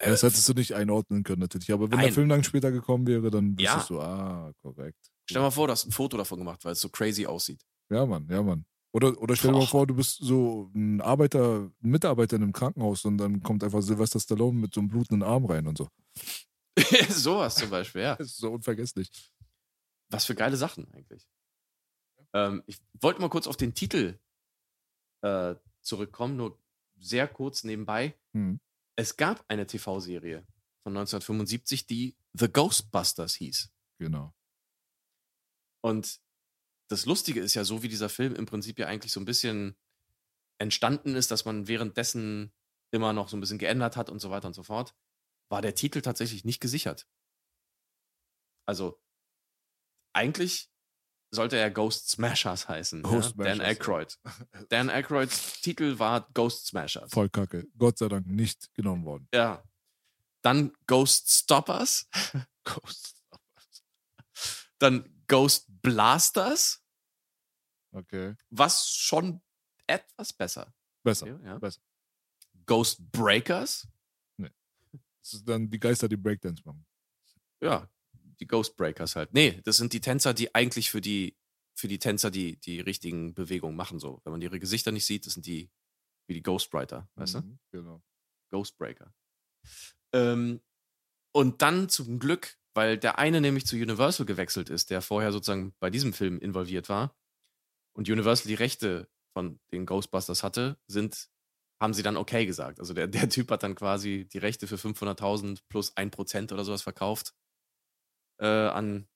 Ja, das hättest du nicht einordnen können, natürlich. Aber wenn Nein. der Film dann später gekommen wäre, dann Ja. wüsstest du, ah, korrekt. Stell mal vor, du hast ein Foto davon gemacht, weil es so crazy aussieht. Ja, Mann, ja, Mann. Oder, oder stell dir mal vor, du bist so ein Arbeiter, ein Mitarbeiter in einem Krankenhaus und dann kommt einfach Sylvester Stallone mit so einem blutenden Arm rein und so. Sowas zum Beispiel, ja. Das ist so unvergesslich. Was für geile Sachen eigentlich. Ähm, ich wollte mal kurz auf den Titel äh, zurückkommen, nur sehr kurz nebenbei. Hm. Es gab eine TV-Serie von 1975, die The Ghostbusters hieß. Genau. Und das Lustige ist ja so, wie dieser Film im Prinzip ja eigentlich so ein bisschen entstanden ist, dass man währenddessen immer noch so ein bisschen geändert hat und so weiter und so fort, war der Titel tatsächlich nicht gesichert. Also eigentlich sollte er Ghost Smashers heißen. Ghost ja? Dan Smashers, ja. Aykroyd. Dan Aykroyds Titel war Ghost Smashers. Voll kacke. Gott sei Dank nicht genommen worden. Ja. Dann Ghost Stoppers. Ghost. Dann Ghost Blasters, Okay. was schon etwas besser. Besser. Ja, ja. Besser. Ghost Breakers. Das ist dann die Geister, die Breakdance machen. Ja, die Ghost Breakers halt. Nee, das sind die Tänzer, die eigentlich für die, für die Tänzer die, die richtigen Bewegungen machen. So, wenn man ihre Gesichter nicht sieht, das sind die wie die Ghostwriter, weißt du? Mhm, Genau. Ghostbreaker. Ähm, und dann zum Glück, weil der eine nämlich zu Universal gewechselt ist, der vorher sozusagen bei diesem Film involviert war und Universal die Rechte von den Ghostbusters hatte, sind, haben sie dann okay gesagt. Also der, der Typ hat dann quasi die Rechte für 500.000 plus 1% oder sowas verkauft äh, an,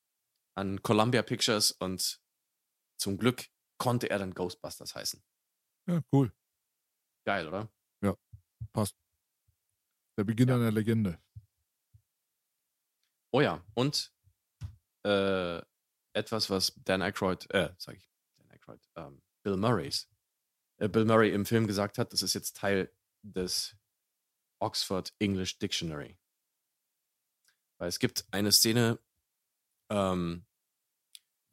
an Columbia Pictures und zum Glück konnte er dann Ghostbusters heißen. Ja, cool. Geil, oder? Passt. Der Beginn Ja. einer Legende. Oh ja, und äh, etwas, was Dan Aykroyd, äh, sag ich, Dan Aykroyd, ähm, Bill Murrays, äh, Bill Murray im Film gesagt hat, das ist jetzt Teil des Oxford English Dictionary. Weil es gibt eine Szene, ähm,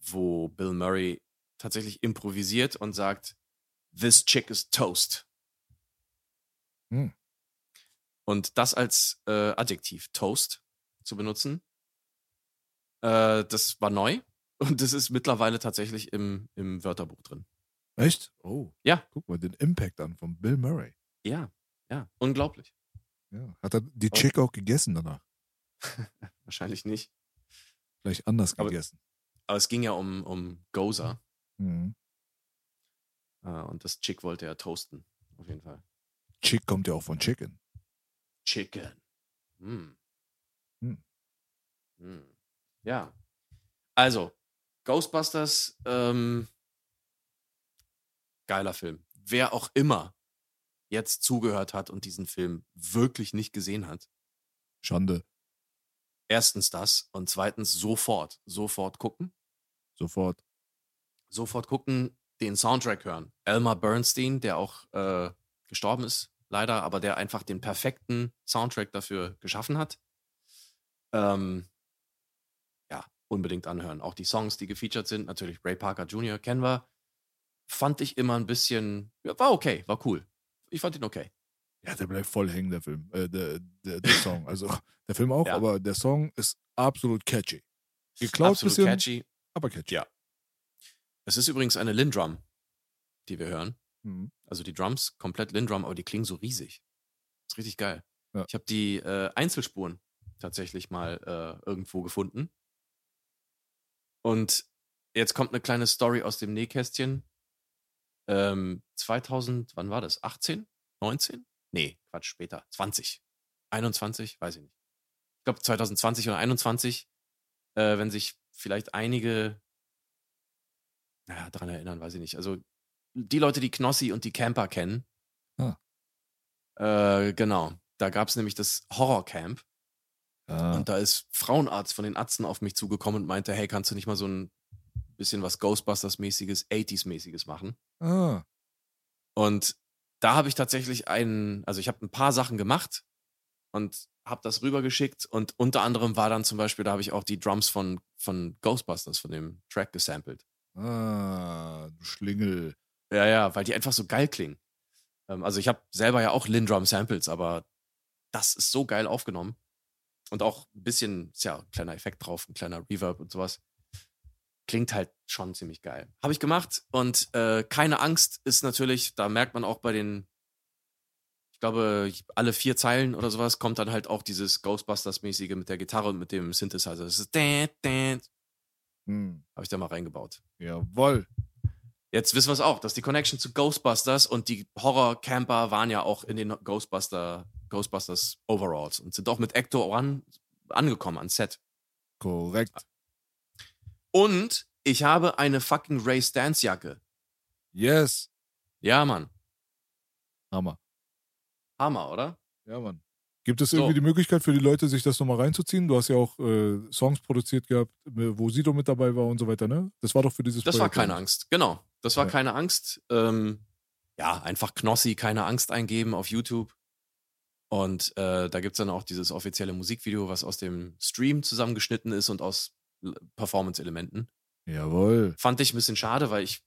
wo Bill Murray tatsächlich improvisiert und sagt, This chick is toast. Hm. Und das als äh, Adjektiv, Toast, zu benutzen, äh, das war neu und das ist mittlerweile tatsächlich im, im Wörterbuch drin. Echt? Oh. Ja. Guck mal den Impact an von Bill Murray. Ja, ja, unglaublich. Ja. Hat er die. Chick auch gegessen danach? Wahrscheinlich nicht. Vielleicht anders Aber- gegessen. Aber es ging ja um, um Goza Mhm. äh, und das Chick wollte er toasten, auf jeden Fall. Chick kommt ja auch von Chicken. Chicken. Hm. Hm. Ja. Also, Ghostbusters, ähm, geiler Film. Wer auch immer jetzt zugehört hat und diesen Film wirklich nicht gesehen hat, Schande. erstens das und zweitens sofort, sofort gucken. Sofort. Sofort gucken, den Soundtrack hören. Elmer Bernstein, der auch äh, gestorben ist, leider, aber der einfach den perfekten Soundtrack dafür geschaffen hat. Ähm, unbedingt anhören. Auch die Songs, die gefeatured sind, natürlich Ray Parker Jr. kennen wir. Fand ich immer ein bisschen, ja, war okay, war cool. Ich fand ihn okay. Ja, der bleibt voll hängen, der Film. Äh, der, der, der Song. Also, der Film auch, Ja. aber der Song ist absolut catchy. Geklaut Absolut bisschen, catchy. aber catchy. Ja. Es ist übrigens eine Lindrum, die wir hören. Mhm. Also die Drums, komplett Lindrum, aber die klingen so riesig. ist richtig geil. Ja. Ich habe die äh, Einzelspuren tatsächlich mal äh, irgendwo gefunden. Und jetzt kommt eine kleine Story aus dem Nähkästchen. Ähm, 2000, wann war das? 18? 19? Nee, Quatsch, später. 20. 21? Weiß ich nicht. Ich glaube 2020 oder 21, äh, wenn sich vielleicht einige naja, daran erinnern, weiß ich nicht. Also die Leute, die Knossi und die Camper kennen. Ah. Äh, genau. Da gab es nämlich das Horrorcamp Ja. und da ist Frauenarzt von den Atzen auf mich zugekommen und meinte, hey, kannst du nicht mal so ein bisschen was Ghostbusters-mäßiges, 80s-mäßiges machen? Ah, Und da habe ich tatsächlich einen, also ich habe ein paar Sachen gemacht und habe das rübergeschickt und unter anderem war dann zum Beispiel, da habe ich auch die Drums von, von Ghostbusters, von dem Track gesampelt. Ah, du Schlingel. Ja, ja, weil die einfach so geil klingen. Ähm, also ich habe selber ja auch Lindrum Samples, aber das ist so geil aufgenommen. Und auch ein bisschen, ist ja ein kleiner Effekt drauf, ein kleiner Reverb und sowas. Klingt halt schon ziemlich geil. Habe ich gemacht und äh, keine Angst ist natürlich, da merkt man auch bei den, ich glaube, alle vier Zeilen oder sowas kommt dann halt auch dieses Ghostbusters-mäßige mit der Gitarre und mit dem Synthesizer. Das ist dän, dän. Hm. Habe ich da mal reingebaut. Jawoll. Jetzt wissen wir es auch, dass die Connection zu Ghostbusters und die Horror-Camper waren ja auch in den Ghostbuster, Ghostbusters Overalls und sind auch mit Ecto One angekommen ans Set. Korrekt. Und ich habe eine fucking Ray Stance Jacke. Yes. Ja, Mann. Hammer. Hammer, oder? Ja, Mann. Gibt es So. irgendwie die Möglichkeit für die Leute, sich das nochmal reinzuziehen? Du hast ja auch äh, Songs produziert gehabt, wo Sido mit dabei war und so weiter, ne? Das war doch für dieses Das war Projekt, keine oder? Angst. Genau. Das war Ja. keine Angst. Ähm, ja, einfach Knossi, keine Angst eingeben auf YouTube. Und äh, da gibt's dann auch dieses offizielle Musikvideo, was aus dem Stream zusammengeschnitten ist und aus Performance-Elementen. Jawohl. Fand ich ein bisschen schade, weil ich,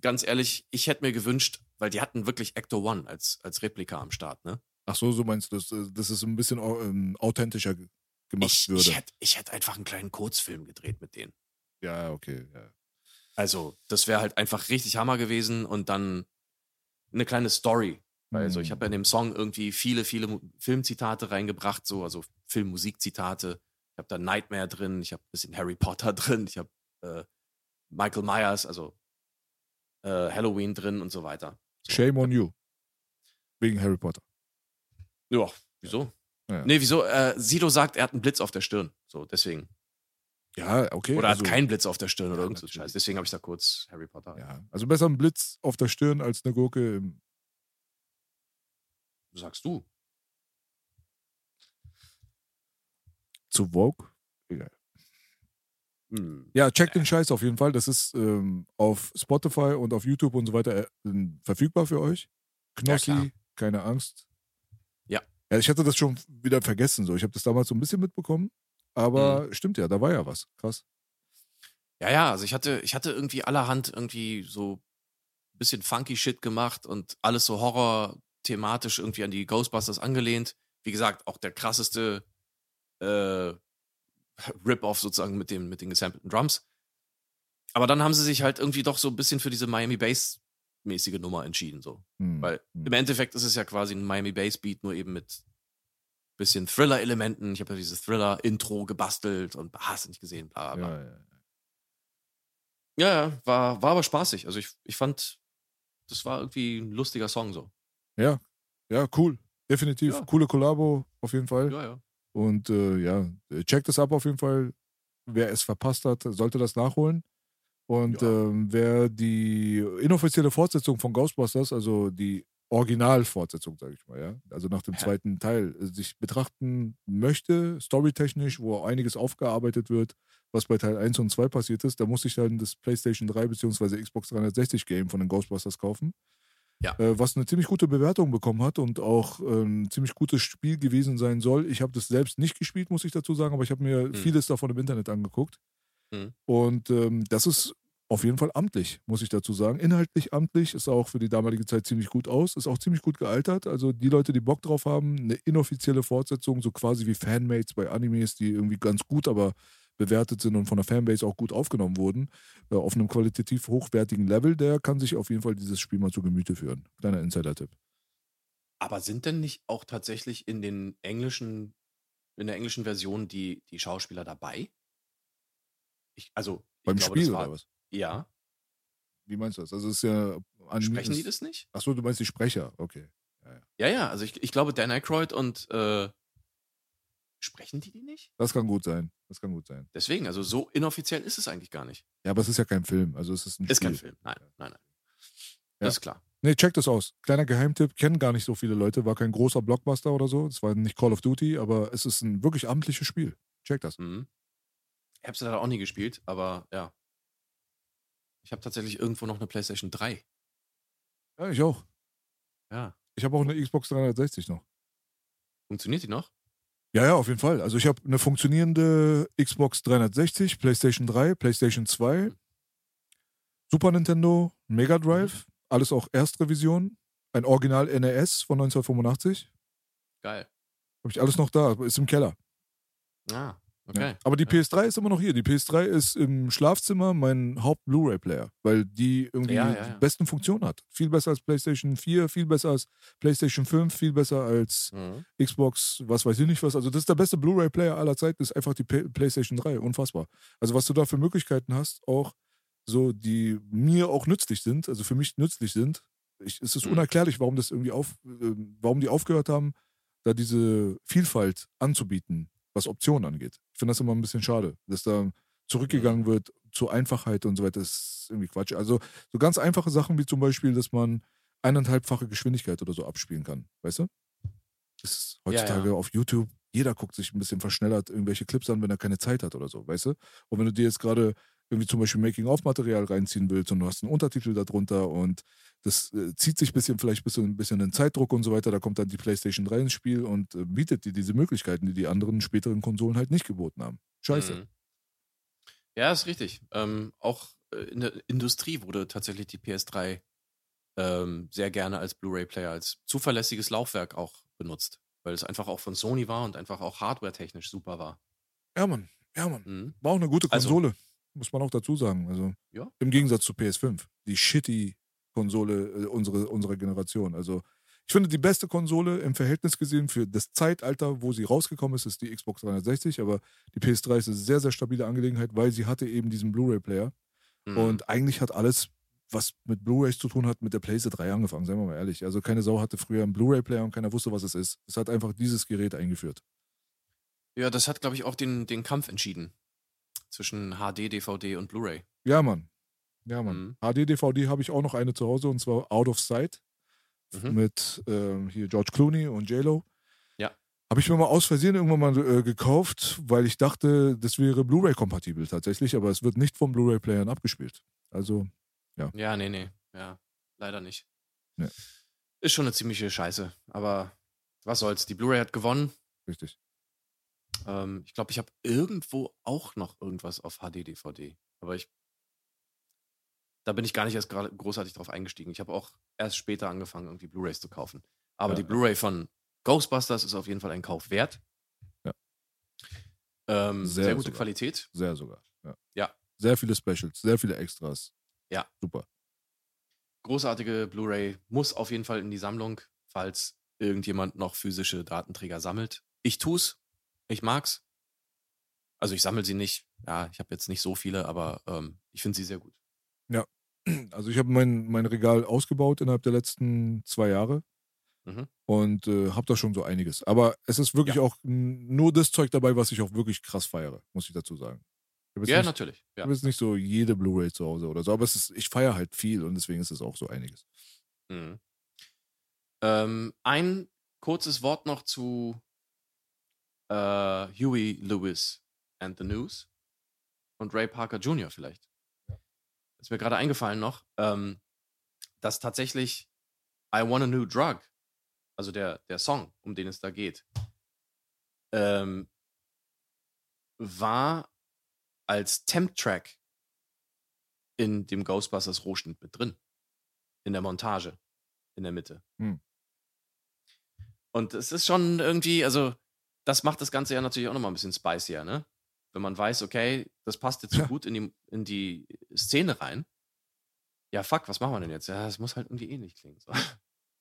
ganz ehrlich, ich hätte mir gewünscht, weil die hatten wirklich Ecto One als, als Replika am Start, ne? Ach so, so meinst du, dass, äh, dass es ein bisschen ähm, authentischer ge- gemacht Ich, würde. ich hätte ich hätt einfach einen kleinen Kurzfilm gedreht mit denen. ja, okay. Ja. Also, das wäre halt einfach richtig Hammer gewesen und dann eine kleine Story. Also, ich Hm. habe ja in dem Song irgendwie viele, viele Filmzitate reingebracht, so, also Filmmusikzitate. Ich habe da Nightmare drin, ich habe ein bisschen Harry Potter drin, ich habe äh, Michael Myers, also äh, Halloween drin und so weiter. So. Shame on you. Wegen Harry Potter. Ja, wieso? Ja. Nee, wieso? Äh, Sido sagt, er hat einen Blitz auf der Stirn. So, deswegen. Ja, okay. Oder also, hat keinen Blitz auf der Stirn oder Ja, irgend so. Scheiß. Deswegen habe ich da kurz Harry Potter. Ja, also besser ein Blitz auf der Stirn als eine Gurke im. Sagst du. Zu Vogue. Egal. Hm. Ja, check den Scheiß auf jeden Fall. Das ist ähm, auf Spotify und auf YouTube und so weiter äh, verfügbar für euch. Knossi, klar. keine Angst. Ja. Ja, ich hatte das schon wieder vergessen. So. Ich habe das damals so ein bisschen mitbekommen. Aber Mhm. stimmt ja, da war ja was. Krass. Ja, ja, also ich hatte, ich hatte irgendwie allerhand irgendwie so ein bisschen funky Shit gemacht und alles so Horror-thematisch irgendwie an die Ghostbusters angelehnt. Wie gesagt, auch der krasseste äh, Rip-Off sozusagen mit, dem, mit den gesampelten Drums. Aber dann haben sie sich halt irgendwie doch so ein bisschen für diese Miami Bass-mäßige Nummer entschieden. So. Hm. Weil Hm. im Endeffekt ist es ja quasi ein Miami Bass Beat, nur eben mit bisschen Thriller-Elementen. Ich habe ja dieses Thriller-Intro gebastelt und hast du nicht gesehen, bla bla ja. Ja, ja, war, war aber spaßig. Also ich, ich fand, das war irgendwie ein lustiger Song so. Ja, ja, cool. Definitiv. Ja. Coole Kollabo auf jeden Fall. Ja, ja. Und äh, ja, checkt es ab auf jeden Fall. Wer es verpasst hat, sollte das nachholen. Und Ja. ähm, wer die inoffizielle Fortsetzung von Ghostbusters, also die Originalfortsetzung, sage ich mal, ja, also nach dem Ja. zweiten Teil, äh, sich betrachten möchte, storytechnisch, wo einiges aufgearbeitet wird, was bei Teil 1 und 2 passiert ist, da muss ich dann das PlayStation 3 bzw. Xbox 360 Game von den Ghostbusters kaufen. Ja. Äh, was eine ziemlich gute Bewertung bekommen hat und auch ähm, ein ziemlich gutes Spiel gewesen sein soll. Ich habe das selbst nicht gespielt, muss ich dazu sagen, aber ich habe mir Mhm. vieles davon im Internet angeguckt. Mhm. Und ähm, das ist auf jeden Fall amtlich, muss ich dazu sagen. Inhaltlich amtlich, ist auch für die damalige Zeit ziemlich gut aus, ist auch ziemlich gut gealtert. Also die Leute, die Bock drauf haben, eine inoffizielle Fortsetzung, so quasi wie Fanmates bei Animes, die irgendwie ganz gut, aber bewertet sind und von der Fanbase auch gut aufgenommen wurden, äh, auf einem qualitativ hochwertigen Level, der kann sich auf jeden Fall dieses Spiel mal zu Gemüte führen. Kleiner Insider-Tipp. Aber sind denn nicht auch tatsächlich in den englischen, in der englischen Version die, die Schauspieler dabei? Ich, also, ich Beim glaube, Spiel das war, oder was? Ja. Wie meinst du das? Also es ist ja Sprechen die das nicht? Achso, du meinst die Sprecher, okay. Ja, ja, also ich, ich glaube, Dan Aykroyd und äh, sprechen die die nicht? Das kann gut sein. Das kann gut sein. Deswegen, also so inoffiziell ist es eigentlich gar nicht. Ja, aber es ist ja kein Film. Also es ist ein Ist Spiel. kein Film. Nein, nein, nein. Ja. Das ist klar. Nee, check das aus. Kleiner Geheimtipp, kennen gar nicht so viele Leute, war kein großer Blockbuster oder so. Es war nicht Call of Duty, aber es ist ein wirklich amtliches Spiel. Check das. Mhm. Ich habe es leider auch nie gespielt, aber ja. Ich habe tatsächlich irgendwo noch eine PlayStation 3. Ja, ich auch. Ja. Ich habe auch eine Xbox 360 noch. Funktioniert die noch? Ja, ja, auf jeden Fall. Also ich habe eine funktionierende Xbox 360, PlayStation 3, PlayStation 2, Super Nintendo, Mega Drive, alles auch Erstrevision, ein Original NES von 1985. Geil. Habe ich alles noch da, ist im Keller. Ah, okay. Ja. Aber die Ja. PS3 ist immer noch hier. Die PS3 ist im Schlafzimmer mein Haupt-Blu-ray-Player, weil die irgendwie Ja, ja, ja. die besten Funktionen hat. Viel besser als PlayStation 4, viel besser als PlayStation 5, viel besser als Mhm. Xbox, was weiß ich nicht was. Also das ist der beste Blu-ray-Player aller Zeiten, ist einfach die P PlayStation 3. Unfassbar. Also was du da für Möglichkeiten hast, auch so, die mir auch nützlich sind, also für mich nützlich sind. Ich, es ist Mhm. unerklärlich, warum das irgendwie auf, äh, warum die aufgehört haben, da diese Vielfalt anzubieten, was Optionen angeht. Ich finde das immer ein bisschen schade, dass da zurückgegangen wird zu Einfachheit und so weiter. Das ist irgendwie Quatsch. Also so ganz einfache Sachen wie zum Beispiel, dass man eineinhalbfache Geschwindigkeit oder so abspielen kann, weißt du? Das ist Ja, ja. heutzutage auf YouTube, jeder guckt sich ein bisschen verschnellert irgendwelche Clips an, wenn er keine Zeit hat oder so, weißt du? Und wenn du dir jetzt gerade irgendwie zum Beispiel Making-of-Material reinziehen willst und du hast einen Untertitel darunter und das äh, zieht sich ein bisschen, vielleicht bist du ein bisschen in Zeitdruck und so weiter, da kommt dann die PlayStation 3 ins Spiel und äh, bietet dir diese Möglichkeiten, die die anderen späteren Konsolen halt nicht geboten haben. Scheiße. Mhm. Ja, ist richtig. Ähm, auch äh, in der Industrie wurde tatsächlich die PS3 ähm, sehr gerne als Blu-ray-Player, als zuverlässiges Laufwerk auch benutzt, weil es einfach auch von Sony war und einfach auch hardware-technisch super war. Ja, Mann. Ja, Mann. Mhm. War auch eine gute Also- Konsole, muss man auch dazu sagen. Also Ja. im Gegensatz zu PS5, die shitty Konsole äh, unsere, unserer Generation. Also ich finde die beste Konsole im Verhältnis gesehen für das Zeitalter, wo sie rausgekommen ist, ist die Xbox 360, aber die PS3 ist eine sehr, sehr stabile Angelegenheit, weil sie hatte eben diesen Blu-ray-Player Mhm. und eigentlich hat alles, was mit Blu-rays zu tun hat, mit der PlayStation 3 angefangen, seien wir mal ehrlich. Also keine Sau hatte früher einen Blu-ray-Player und keiner wusste, was es ist. Es hat einfach dieses Gerät eingeführt. ja, das hat, glaube ich, auch den, den Kampf entschieden zwischen HD, DVD und Blu-ray. Ja, Mann. Ja, Mann. Mhm. HD-DVD habe ich auch noch eine zu Hause und zwar Out of Sight Mhm. mit ähm, hier George Clooney und J-Lo. Ja. Habe ich mir mal aus Versehen irgendwann mal äh, gekauft, weil ich dachte, das wäre Blu-ray-kompatibel tatsächlich, aber es wird nicht von Blu-ray-Playern abgespielt. Also, Ja, nee, nee. Ja, leider nicht. Nee. Ist schon eine ziemliche Scheiße. Aber was soll's. Die Blu-ray hat gewonnen. richtig. Ähm, ich glaube, ich habe irgendwo auch noch irgendwas auf HD-DVD. Aber ich. Da bin ich gar nicht erst gerade großartig drauf eingestiegen. Ich habe auch erst später angefangen, irgendwie Blu-rays zu kaufen. Aber Ja. die Blu-ray von Ghostbusters ist auf jeden Fall ein Kauf wert. Ja. Ähm, Sehr sehr, gute sogar. Qualität. Sehr sogar. Ja. Ja. Sehr viele Specials, sehr viele Extras. Ja. Super. Großartige Blu-ray muss auf jeden Fall in die Sammlung, falls irgendjemand noch physische Datenträger sammelt. Ich tu's. Ich mag's. Also ich sammle sie nicht. Ja, ich habe jetzt nicht so viele, aber ähm, ich finde sie sehr gut. Also ich habe mein, mein Regal ausgebaut innerhalb der letzten zwei Jahre Mhm. und äh, habe da schon so einiges. Aber es ist wirklich Ja. auch nur das Zeug dabei, was ich auch wirklich krass feiere, muss ich dazu sagen. Ich habe Ja, nicht- natürlich. ich Ja. hab jetzt nicht so jede Blu-ray zu Hause oder so, aber es ist, ich feiere halt viel und deswegen ist es auch so einiges. Mhm. Ähm, ein kurzes Wort noch zu äh, Huey Lewis and the News und Ray Parker Jr. vielleicht. Ist mir gerade eingefallen noch, ähm, dass tatsächlich I Want a New Drug, also der, der Song, um den es da geht, ähm, war als Temp-Track in dem Ghostbusters Rohschnitt mit drin. In der Montage. In der Mitte. Hm. Und es ist schon irgendwie, also, das macht das Ganze ja natürlich auch nochmal ein bisschen spicier, ne? Wenn man weiß, okay, das passt jetzt so gut in die, in die Szene rein. Ja, fuck, was machen wir denn jetzt? Ja, es muss halt irgendwie ähnlich klingen. So.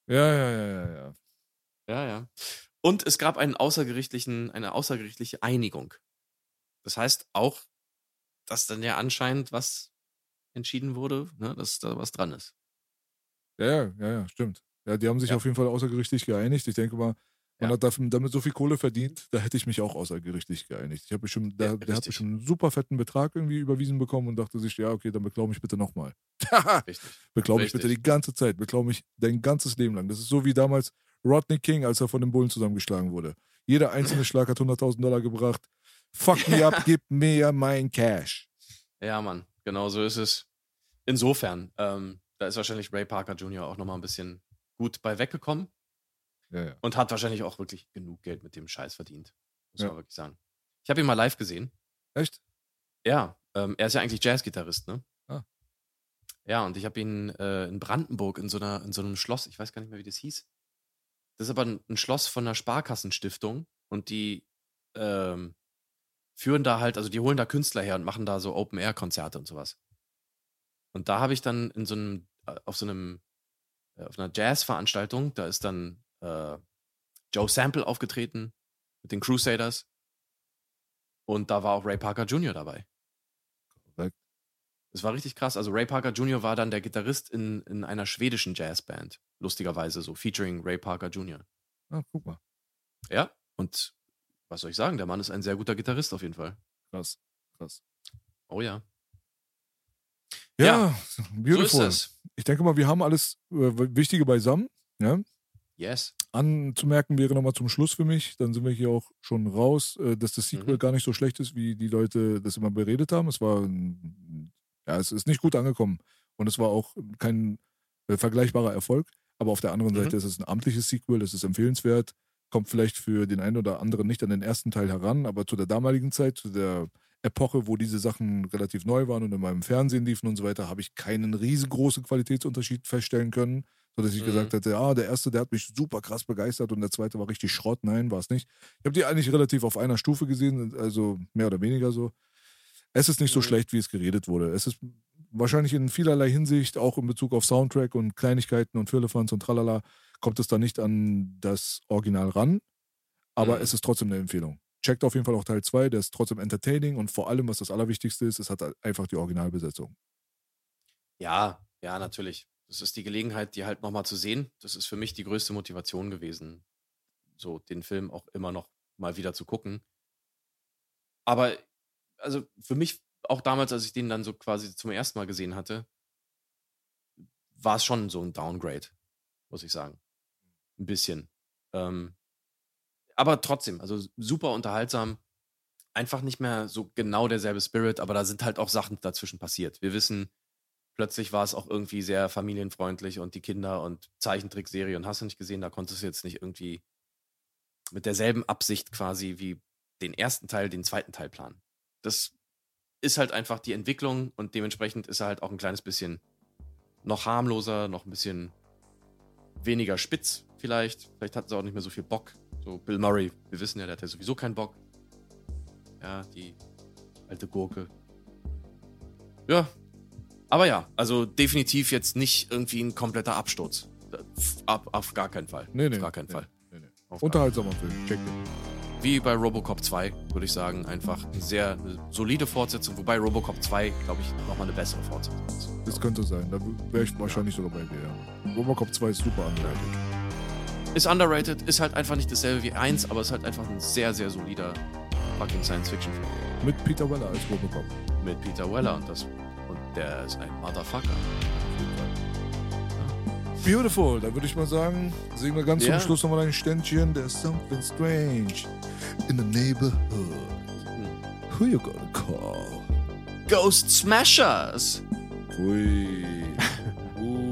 Ja, ja, ja, ja, ja. Ja, ja. Und es gab einen außergerichtlichen, eine außergerichtliche Einigung. Das heißt auch, dass dann ja anscheinend was entschieden wurde, ne, dass da was dran ist. Ja, ja, ja, ja, stimmt. Ja, die haben sich Ja. auf jeden Fall außergerichtlich geeinigt. Ich denke mal, man Ja. hat dafür- damit so viel Kohle verdient, da hätte ich mich auch außergerichtlich geeinigt. Ich habe bestimmt, der, Ja, der hat bestimmt einen super fetten Betrag irgendwie überwiesen bekommen und dachte sich, ja, okay, dann beklau mich bitte nochmal. Beklau mich bitte die ganze Zeit, beklau mich dein ganzes Leben lang. Das ist so wie damals Rodney King, als er von den Bullen zusammengeschlagen wurde. Jeder einzelne Schlag hat 100.000 Dollar gebracht. Fuck me up, gib mir mein Cash. Ja, Mann, genau so ist es. Insofern, ähm, da ist wahrscheinlich Ray Parker Jr. auch nochmal ein bisschen gut bei weggekommen Ja, ja. und hat wahrscheinlich auch wirklich genug Geld mit dem Scheiß verdient. muss Ja. man wirklich sagen. Ich habe ihn mal live gesehen. Echt? Ja, ähm, er ist ja eigentlich Jazzgitarrist, ne? Ah. Ja, und ich habe ihn äh, in Brandenburg in so, einer, in so einem Schloss, ich weiß gar nicht mehr, wie das hieß. Das ist aber ein, ein Schloss von einer Sparkassenstiftung und die ähm, führen da halt, also die holen da Künstler her und machen da so Open-Air-Konzerte und sowas. Und da habe ich dann in so einem, äh, auf so einem, äh, auf einer Jazz-Veranstaltung, da ist dann äh, Joe Sample aufgetreten mit den Crusaders. Und da war auch Ray Parker Jr. dabei. Korrekt. Es war richtig krass. Also Ray Parker Jr. war dann der Gitarrist in, in einer schwedischen Jazzband. Lustigerweise so, featuring Ray Parker Jr. Ah, guck mal. Ja, und was soll ich sagen? Der Mann ist ein sehr guter Gitarrist auf jeden Fall. Krass. Krass. Oh ja. Ja, Ja, beautiful. So. Ich denke mal, wir haben alles äh, Wichtige beisammen. Ja? Yes. Anzumerken wäre nochmal zum Schluss für mich, dann sind wir hier auch schon raus, äh, dass das Sequel Mhm. gar nicht so schlecht ist, wie die Leute das immer beredet haben. Es war, ja, es ist nicht gut angekommen und es war auch kein äh, vergleichbarer Erfolg. Aber auf der anderen Mhm. Seite ist es ein amtliches Sequel, es ist empfehlenswert, kommt vielleicht für den einen oder anderen nicht an den ersten Teil heran, aber zu der damaligen Zeit, zu der Epoche, wo diese Sachen relativ neu waren und in meinem Fernsehen liefen und so weiter, habe ich keinen riesengroßen Qualitätsunterschied feststellen können, sodass ich Mhm. gesagt hätte, ah, der erste, der hat mich super krass begeistert und der zweite war richtig Schrott. Nein, war es nicht. Ich habe die eigentlich relativ auf einer Stufe gesehen, also mehr oder weniger so. Es ist nicht so Mhm. schlecht, wie es geredet wurde. Es ist wahrscheinlich in vielerlei Hinsicht, auch in Bezug auf Soundtrack und Kleinigkeiten und Firlefanz und tralala, kommt es da nicht an das Original ran. Aber Mhm. es ist trotzdem eine Empfehlung. Checkt auf jeden Fall auch Teil 2, der ist trotzdem entertaining und vor allem, was das Allerwichtigste ist, es hat einfach die Originalbesetzung. Ja, ja, natürlich. Das ist die Gelegenheit, die halt nochmal zu sehen. Das ist für mich die größte Motivation gewesen, so den Film auch immer noch mal wieder zu gucken. Aber, also für mich, auch damals, als ich den dann so quasi zum ersten Mal gesehen hatte, war es schon so ein Downgrade, muss ich sagen. Ein bisschen. Ähm, aber trotzdem, also super unterhaltsam. Einfach nicht mehr so genau derselbe Spirit, aber da sind halt auch Sachen dazwischen passiert. Wir wissen, plötzlich war es auch irgendwie sehr familienfreundlich und die Kinder und Zeichentrickserie und hast du nicht gesehen, da konntest du jetzt nicht irgendwie mit derselben Absicht quasi wie den ersten Teil, den zweiten Teil planen. Das ist halt einfach die Entwicklung und dementsprechend ist er halt auch ein kleines bisschen noch harmloser, noch ein bisschen weniger spitz vielleicht. Vielleicht hat sie auch nicht mehr so viel Bock. So Bill Murray, wir wissen ja, der hat ja sowieso keinen Bock. Ja, die alte Gurke. Ja, aber ja, also definitiv jetzt nicht irgendwie ein kompletter Absturz. Ab, auf gar keinen Fall. Nee, nee. Auf gar keinen nee, Fall. Nee, nee. Unterhaltsamer Film, checkt ihn. wie bei Robocop 2, würde ich sagen, einfach eine sehr solide Fortsetzung, wobei Robocop 2, glaube ich, nochmal eine bessere Fortsetzung ist. Das könnte sein, da wäre ich wahrscheinlich sogar bei dir. Ja. Robocop 2 ist super underrated. Ist underrated, ist halt einfach nicht dasselbe wie 1, aber ist halt einfach ein sehr, sehr solider fucking Science-Fiction-Film. Mit Peter Weller als Robocop. Mit Peter Weller und das der ist ein Motherfucker. Beautiful, da würde ich mal sagen, singen wir ganz Ja. zum Schluss nochmal ein Ständchen. There's something strange in the neighborhood. Who you gonna call? Ghost Smashers! Hui. uh.